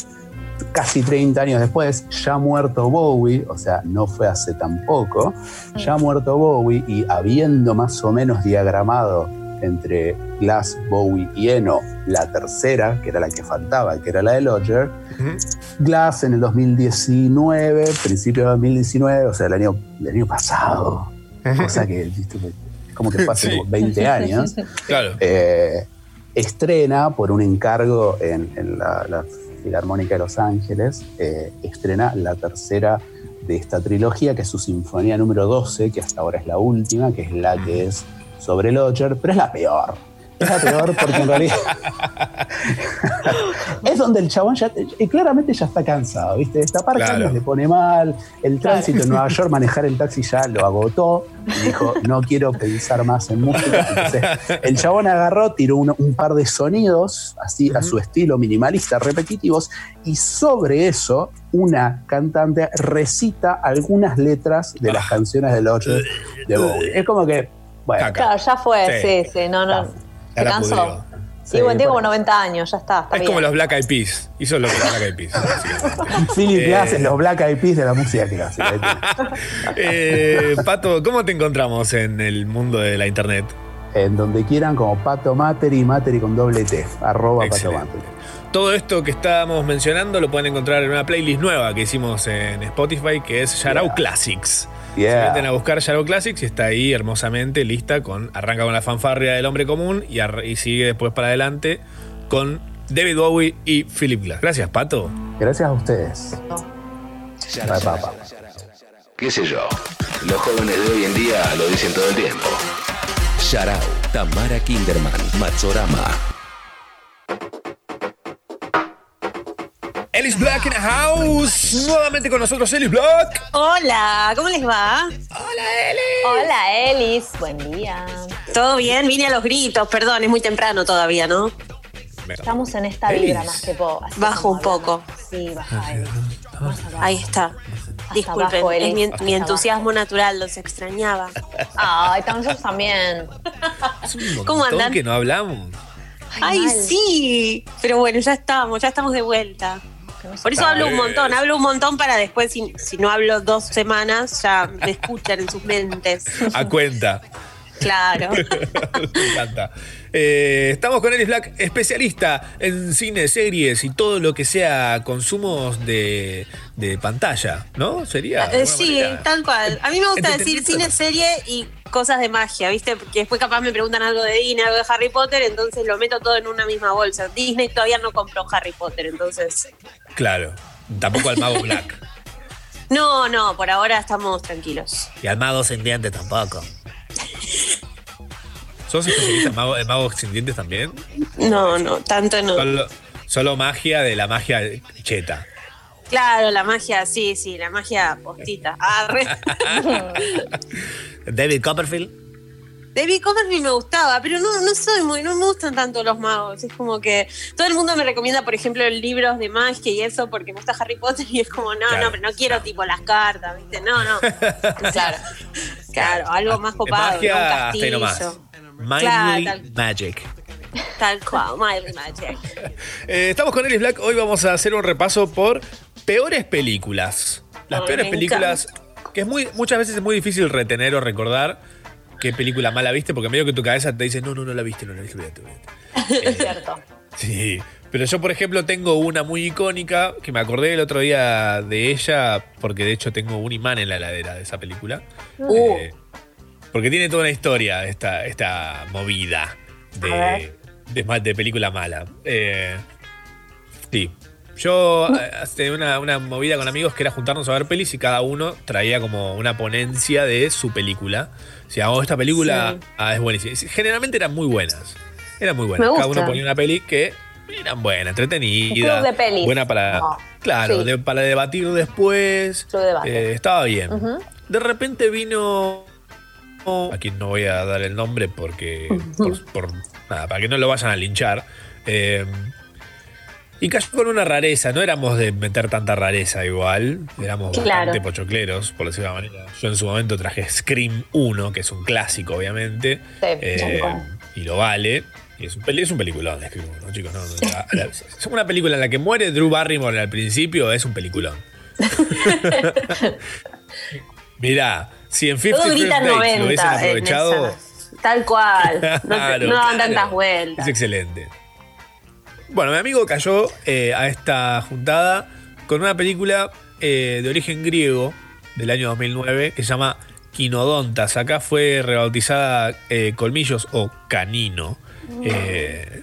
casi 30 años después, ya muerto Bowie, o sea, no fue hace tan poco, ya muerto Bowie y habiendo más o menos diagramado entre Glass, Bowie y Eno, la tercera, que era la que faltaba, que era la de Lodger. Glass en el 2019, principio de 2019, o sea, el año, el año pasado. O sea que, viste, es como que fue hace Sí. como 20 años. Claro. Eh, estrena por un encargo en, en la, la Filarmónica de Los Ángeles, eh, estrena la tercera de esta trilogía, que es su sinfonía número 12, que hasta ahora es la última, que es la que es sobre Lodger, pero es la peor. Es peor porque en realidad es donde el chabón ya eh, claramente ya está cansado, ¿viste? Destapar Claro. caños le pone mal, el tránsito en Nueva York, manejar el taxi ya lo agotó, y dijo, no quiero pensar más en música. Entonces, el chabón agarró, tiró un, un par de sonidos, así a su estilo minimalista, repetitivos, y sobre eso una cantante recita algunas letras de las canciones de Lodger de Bowie. Es como que, bueno, Claro, ya fue, Sí. sí, sí, no, no. Se la cansó. pudrió. Sí, bueno, tiene como 90 años, ya está. está Es bien. como los Black Eyed Peas. Hizo lo que los Black Eyed Peas. Philip Eh, los Black Eyed Peas de la música clásica. Eh, Pato, ¿cómo te encontramos en el mundo de la internet? En donde quieran, como Pato Materi, Materi con doble T, arroba Pato Excelente. Materi. Todo esto que estábamos mencionando lo pueden encontrar en una playlist nueva que hicimos en Spotify que es Yarao Classics. Se Yeah. meten a buscar Yarao Classics y está ahí hermosamente lista con arranca con la fanfarria del hombre común y, ar- y sigue después para adelante con David Bowie y Philip Glass. Gracias, Pato. Gracias a ustedes. Bye. ¿Qué sé yo? Los jóvenes de hoy en día lo dicen todo el tiempo. Sharau, Tamara Kinderman, Matsorama. Ellis Black in the house. Nuevamente con nosotros Ellis Black. Hola, ¿cómo les va? Hola, Elis. Hola, Elis. Buen día. ¿Todo bien? Vine a los gritos, perdón, es muy temprano todavía, ¿no? Estamos en esta Elis. vibra más que po. así Bajo un poco. Sí, baja, Elis. Más abajo. Ahí está. Disculpen, abajo, es mi, abajo. entusiasmo natural, los extrañaba. Ay, nosotros también. ¿Cómo Montón andan? que no hablamos. Ay, mal. sí, pero bueno, ya estamos, ya estamos de vuelta. Por eso hablo un montón, hablo un montón para después, si, si no hablo dos semanas, ya me escuchan en sus mentes. A cuenta. Claro. Me encanta. Eh, estamos con Ellis Black, especialista en cine, series y todo lo que sea consumos de, de pantalla, ¿no? Sería. Eh, sí, manera. tal cual. A mí me gusta decir cine, serie y cosas de magia, ¿viste? Porque después capaz me preguntan algo de Disney, algo de Harry Potter, entonces lo meto todo en una misma bolsa. Disney todavía no compró Harry Potter, entonces... Claro. Tampoco al mago Black. No, no, por ahora estamos tranquilos. Y al mago tampoco. ¿Sos especialista en mago- en magos sin dientes también? No, no, tanto no. Solo, solo magia de la magia cheta. Claro, la magia, sí, sí, la magia postita. Arre. David Copperfield. David Copperfield me gustaba, pero no, no soy muy, no me gustan tanto los magos. Es como que todo el mundo me recomienda, por ejemplo, libros de magia y eso porque me gusta Harry Potter y es como, no, Claro. no, pero no quiero tipo las cartas, ¿viste? No, no. Claro. Claro, algo más copado, magia, ¿no? un castillo. Claro, tal- Magic. Tal cual, Mildly Magic. Eh, estamos con Ellis Black. Hoy vamos a hacer un repaso por peores películas. Las peores películas que es muy, muchas veces es muy difícil retener o recordar qué película mala viste, porque medio que tu cabeza te dice, no, no, no la viste, no la viste, olvídate, olvídate". Es cierto. Sí. Pero yo, por ejemplo, tengo una muy icónica que me acordé el otro día de ella, porque de hecho tengo un imán en la heladera de esa película. Uh. Eh, porque tiene toda una historia esta, esta movida de, de, de película mala. Eh, sí. Yo eh, hacía una, una movida con amigos que era juntarnos a ver pelis y cada uno traía como una ponencia de su película. O sea, oh, esta película Sí. ah, es buenísima. Generalmente eran muy buenas. Eran muy buenas. Cada uno ponía una peli que eran buenas, entretenida. Un club de pelis. Buena para. Claro, sí. de- para debatir después. Club de debate. Eh, estaba bien. De repente vino. A quien no voy a dar el nombre porque. por, por- nada, para que no lo vayan a linchar. Eh, y cayó con una rareza. No éramos de meter tanta rareza igual. Éramos Claro. bastante pochocleros, por decirlo de una manera. Yo en su momento traje Scream 1, que es un clásico, obviamente. Sí, Eh, y lo vale. Y es un, peli- es un peliculón, Scream 1, chicos. No, no, la- la- es una película en la que muere Drew Barrymore al principio, es un peliculón. Mirá, si en 50 Todo First grita Dates lo 90 hubiesen en aprovechado, esa. Tal cual. No, Claro, no dan claro. tantas vueltas. Es excelente. Bueno, mi amigo cayó eh, a esta juntada con una película eh, de origen griego del año 2009 que se llama Quinodontas. Acá fue rebautizada eh, Colmillos o Canino. Eh,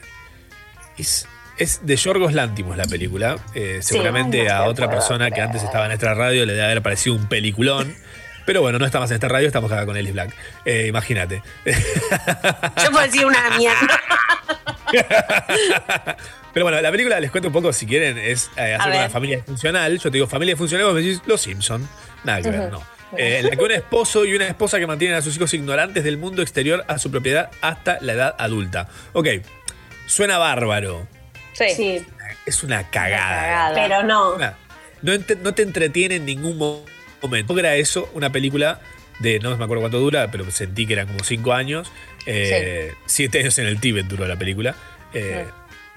es, es de Yorgos Lántimos la película. Seguramente a otra persona que antes estaba en esta radio le debe haber parecido un peliculón. Pero bueno, no estamos en esta radio, estamos acá con Ellis Black. Eh, Imagínate. Yo puedo decir una mierda. Pero bueno, la película, les cuento un poco si quieren, es eh, hacer una familia funcional. Yo te digo familia funcional, vos me decís Los Simpson. Nada que ver, no. Eh, en la que un esposo y una esposa que mantienen a sus hijos ignorantes del mundo exterior a su propiedad hasta la edad adulta. Ok, suena bárbaro. Sí. Es una cagada. Pero no. Una- no, ent- no te entretiene en ningún mo- momento. Logra eso, una película de, no me acuerdo cuánto dura, pero sentí que eran como cinco años. Eh, Siete años en el Tíbet duró la película. Eh,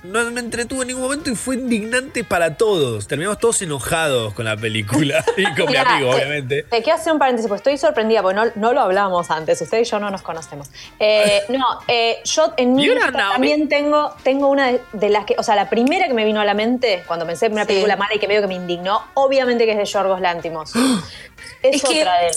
no me entretuvo en ningún momento y fue indignante para todos. Terminamos todos enojados con la película. Y con mi amigo, te- obviamente. Te quiero hacer un paréntesis, porque estoy sorprendida, porque no, no lo hablamos antes. Usted y yo no nos conocemos. Eh, no, eh, yo en mi también tengo, tengo una de, de las que, o sea, la primera que me vino a la mente cuando pensé en una película mala y que medio que me indignó, obviamente que es de Yorgos Lántimos. es, Es que- otra de él.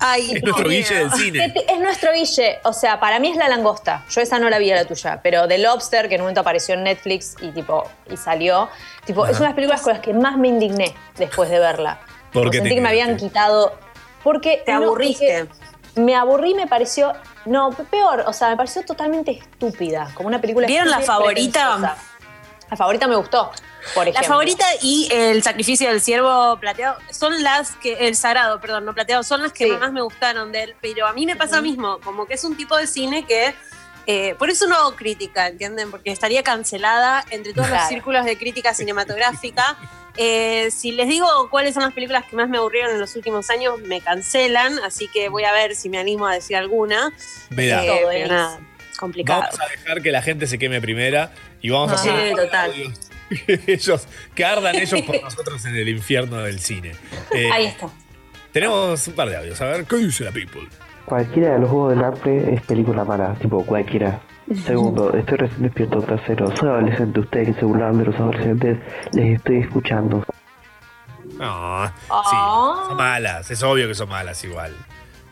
Ay, Es nuestro. Guille del cine. Es, es nuestro Guille. O sea, para mí es la langosta. Yo esa no la vi a la tuya. Pero The Lobster, que en un momento apareció en Netflix y tipo, y salió. Tipo, es Ajá. unas películas con las que más me indigné después de verla. ¿Por Tipo, qué te Sentí que me habían quitado. Porque. Te no, aburriste. porque Me aburrí, me pareció. No, peor. O sea, me pareció totalmente estúpida. Como una película. ¿Vieron la favorita? La favorita me gustó. Por ejemplo. La favorita y el sacrificio del ciervo plateado son las que, el sagrado, perdón, no plateado, son las que más me gustaron de él. Pero a mí me pasa lo mismo, como que es un tipo de cine que. eh, por eso no hago crítica, ¿entienden? Porque estaría cancelada entre todos los círculos de crítica cinematográfica. Eh, si les digo cuáles son las películas que más me aburrieron en los últimos años, me cancelan, así que voy a ver si me animo a decir alguna. Mirá. Eh, complicado. Vamos a dejar que la gente se queme primera y vamos a Sí, hacer total. ellos, que ardan ellos por nosotros en el infierno del cine. Eh, Ahí está. Tenemos un par de audios. A ver, ¿qué dice la people? Cualquiera de los juegos del hambre es película mala, tipo cualquiera. Segundo, estoy recién despierto. Tercero, soy adolescente. Ustedes que se burlaron de los adolescentes, les estoy escuchando. No, sí, Ah. son malas. Es obvio que son malas igual.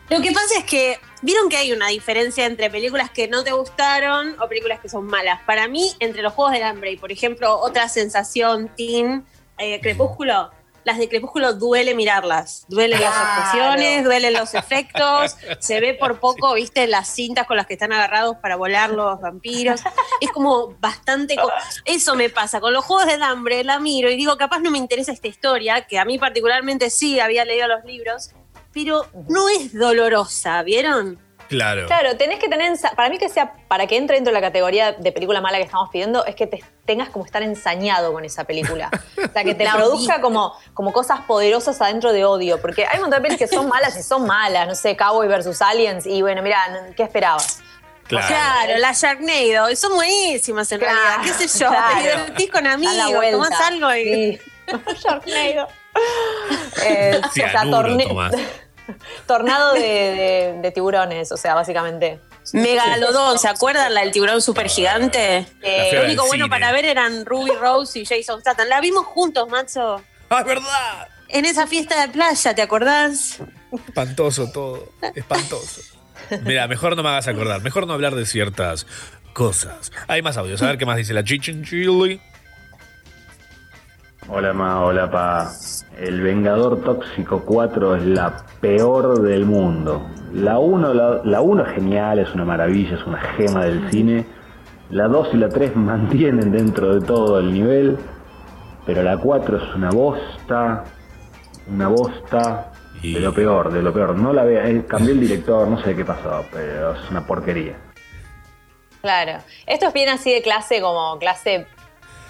Lo que pasa es que, vieron que hay una diferencia entre películas que no te gustaron o películas que son malas. Para mí, entre los Juegos del Hambre y, por ejemplo, otra sensación, Teen, eh, Crepúsculo, las de Crepúsculo duele mirarlas. Duelen las actuaciones, duelen los efectos, se ve por poco, viste, las cintas con las que están agarrados para volar los vampiros. Es como bastante... Eso me pasa. Con los Juegos del Hambre la miro y digo, capaz no me interesa esta historia, que a mí particularmente sí había leído los libros, pero no es dolorosa, ¿vieron? Claro. Claro, tenés que tener, para mí que sea, para que entre dentro de la categoría de película mala que estamos pidiendo, es que te tengas como estar ensañado con esa película. O sea, que te La produzca como, como cosas poderosas adentro de odio. Porque hay un montón de pelis que son malas y son malas. No sé, Cowboy versus Aliens. Y bueno, mira, ¿qué esperabas? Claro. Claro, la Sharknado, son buenísimas en Claro, realidad, qué sé yo, claro. te divertís con amigos, tomás algo y... Sí. Sharknado. Eh, o sea, Cianuro, torne- Tomás. tornado de, de- de tiburones, o sea, básicamente. Megalodón, ¿se acuerdan la del tiburón super gigante? La fea lo único bueno cine. para ver eran Ruby Rose y Jason Statham. La vimos juntos, macho. ¡Ah, es verdad! En esa fiesta de playa, ¿te acordás? Espantoso todo. Espantoso. Mira, mejor no me hagas acordar. Mejor no hablar de ciertas cosas. Hay más audios. A ver qué más dice la Chichen Chili. Hola ma, hola pa. El Vengador Tóxico 4 es la peor del mundo. La 1 la, la uno es genial, es una maravilla, es una gema del cine. La 2 y la 3 mantienen dentro de todo el nivel. Pero la 4 es una bosta. Una bosta. De lo peor, de lo peor. No la vea, eh, cambió el director, no sé qué pasó, pero es una porquería. Claro. Esto es bien así de clase como clase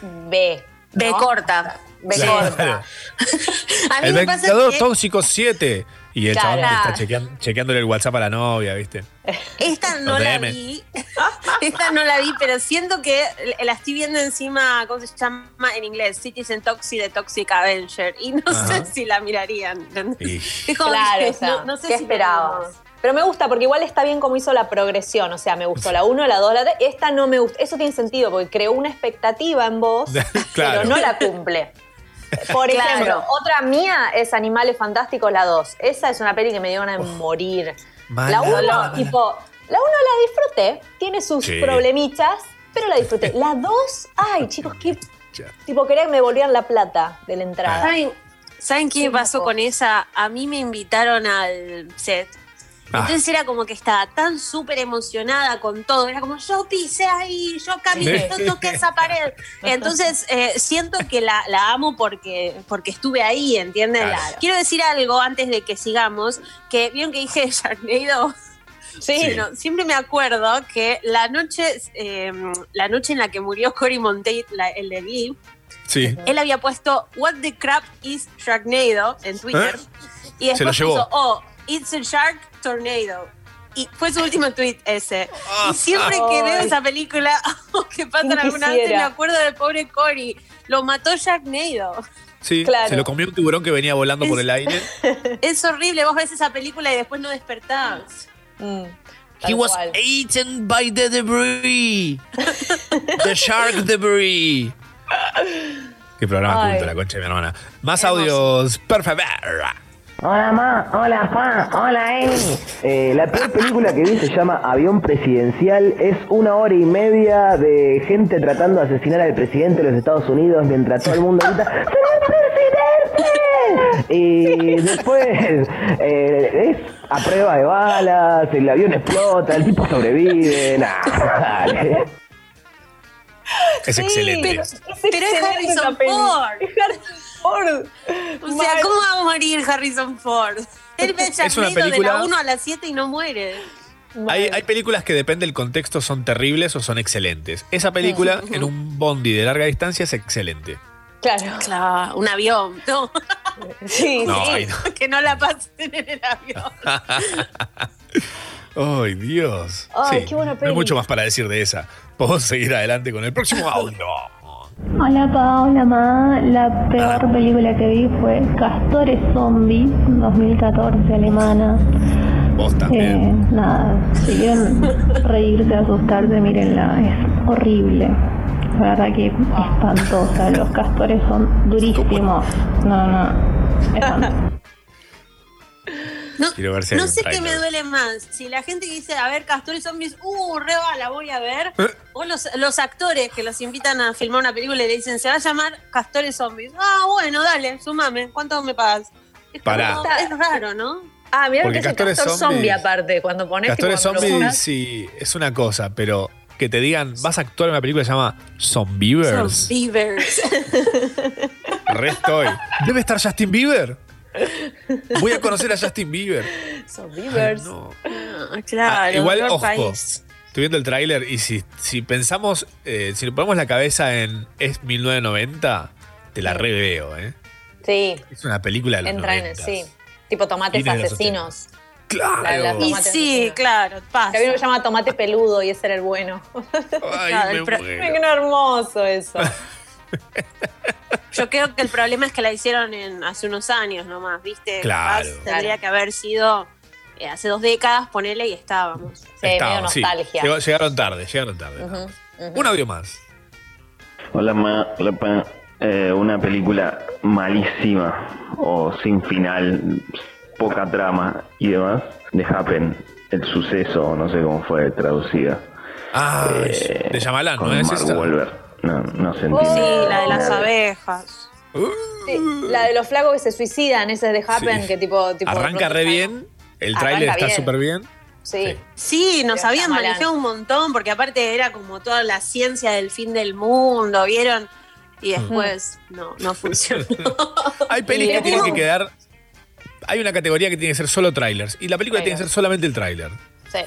B. B ¿no? corta. B Claro. corta. A mí El me pasa Vengador que Tóxico 7. Y el Claro. chabón está chequean- chequeándole el WhatsApp a la novia, ¿viste? esta no la vi. Esta no la vi, pero siento que la estoy viendo encima, ¿cómo se llama en inglés? Citizen Toxic de Toxic Avenger. Y no Ajá. sé si la mirarían. ¿entendés? Y- Es como Claro, que o sea, no, no sé ¿qué si esperabas? Pero me gusta porque igual está bien como hizo la progresión. O sea, me gustó la 1, la 2, la 3. Esta no me gusta. Eso tiene sentido porque creó una expectativa en vos, Claro. pero no la cumple. Por Claro. ejemplo, otra mía es Animales Fantásticos, la 2. Esa es una peli que me dio ganas de morir. Mala, la 1, mala. tipo, la 1 la disfruté, tiene sus Sí. problemichas, pero la disfruté. La 2, ay, chicos, qué. Tipo, quería que me volvieran la plata de la entrada. ¿Saben, ¿saben qué Sí, pasó con esa? A mí me invitaron al set. Ah. Entonces era como que estaba tan súper emocionada con todo. Era como, yo pisé ahí, yo caminé, yo toqué esa pared. Entonces eh, siento que la, la amo porque, porque estuve ahí, ¿entienden? Claro. Quiero decir algo antes de que sigamos, que vieron que dije Sharknado. Sí. No, siempre me acuerdo que la noche, eh, la noche en la que murió Cory Monteith, el de Glee, Sí. él había puesto What the crap is Sharknado en Twitter. Y ¿Eh? Se lo después llevó. puso, oh, it's a shark tornado. Y fue su último tweet ese. Y siempre que veo esa película o que pasan ¿Quién alguna vez, me acuerdo del pobre Cory. Lo mató Sharknado. Sí, Claro. se lo comió un tiburón que venía volando por el aire. Es horrible, vos ves esa película y después no despertás. He was eaten by the debris. the shark debris. Qué programa Ay. culto, la concha de mi hermana. Más audios, por favor. Hola ma, hola pa, hola Emi. Eh, la peor película que vi se llama Avión Presidencial. Es una hora y media de gente tratando de asesinar al presidente de los Estados Unidos mientras todo el mundo grita ¡Señor presidente! Y después eh, es a prueba de balas, el avión explota, el tipo sobrevive. Nah, dale. Es excelente. Pero, pero es Harrison Ford. O sea, ¿cómo va a morir Harrison Ford? Él ve Es una Sharknado de película- la 1 a la 7 y no muere. Hay, hay películas que depende del contexto son terribles o son excelentes. Esa película en un bondi de larga distancia es excelente. Claro. Claro, un avión. No. Sí, No, no. que no la pasen en el avión. Ay, Dios. Ay, Sí, qué buena No peli. hay mucho más para decir de esa. Podemos seguir adelante con el próximo audio. Hola Pa, hola Ma. La peor película que vi fue Castores Zombies 2014 alemana. Vos Eh, nada, si quieren reírse, asustarse, mírenla, es horrible. La verdad que espantosa, los castores son durísimos. No, no, espantoso. No, Quiero ver si hay no sé qué me duele más. Si la gente que dice, a ver, Castores Zombies, uh, re va, la voy a ver. ¿Eh? O los, los actores que los invitan a filmar una película y le dicen, se va a llamar Castores Zombies. Ah, bueno, dale, sumame. ¿Cuánto me pagas? Es, como- Pará. es raro, ¿no? Ah, mira lo Porque que es el Castores castor Zombies- zombie aparte. Cuando pones Castores tipo, Zombies, pones- sí, es una cosa, pero que te digan, vas a actuar en una película que se llama Zombievers. Beavers. Re estoy. ¿Debe estar Justin Bieber? Voy a conocer a Justin Bieber. Zombievers. Ah, claro. Ah, igual, ojo. país. Estoy viendo el tráiler y si, si pensamos, eh, si le ponemos la cabeza en es 1990, te la reveo, ¿eh? Sí, Es una película de los entra en 90. sí. Tipo tomates asesinos. Claro. La Y sí, asesinos. claro, pasa. Que había uno que se llama tomate peludo y ese era el bueno. Ay, Claro, me el pro- muero. Qué hermoso eso. Yo creo que el problema es que la hicieron en, hace unos años nomás, ¿viste? Claro. Capaz tendría que haber sido eh, hace dos décadas, ponele y estábamos. Sí. Llegó- llegaron tarde, llegaron tarde. Un audio más. Hola, ma, hola, pa. Eh, una película malísima o sin final, poca trama y demás. The Happen, el suceso, no sé cómo fue traducida. Ah, Eh, de Yamalán, con ¿no es Mark esta? No, no se Oh, entiende. Sí, la de las abejas. Sí, la de los flacos que se suicidan, ese es de Happen, Sí. que tipo. tipo Arranca re bien, el tráiler está bien. súper bien. Sí. Sí, nos Pero habían manejado un montón, porque aparte era como toda la ciencia del fin del mundo, ¿vieron? Y después no, no funcionó. Hay pelis que tienen que quedar. Hay una categoría que tiene que ser solo trailers. Y la película tiene que ser solamente el tráiler.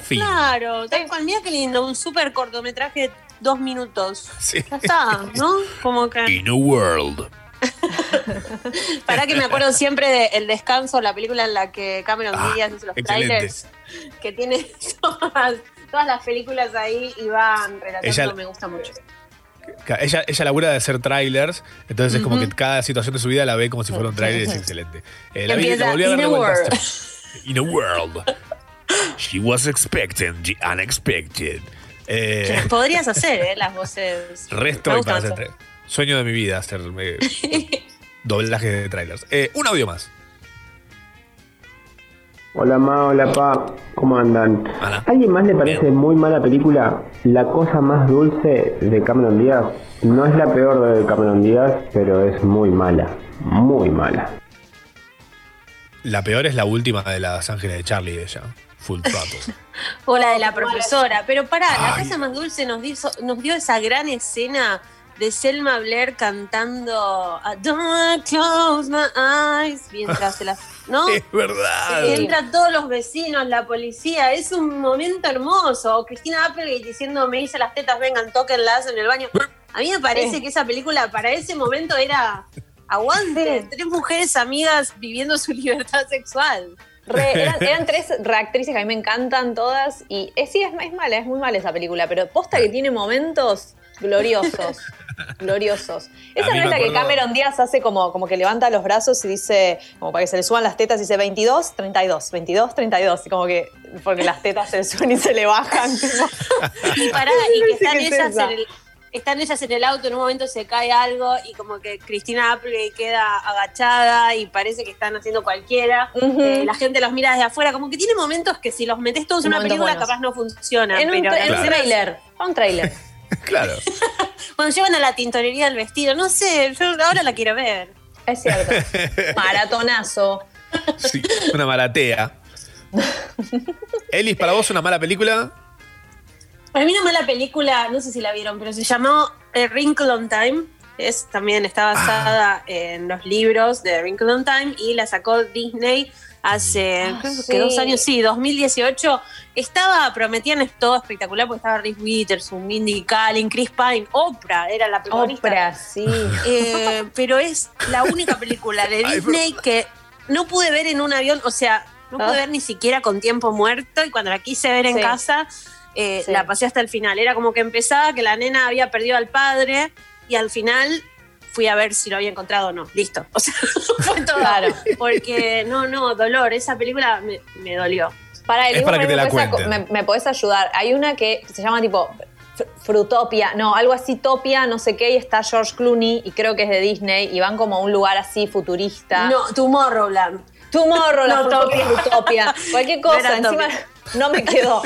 Fin. Claro, tal cual, mira qué lindo, un super cortometraje dos minutos. Sí. Ya está, ¿no? Como que. In a world. Para que me acuerdo siempre de El Descanso, la película en la que Cameron Ah, Diaz hace los excelente. trailers, que tiene todas, todas las películas ahí y van relatando, Ella- me gusta mucho. Ella, ella labura de hacer trailers, entonces es como que cada situación de su vida la ve como si fuera un trailer es excelente. Eh, la, vi- la volví a ver "In de a vuelta world". este- In a world. She was expecting the unexpected. Eh, Podrías hacer, ¿eh? Las voces. resto y para hacer Sueño de mi vida hacer eh, doblajes de trailers. Eh, un audio más. Hola Ma, hola Pa, ¿cómo andan? ¿A alguien más le parece muy mala película La cosa más dulce de Cameron Díaz? No es la peor de Cameron Díaz, pero es muy mala, muy mala. La peor es la última de las ángeles de Charlie de ella. Full Throttle. O la de la profesora. Pero pará, la casa más dulce nos dio, nos dio esa gran escena de Selma Blair cantando I Don't close my eyes mientras se la. ¿No? Es verdad. Que Entran todos los vecinos, la policía. Es un momento hermoso. O Cristina Applegate diciendo me hice las tetas, vengan, tóquenlas en el baño. A mí me parece Sí. que esa película para ese momento era aguante. Tres mujeres amigas viviendo su libertad sexual. Re- eran, eran tres reactrices que a mí me encantan todas. Y eh, sí, es, es mala, es muy mala esa película, pero posta que tiene momentos gloriosos. gloriosos. Esa no es la que Cameron Díaz hace como, como que levanta los brazos y dice, como para que se le suban las tetas, y dice 22, 32, 22, 32. Y como que, porque las tetas se le suben y se le bajan. tipo. Y pará, y que están ¿qué es ellas en el. Están ellas en el auto, en un momento se cae algo y como que Cristina Applegate queda agachada y parece que están haciendo cualquiera. Eh, la gente los mira desde afuera, como que tiene momentos que si los metes todos en una película buenos. capaz no funcionan. En un, pero escenas- trailer. Un trailer. Claro. Cuando llevan a la tintorería del vestido, no sé, yo ahora la quiero ver. Es cierto. Maratonazo. Sí, una maratea. Elis, para vos una mala película. Para mí una mala película, no sé si la vieron, pero se llamó A Wrinkle on Time. Es, también está basada en los libros de Wrinkle on Time y la sacó Disney hace creo que sí. dos años, sí, 2018. Estaba, prometían todo espectacular porque estaba Reese Witherspoon, Mindy Kaling, Chris Pine, Oprah era la protagonista. Oprah, sí. Eh, pero es la única película de Disney que no pude ver en un avión, o sea, no pude Ah. ver ni siquiera con tiempo muerto y cuando la quise ver en casa, eh, Sí. la pasé hasta el final. Era como que empezaba que la nena había perdido al padre y al final fui a ver si lo había encontrado o no. Listo. O sea, fue todo. Claro. Porque no, no, dolor. Esa película me, me dolió. Para, Es para que te la me, me podés ayudar. Hay una que se llama tipo Fr- Frutopia, no, algo así, Topia, no sé qué, y está George Clooney, y creo que es de Disney, y van como a un lugar así futurista. No, Tomorrowland. Tomorrowland, No, Frutopia, Topia. Frutopia, cualquier No cosa, encima Topia. no me quedó.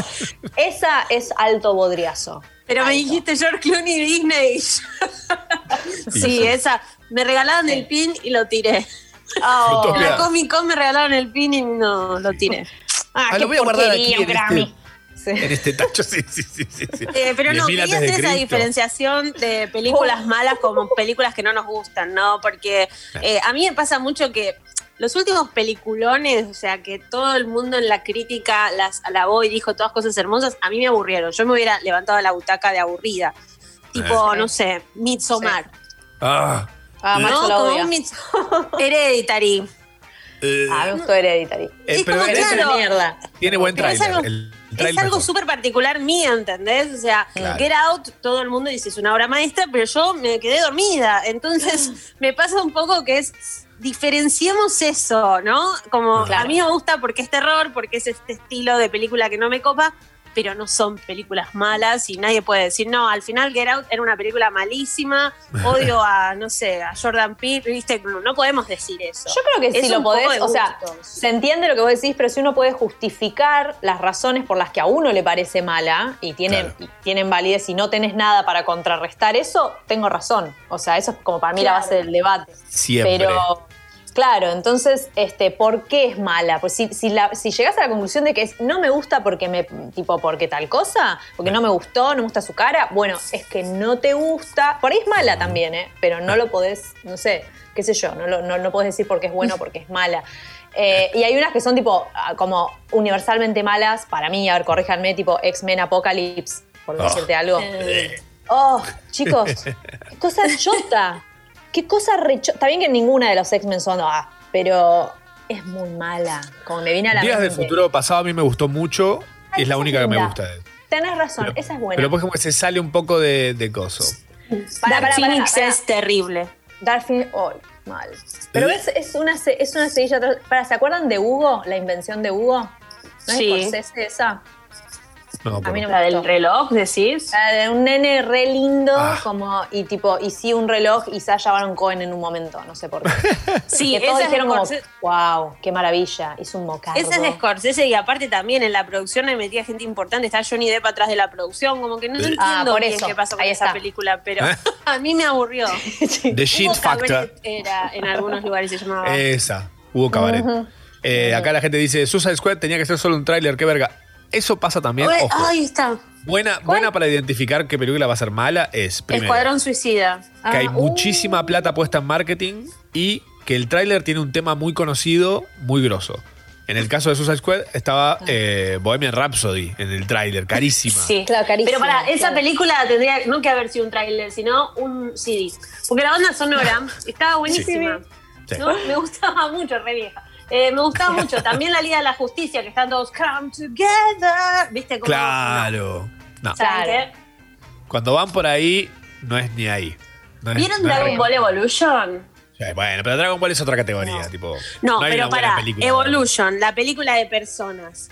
Esa es alto bodriazo. Pero me dijiste George Clooney y Disney. sí, esa. Me regalaron el pin y lo tiré. Oh. En Utopia. la Comic Con me regalaron el pin y no lo tiré. Ah, Ah, qué lo voy a guardar aquí en Grammy. En este tacho, sí, sí, sí. sí, sí. Eh, pero no, 10.000 quería hacer esa Cristo. diferenciación de películas malas como películas que no nos gustan, ¿no? Porque eh, a mí me pasa mucho que los últimos peliculones, o sea, que todo el mundo en la crítica las alabó y dijo todas cosas hermosas, a mí me aburrieron. Yo me hubiera levantado la butaca de aburrida. Tipo, Eh. no sé, Midsommar. Ah, Ah, ¿no? Como odia. un Midsommar. Hereditary. eh, Ah, me gustó Hereditary. eh, es pero como es- claro. Una mierda. tiene buen trailer. Es algo súper particular mío, ¿entendés? O sea, Claro. Get Out, todo el mundo dice es una obra maestra, pero yo me quedé dormida. Entonces, me pasa un poco que es, diferenciemos eso, ¿no? Como Claro. a mí me gusta porque es terror, porque es este estilo de película que no me copa, pero no son películas malas y nadie puede decir, no, al final Get Out era una película malísima, odio a, no sé, a Jordan Peele, viste, no, no podemos decir eso. Yo creo que Es sí lo podés, o sea, se entiende lo que vos decís, pero si uno puede justificar las razones por las que a uno le parece mala y tienen, Claro. y tienen validez y no tenés nada para contrarrestar eso, tengo razón. O sea, eso es como para mí la base del debate. Siempre. Pero, claro, entonces, este, ¿por qué es mala? Pues si, si, la- si llegás a la conclusión de que es, no me gusta porque me, tipo, porque tal cosa, porque no me gustó, no me gusta su cara, bueno, es que no te gusta. Por ahí es mala también, ¿eh? Pero no lo podés, no sé, qué sé yo, no, lo, no, no podés decir porque es bueno o porque es mala. Eh, y hay unas que son tipo, ah, como universalmente malas, para mí, a ver, corríjanme, tipo X-Men Apocalypse, por Oh. decirte algo. Eh, Oh, chicos, qué cosa chota. Qué cosa rechota. Está bien que ninguna de los X-Men son, ah, pero es muy mala. Como me viene a la Días del mente. futuro pasado a mí me gustó mucho. Ay, es la única es que me gusta de él. Tenés razón, esa es buena. Pero pues como que se sale un poco de, de coso. Pará, Dark Phoenix es terrible. Dark Phoenix, oh, mal. Pero es, es una, es una seguilla. atrás- Para, ¿se acuerdan de Hugo? La invención de Hugo. ¿No es Sí. Scorsese esa? No, A mí no me ¿La del reloj, decís? La de un nene re lindo, Ah. como, y tipo, y sí un reloj y Sasha Baron Cohen en un momento, no sé por qué. Sí, que todos dijeron como, wow, qué maravilla, hizo un mocardo. Ese es de Scorsese y aparte también en la producción le metía gente importante. Está Johnny Depp atrás de la producción, como que no Ah, entiendo por bien eso, qué pasó con ahí esa está. película, pero ¿Eh? a mí me aburrió. The Shit Factor. Era, en algunos lugares se llamaba. Esa, hubo cabaret. Eh, acá la gente dice, Suicide Squad tenía que ser solo un tráiler, qué verga. Eso pasa también, ojo. Ahí está. Buena, buena para identificar qué película va a ser mala es, primero, Escuadrón Suicida. que hay Ah, muchísima plata puesta en marketing y que el tráiler tiene un tema muy conocido, muy grosso. En el caso de Suicide Squad estaba eh, Bohemian Rhapsody en el tráiler, carísima. Sí, Claro, carísima, Pero para esa claro. película tendría no que haber sido un tráiler, sino un CD. Porque la banda sonora estaba buenísima. Sí. ¿no? Me gustaba mucho, re vieja. Eh, me gustaba mucho. También la Liga de la Justicia, que están todos come together. ¿Viste cómo? Claro. No. ¿Saben qué? Cuando van por ahí, no es ni ahí. No es- ¿Vieron no Dragon Ball Evolution? Sí, Bueno, pero Dragon Ball es otra categoría, tipo. No, pero para. Evolution, la película de personas.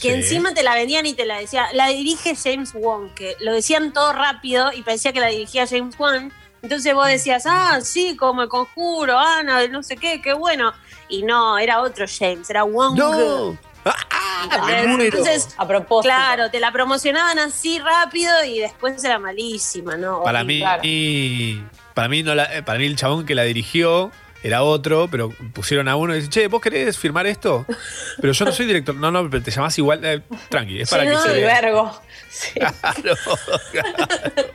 Que Sí. encima te la vendían y te la decía, la dirige James Wan, que lo decían todo rápido y parecía que la dirigía James Wan. Entonces vos decías, ah, sí, como el conjuro, Ana, no sé qué, qué bueno. Y no, era otro James, era Wong. No. Me muero. Entonces, A propósito. claro, te la promocionaban así rápido y después era malísima, ¿no? Para mí, y- para mí no la- eh, para mí el chabón que la dirigió era otro, pero pusieron a uno y dice, che, ¿vos querés firmar esto? Pero yo no soy director. No, no, pero te llamás igual. eh, tranqui, es para Sí, que no, se vergo. Claro, claro.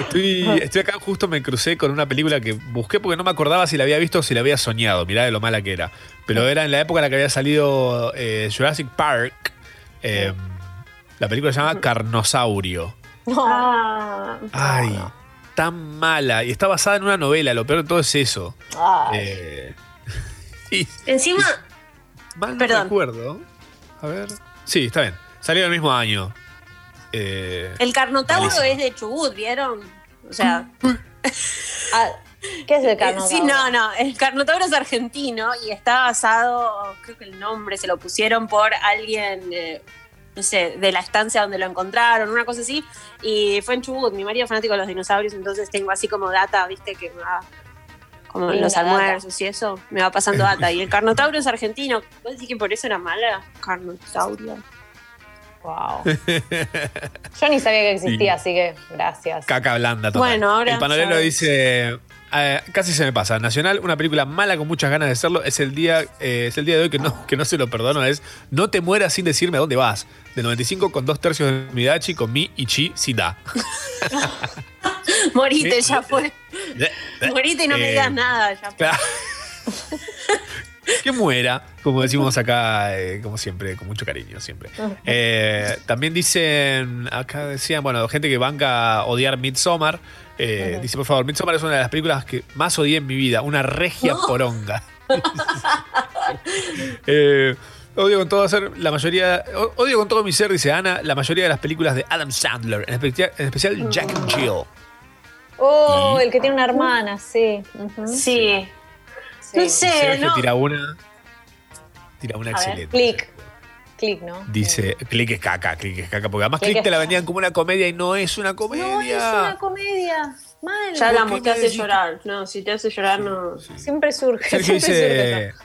Estoy, estoy acá, justo me crucé con una película que busqué porque no me acordaba si la había visto o si la había soñado. Mirá de lo mala que era. Pero era en la época en la que había salido eh, Jurassic Park. eh, la película se llama Carnosaurio. Ah, Ay, tan mala. Y está basada en una novela. Lo peor de todo es eso. Eh, y Encima, mal no Perdón. recuerdo. A ver. Sí, está bien. Salió el mismo año. Eh, el Carnotauro Malísimo. es de Chubut, ¿vieron? O sea, Ah, ¿Qué es el carno? Sí, no, no. El Carnotauro es argentino y está basado, creo que el nombre se lo pusieron por alguien, eh, no sé, de la estancia donde lo encontraron, una cosa así. Y fue en Chubut. Mi marido es fanático de los dinosaurios, entonces tengo así como data, viste, que me va. Como en los data. almuerzos y eso, me va pasando data. Y el Carnotauro es argentino. ¿Vos decís que por eso era mala? Carnosaurio. Wow. Yo ni sabía que existía, así que gracias. Caca blanda total. Bueno, ahora El dice. eh, casi se me pasa. Nacional, una película mala con muchas ganas de serlo. Es el día, eh, es el día de hoy que no, que no se lo perdono. Es No te mueras sin decirme a dónde vas. De 95 con dos tercios de Midachi, con mi y chi sin da. Morite, ya fue. Morite y no me Eh, digas nada, ya fue. Claro. que muera, como decimos acá, eh, como siempre, con mucho cariño, siempre. Eh, también dicen, acá decían, bueno, gente que banca odiar Midsommar. eh. Dice, por favor, Midsommar es una de las películas que más odié en mi vida, una regia No. poronga. Eh, odio con todo hacer la mayoría, odio con todo mi ser, dice Ana, la mayoría de las películas de Adam Sandler, en especial, en especial Jack and Jill. Oh, el que tiene una hermana, sí. Sí. No sé, Sergio no. tira una. Tira una A ver, excelente. clic. Clic, ¿no? Dice, click es caca, click es caca. Porque además Click click te la vendían como una comedia y no es una comedia. No, es una comedia. Mal. Ya hablamos, ¿Por te hace decís? llorar. No, si te hace llorar, no. Siempre surge. Sergio siempre surge dice. eso.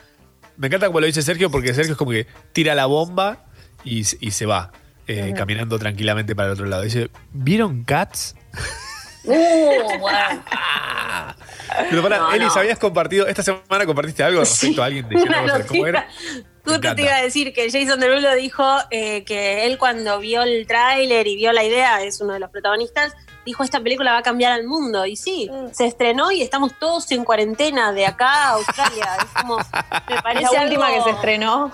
Me encanta como lo dice Sergio porque Sergio es como que tira la bomba y, y se va. eh. Caminando tranquilamente para el otro lado. Dice, ¿vieron Cats? Uh, bueno. Pero para, No, Eli, no. ¿habías compartido? Esta semana compartiste algo respecto a alguien diciendo cómo era. Justo te iba a decir que Jason Derulo dijo eh, que él cuando vio el tráiler y vio la idea, es uno de los protagonistas, dijo esta película va a cambiar al mundo. Y sí, Mm. se estrenó y estamos todos en cuarentena de acá a Australia. Es como, me parece la última algo- que se estrenó.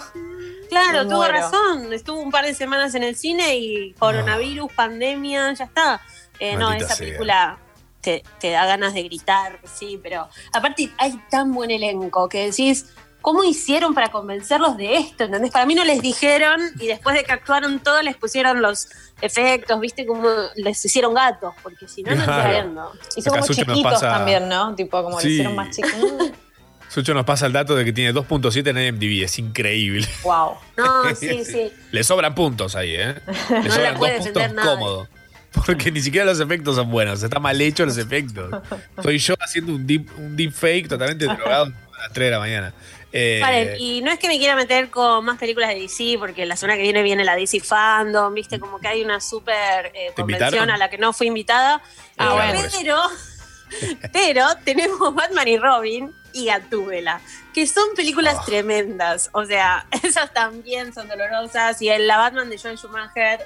Claro, Me tuvo muero. razón. Estuvo un par de semanas en el cine y coronavirus, pandemia, ya está. Eh, no, esa sea. película te, te da ganas de gritar, sí, pero aparte hay tan buen elenco que decís, ¿cómo hicieron para convencerlos de esto? ¿Entendés? Para mí no les dijeron y después de que actuaron todos les pusieron los efectos, viste, como les hicieron gatos, porque si no, no entiendo. Y son como chiquitos pasa- también, ¿no? Tipo, como Sí. le hicieron más chiquitos. Sucho nos pasa el dato de que tiene 2.7 en IMDb. Es increíble. Wow. No, sí, sí. Le sobran puntos ahí, ¿eh? Le No sobran la puede dos puntos nadie. cómodos. Porque ni siquiera los efectos son buenos. Está mal hecho los efectos. Soy yo haciendo un deep, un deep fake totalmente drogado a las 3 de la mañana. Eh, Paren, y no es que me quiera meter con más películas de DC, porque la semana que viene viene la DC Fandom, viste, como que hay una súper eh, ¿Te convención invitaron? a la que no fui invitada. Ah, bueno. pero, pero tenemos Batman y Robin y Gatúbela, que son películas Ah. tremendas. O sea, esas también son dolorosas. Y el, la Batman de Joel Schumacher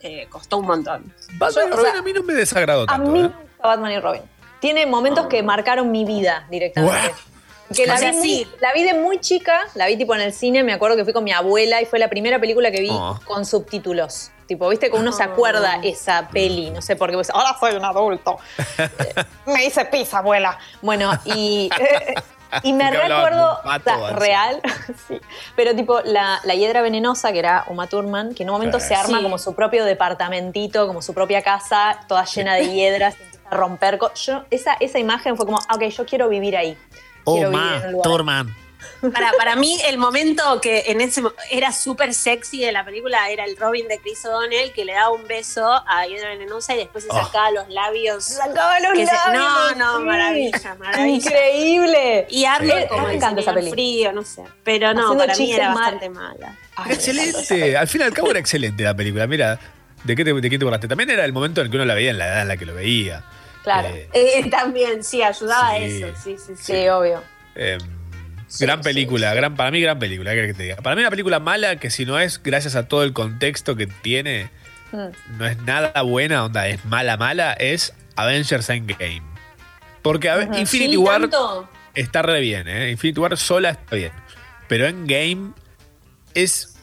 eh, costó un montón. Batman y o Robin sea, a mí no me desagradó A tanto. mí ¿eh? me gusta Batman y Robin. Tiene momentos que marcaron mi vida directamente. Que la, vi muy- la vi de muy chica, la vi tipo en el cine, me acuerdo que fui con mi abuela y fue la primera película que vi Oh. con subtítulos. Tipo, viste que uno se acuerda esa peli, no sé por qué, pues, ahora soy un adulto. Eh, me dice pizza, abuela. Bueno, y, y me recuerdo, pato, o sea, así. real, sí. Pero tipo, la, la hiedra venenosa, que era Uma Thurman, que en un momento Sí. se arma Sí. como su propio departamentito, como su propia casa, toda llena de hiedras, empieza a romper. Yo, esa, esa imagen fue como, ah, ok, yo quiero vivir ahí. Quiero vivir en un lugar. Turman. Para, para mí, el momento que en ese era súper sexy de la película era el Robin de Chris O'Donnell que le daba un beso a Hiedra Venenosa y después se Oh. sacaba los labios. Sacaba los se- labios, no, no, sí. maravilla, maravilla. Increíble. Y Arnold Eh, como me encanta esa frío, no sé. Pero no, Haciendo para mí era mal. bastante mala. Ay, Excelente. Al fin y al cabo era excelente la película. Mira, ¿de qué te, de qué te borraste? También era el momento en el que uno la veía en la edad en la que lo veía. Claro. Eh, Eh, también, sí, ayudaba a eso. Sí, sí, sí. Sí, obvio. Eh, gran película, gran, para mí gran película, ¿qué querés que te diga? Para mí una película mala que si no es gracias a todo el contexto que tiene, Mm. no es nada buena, onda, es mala, mala, es Avengers Endgame. Porque. Infinity Sí, War tanto. está re bien, ¿eh? Infinity War sola está bien. Pero Endgame es...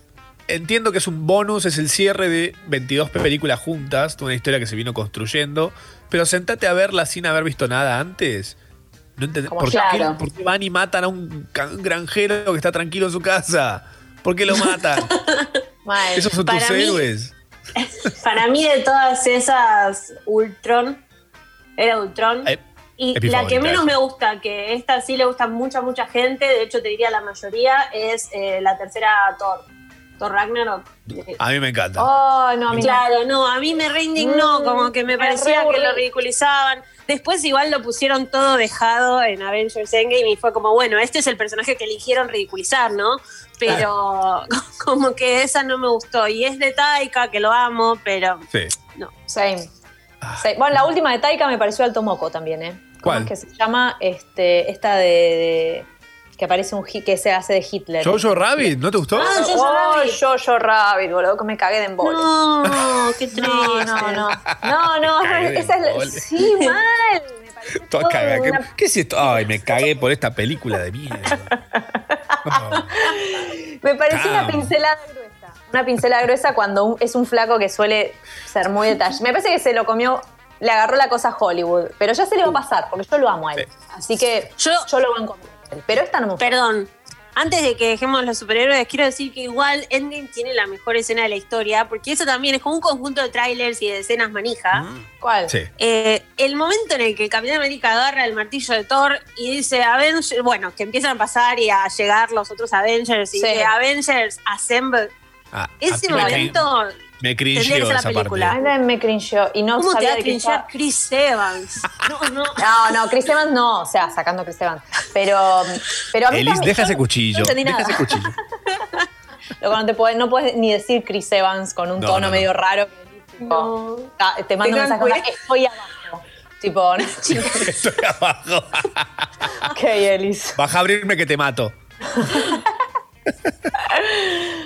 Entiendo que es un bonus, es el cierre de 22 películas juntas, una historia que se vino construyendo, pero sentate a verla sin haber visto nada antes. No entendés. Como ¿Por, qué, claro. por qué van y matan a un granjero que está tranquilo en su casa? ¿Por qué lo matan? Mal. Esos son tus mí- héroes. Para mí, de todas esas Ultron, era Ultron. Eh, Y la que menos me gusta, que esta sí le gusta mucha, mucha gente, de hecho te diría la mayoría, es eh, la tercera Thor. Thor Ragnarok. A mí me encanta. Oh, no, a mí. Claro, no, a mí me reindignó, Mm, como que me parecía re que lo ridiculizaban. Después igual lo pusieron todo dejado en Avengers Endgame y fue como, bueno, este es el personaje que eligieron ridiculizar, ¿no? Pero como que esa no me gustó. Y es de Taika, que lo amo, pero Sí. no. Same. Same. Bueno, la última de Taika me pareció alto moco también, ¿eh? ¿Cómo ¿Cuál? es que se llama? Este, esta de, de- que aparece un que se hace de Hitler. Jojo Rabbit, ¿no te gustó? Ah, Jojo oh, Rabbit. Jojo Rabbit, boludo, que me cagué de embole. No, qué triste. No, no, no. No, no, esa es la-. Sí, mal. Me Toda cagada. ¿Qué, una- qué es esto? Ay, me cagué por esta película de mierda. Me pareció una pincelada gruesa. Una pincelada gruesa cuando un- es un flaco que suele ser muy detallado. Me parece que se lo comió, le agarró la cosa a Hollywood. Pero ya se le va a pasar, porque yo lo amo a él. Así que yo, yo lo banco. Pero esta no me gusta. Perdón. Antes de que dejemos los superhéroes, quiero decir que igual Endgame tiene la mejor escena de la historia, porque eso también es como un conjunto de trailers y de escenas manija. ¿Cuál? Sí. Eh, el momento en el que el Capitán América agarra el martillo de Thor y dice Avengers, bueno, que empiezan a pasar y a llegar los otros Avengers y Sí. dice Avengers Assemble. Ah, Ese mí me- cringeó esa película. parte. Ay, me cringeó. Y no ¿Cómo te sabía va a cringear estaba- Chris Evans? No, no. No, no, Chris Evans no, o sea, sacando a Chris Evans. Pero, pero a mí Elis, también- deja yo ese no cuchillo. deja nada. ese cuchillo. Luego no, te puedes, no puedes ni decir Chris Evans con un No, tono no, no. medio raro. que, tipo, Te mando un mensaje, estoy abajo. Tipo, Estoy abajo. ok, Elis. Baja a abrirme que te mato.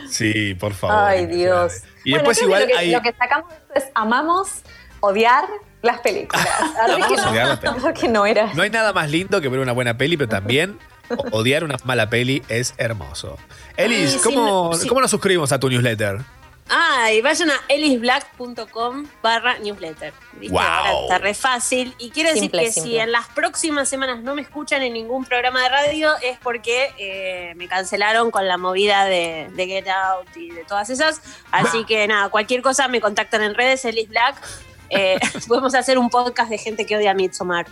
Sí, por favor. Ay, Dios. Y Bueno, después que igual lo que, hay... lo que sacamos es amamos odiar las películas. Amamos no, odiar las películas. creo que no era. No hay nada más lindo que ver una buena peli, pero también odiar una mala peli es hermoso. Elis, Ay, ¿cómo, no-. ¿cómo nos suscribimos a tu newsletter? Ah, y vayan a elisblack.com barra newsletter. ¿Viste? Wow. Ahora está re fácil. Y quiero decir Simple, que si en las próximas semanas no me escuchan en ningún programa de radio es porque eh, me cancelaron con la movida de, de Get Out y de todas esas. Así que nada, cualquier cosa me contactan en redes, Elis Black. Eh, podemos hacer un podcast de gente que odia a Midsommar.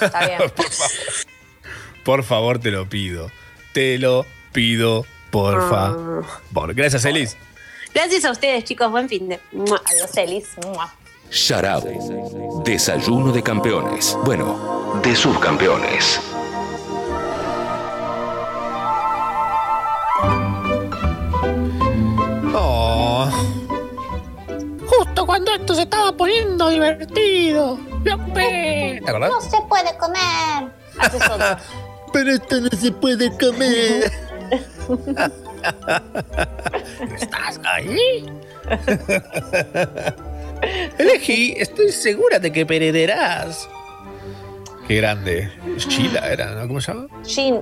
Está bien. Por favor, te lo pido. Te lo pido, porfa. Ah. Por- Gracias, Elis. Gracias a ustedes, chicos. Buen fin de. Mua. Adiós, Elis. Sharau. Desayuno de campeones. Bueno, de subcampeones. Oh. Justo cuando esto se estaba poniendo divertido. ¡Yupi! ¿Te acordás? No se puede comer. Pero esto no se puede comer. ¿Estás ahí? Elegí, estoy segura de que perderás. Qué grande. Sheila era, ¿no? ¿Cómo se llama? Shin.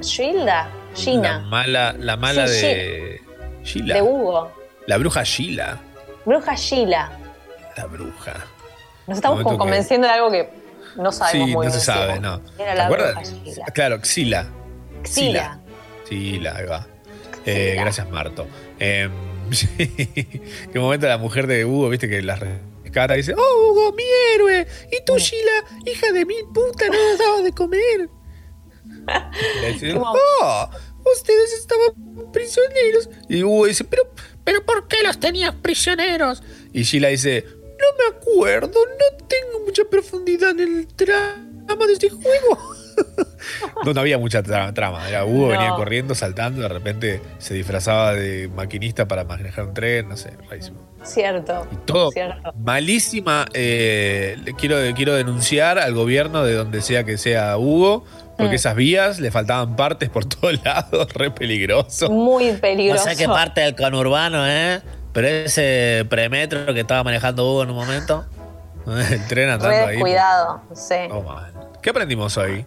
Shilda. La Shina. mala, la mala Sí, de. Sheila. De Hugo. La bruja Sheila. Bruja Sheila. La bruja. Nos estamos que- convenciendo de algo que no sabemos Sí, muy no bien. se sabe, si no. Era ¿Te la bruja Sheila. Claro, Xila. Xila. Xila, ahí va. Eh, gracias, Marto. Eh, Qué momento la mujer de Hugo, viste, que la rescata y dice: ¡Oh, Hugo, mi héroe! ¿Y tú, Sheila, hija de mil puta, no nos dabas de comer? Le dice, ¡Oh! Ustedes estaban prisioneros. Y Hugo dice: ¿Pero, ¿Pero por qué los tenías prisioneros? Y Sheila dice: No me acuerdo, no tengo mucha profundidad en el trama de este juego. no, no había mucha tra- trama. Era Hugo No. venía corriendo, saltando, de repente se disfrazaba de maquinista para manejar un tren, no sé, rarísimo. Cierto. Todo Cierto. malísima. eh, quiero, quiero denunciar al gobierno de donde sea que sea Hugo, porque Mm. esas vías le faltaban partes por todos lados, re peligroso. Muy No peligroso. sé qué parte del conurbano, ¿eh? Pero ese premetro que estaba manejando Hugo en un momento. El tren andando Re ahí. cuidado. Sí. Oh. ¿Qué aprendimos hoy?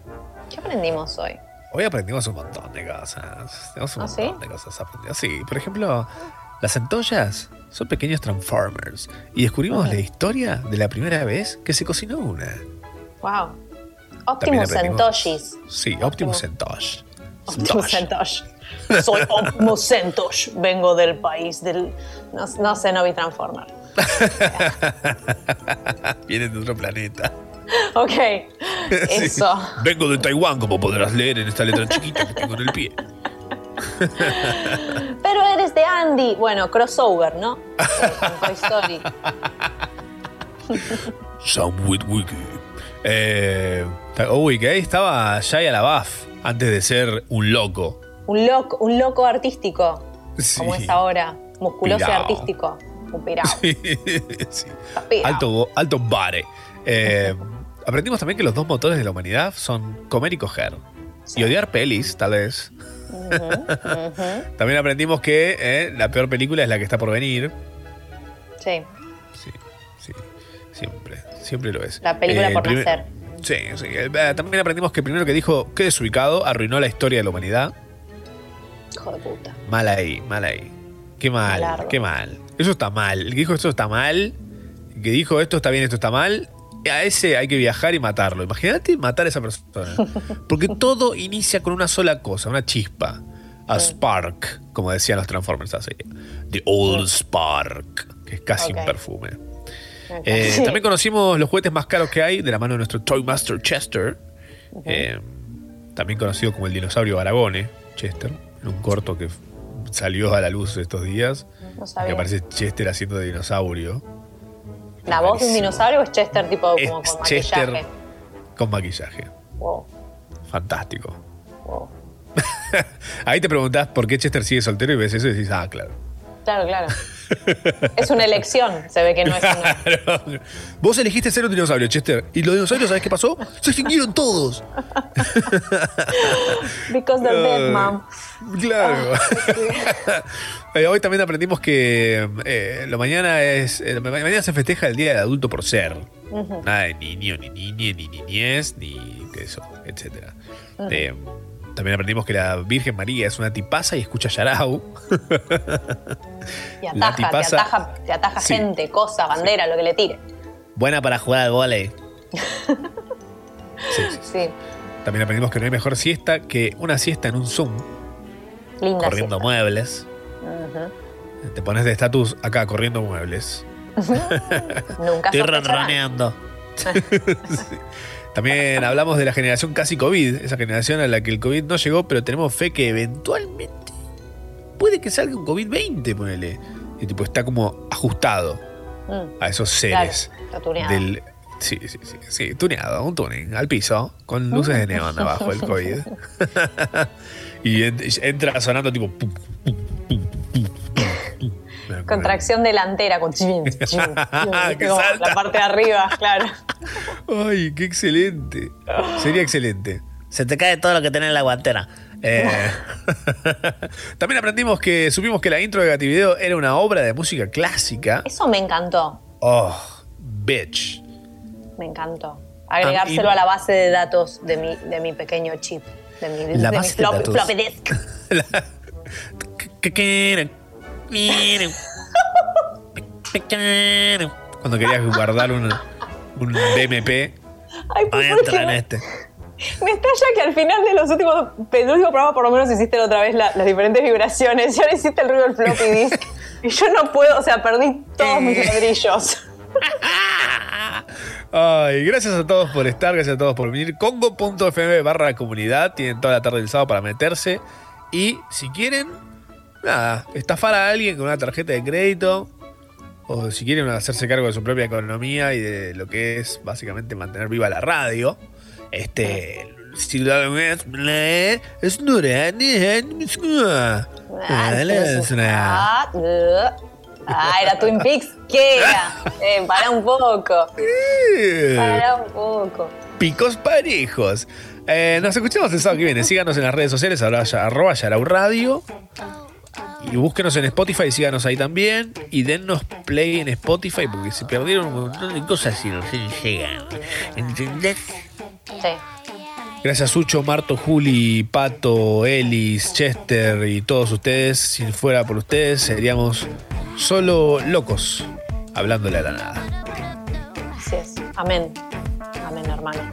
¿Qué aprendimos hoy? Hoy aprendimos un montón de cosas. Tenemos un ¿Ah, sí? montón de cosas aprendidas. Sí, por ejemplo, las centollas son pequeños transformers. Y descubrimos Ajá. la historia de la primera vez que se cocinó una. Wow. Optimus Centoshis. Sí, Optimus Centosh. Optimus Centosh. Soy Optimus Centosh. Vengo del país del. No, no sé, no vi Transformer. Vienen de otro planeta. Ok. Sí. Eso. Vengo de Taiwán, como podrás leer en esta letra chiquita que tengo en el pie. Pero eres de Andy. Bueno, crossover, ¿no? Con Toy Story. Witwicky. Eh, uy, que ahí estaba Shia LaBeouf antes de ser un loco. Un loco, un loco artístico. Sí. Como es ahora. Musculoso y artístico. Un pirao. Sí. pirao. Alto, alto bare. Eh, aprendimos también que los dos motores de la humanidad son comer y coger. Y odiar pelis, tal vez. También aprendimos que eh, la peor película es la que está por venir. Sí. Siempre, siempre lo es. La película Eh, por primer- nacer. Sí, sí. Eh, También aprendimos que primero que dijo que desubicado arruinó la historia de la humanidad. Hijo de puta. Mal ahí, mal ahí. Qué mal, qué mal. Eso está mal. El que dijo esto está mal, el que dijo esto está bien, esto está mal, a ese hay que viajar y matarlo. Imagínate matar a esa persona. Porque todo inicia con una sola cosa, una chispa. A spark, como decían los Transformers así. The Old Spark, que es casi un perfume. Eh, Sí. También conocimos los juguetes más caros que hay de la mano de nuestro Toy Master Chester. Eh, también conocido como el dinosaurio Aragone, Chester, en un corto que salió a la luz estos días. No Que aparece Chester haciendo de dinosaurio ¿La voz de un dinosaurio o es Chester tipo Es como con Chester. maquillaje? con maquillaje. Wow. Fantástico. Wow. Ahí te preguntás por qué Chester sigue soltero y ves eso y decís, ah, claro. Claro, claro. es una elección. Se ve que no es una. Vos elegiste ser un dinosaurio, Chester. Y los dinosaurios, ¿sabés qué pasó? Se extinguieron todos. Because they're dead, mom. Claro. Eh, Hoy también aprendimos que eh, lo mañana es. eh, mañana se festeja el Día del Adulto por ser. Nada de niño, ni niñe, ni niñez, ni eso, etc. Ujú. Eh, también aprendimos que la Virgen María es una tipaza y escucha Yarau. Y ataja, te ataja, te ataja Sí. gente, cosa, bandera, lo que le tire. Buena para jugar al volei. Sí, También aprendimos que no hay mejor siesta que una siesta en un Zoom, linda. corriendo muebles. Te pones de estatus acá, corriendo muebles. Nunca Estoy ronroneando. También hablamos de la generación casi COVID, esa generación a la que el COVID no llegó, pero tenemos fe que eventualmente puede que salga un COVID-20, ponele. Y tipo, está como ajustado Mm, a esos claro, seres está tuneado. del. Sí, sí, sí, sí, tuneado, un tuning, al piso, con luces de neón abajo el COVID. y ent- entra sonando tipo. pum, Contracción delantera con chim, chim, chim, Que como salta. la parte de arriba, claro. Ay, qué excelente. Sería excelente. Se te cae todo lo que tenés en la guantera. Eh, también aprendimos que, supimos que la intro de Gativideo era una obra de música clásica. Eso me encantó, Oh, bitch. me encantó. Agregárselo y- a la base de datos de mi, de mi pequeño chip, de mi, La de mi base de flop- datos. floppy disk. Cuando querías guardar un, un BMP. Ay, en me- este. Me estalla que al final de los últimos, del último programa por lo menos hiciste otra vez la- las diferentes vibraciones y ahora hiciste el ruido del floppy disk. y yo no puedo, o sea, perdí todos mis ladrillos. Ay, gracias a todos por estar, gracias a todos por venir. Congo.fm barra comunidad. Tienen toda la tarde del sábado para meterse. Y si quieren, nada, estafar a alguien con una tarjeta de crédito. O si quieren hacerse cargo de su propia economía y de lo que es básicamente mantener viva la radio. Este. si lo ves, es Ah. Ah, era Twin Peaks. ¿Qué era? Eh, para un poco. Para un poco. Picos parejos. Eh, nos escuchamos el sábado que viene. Síganos en las redes sociales, arroba, arroba Yarau Radio. Y búsquenos en Spotify, síganos ahí también. Y dennos play en Spotify porque se perdieron un montón de cosas y no se llegan. ¿Entendés? Sí. Gracias Sucho, Marto, Juli, Pato, Elis, Chester y todos ustedes. Si fuera por ustedes, seríamos solo locos hablándole a la nada. Así es. Amén. Amén, hermano.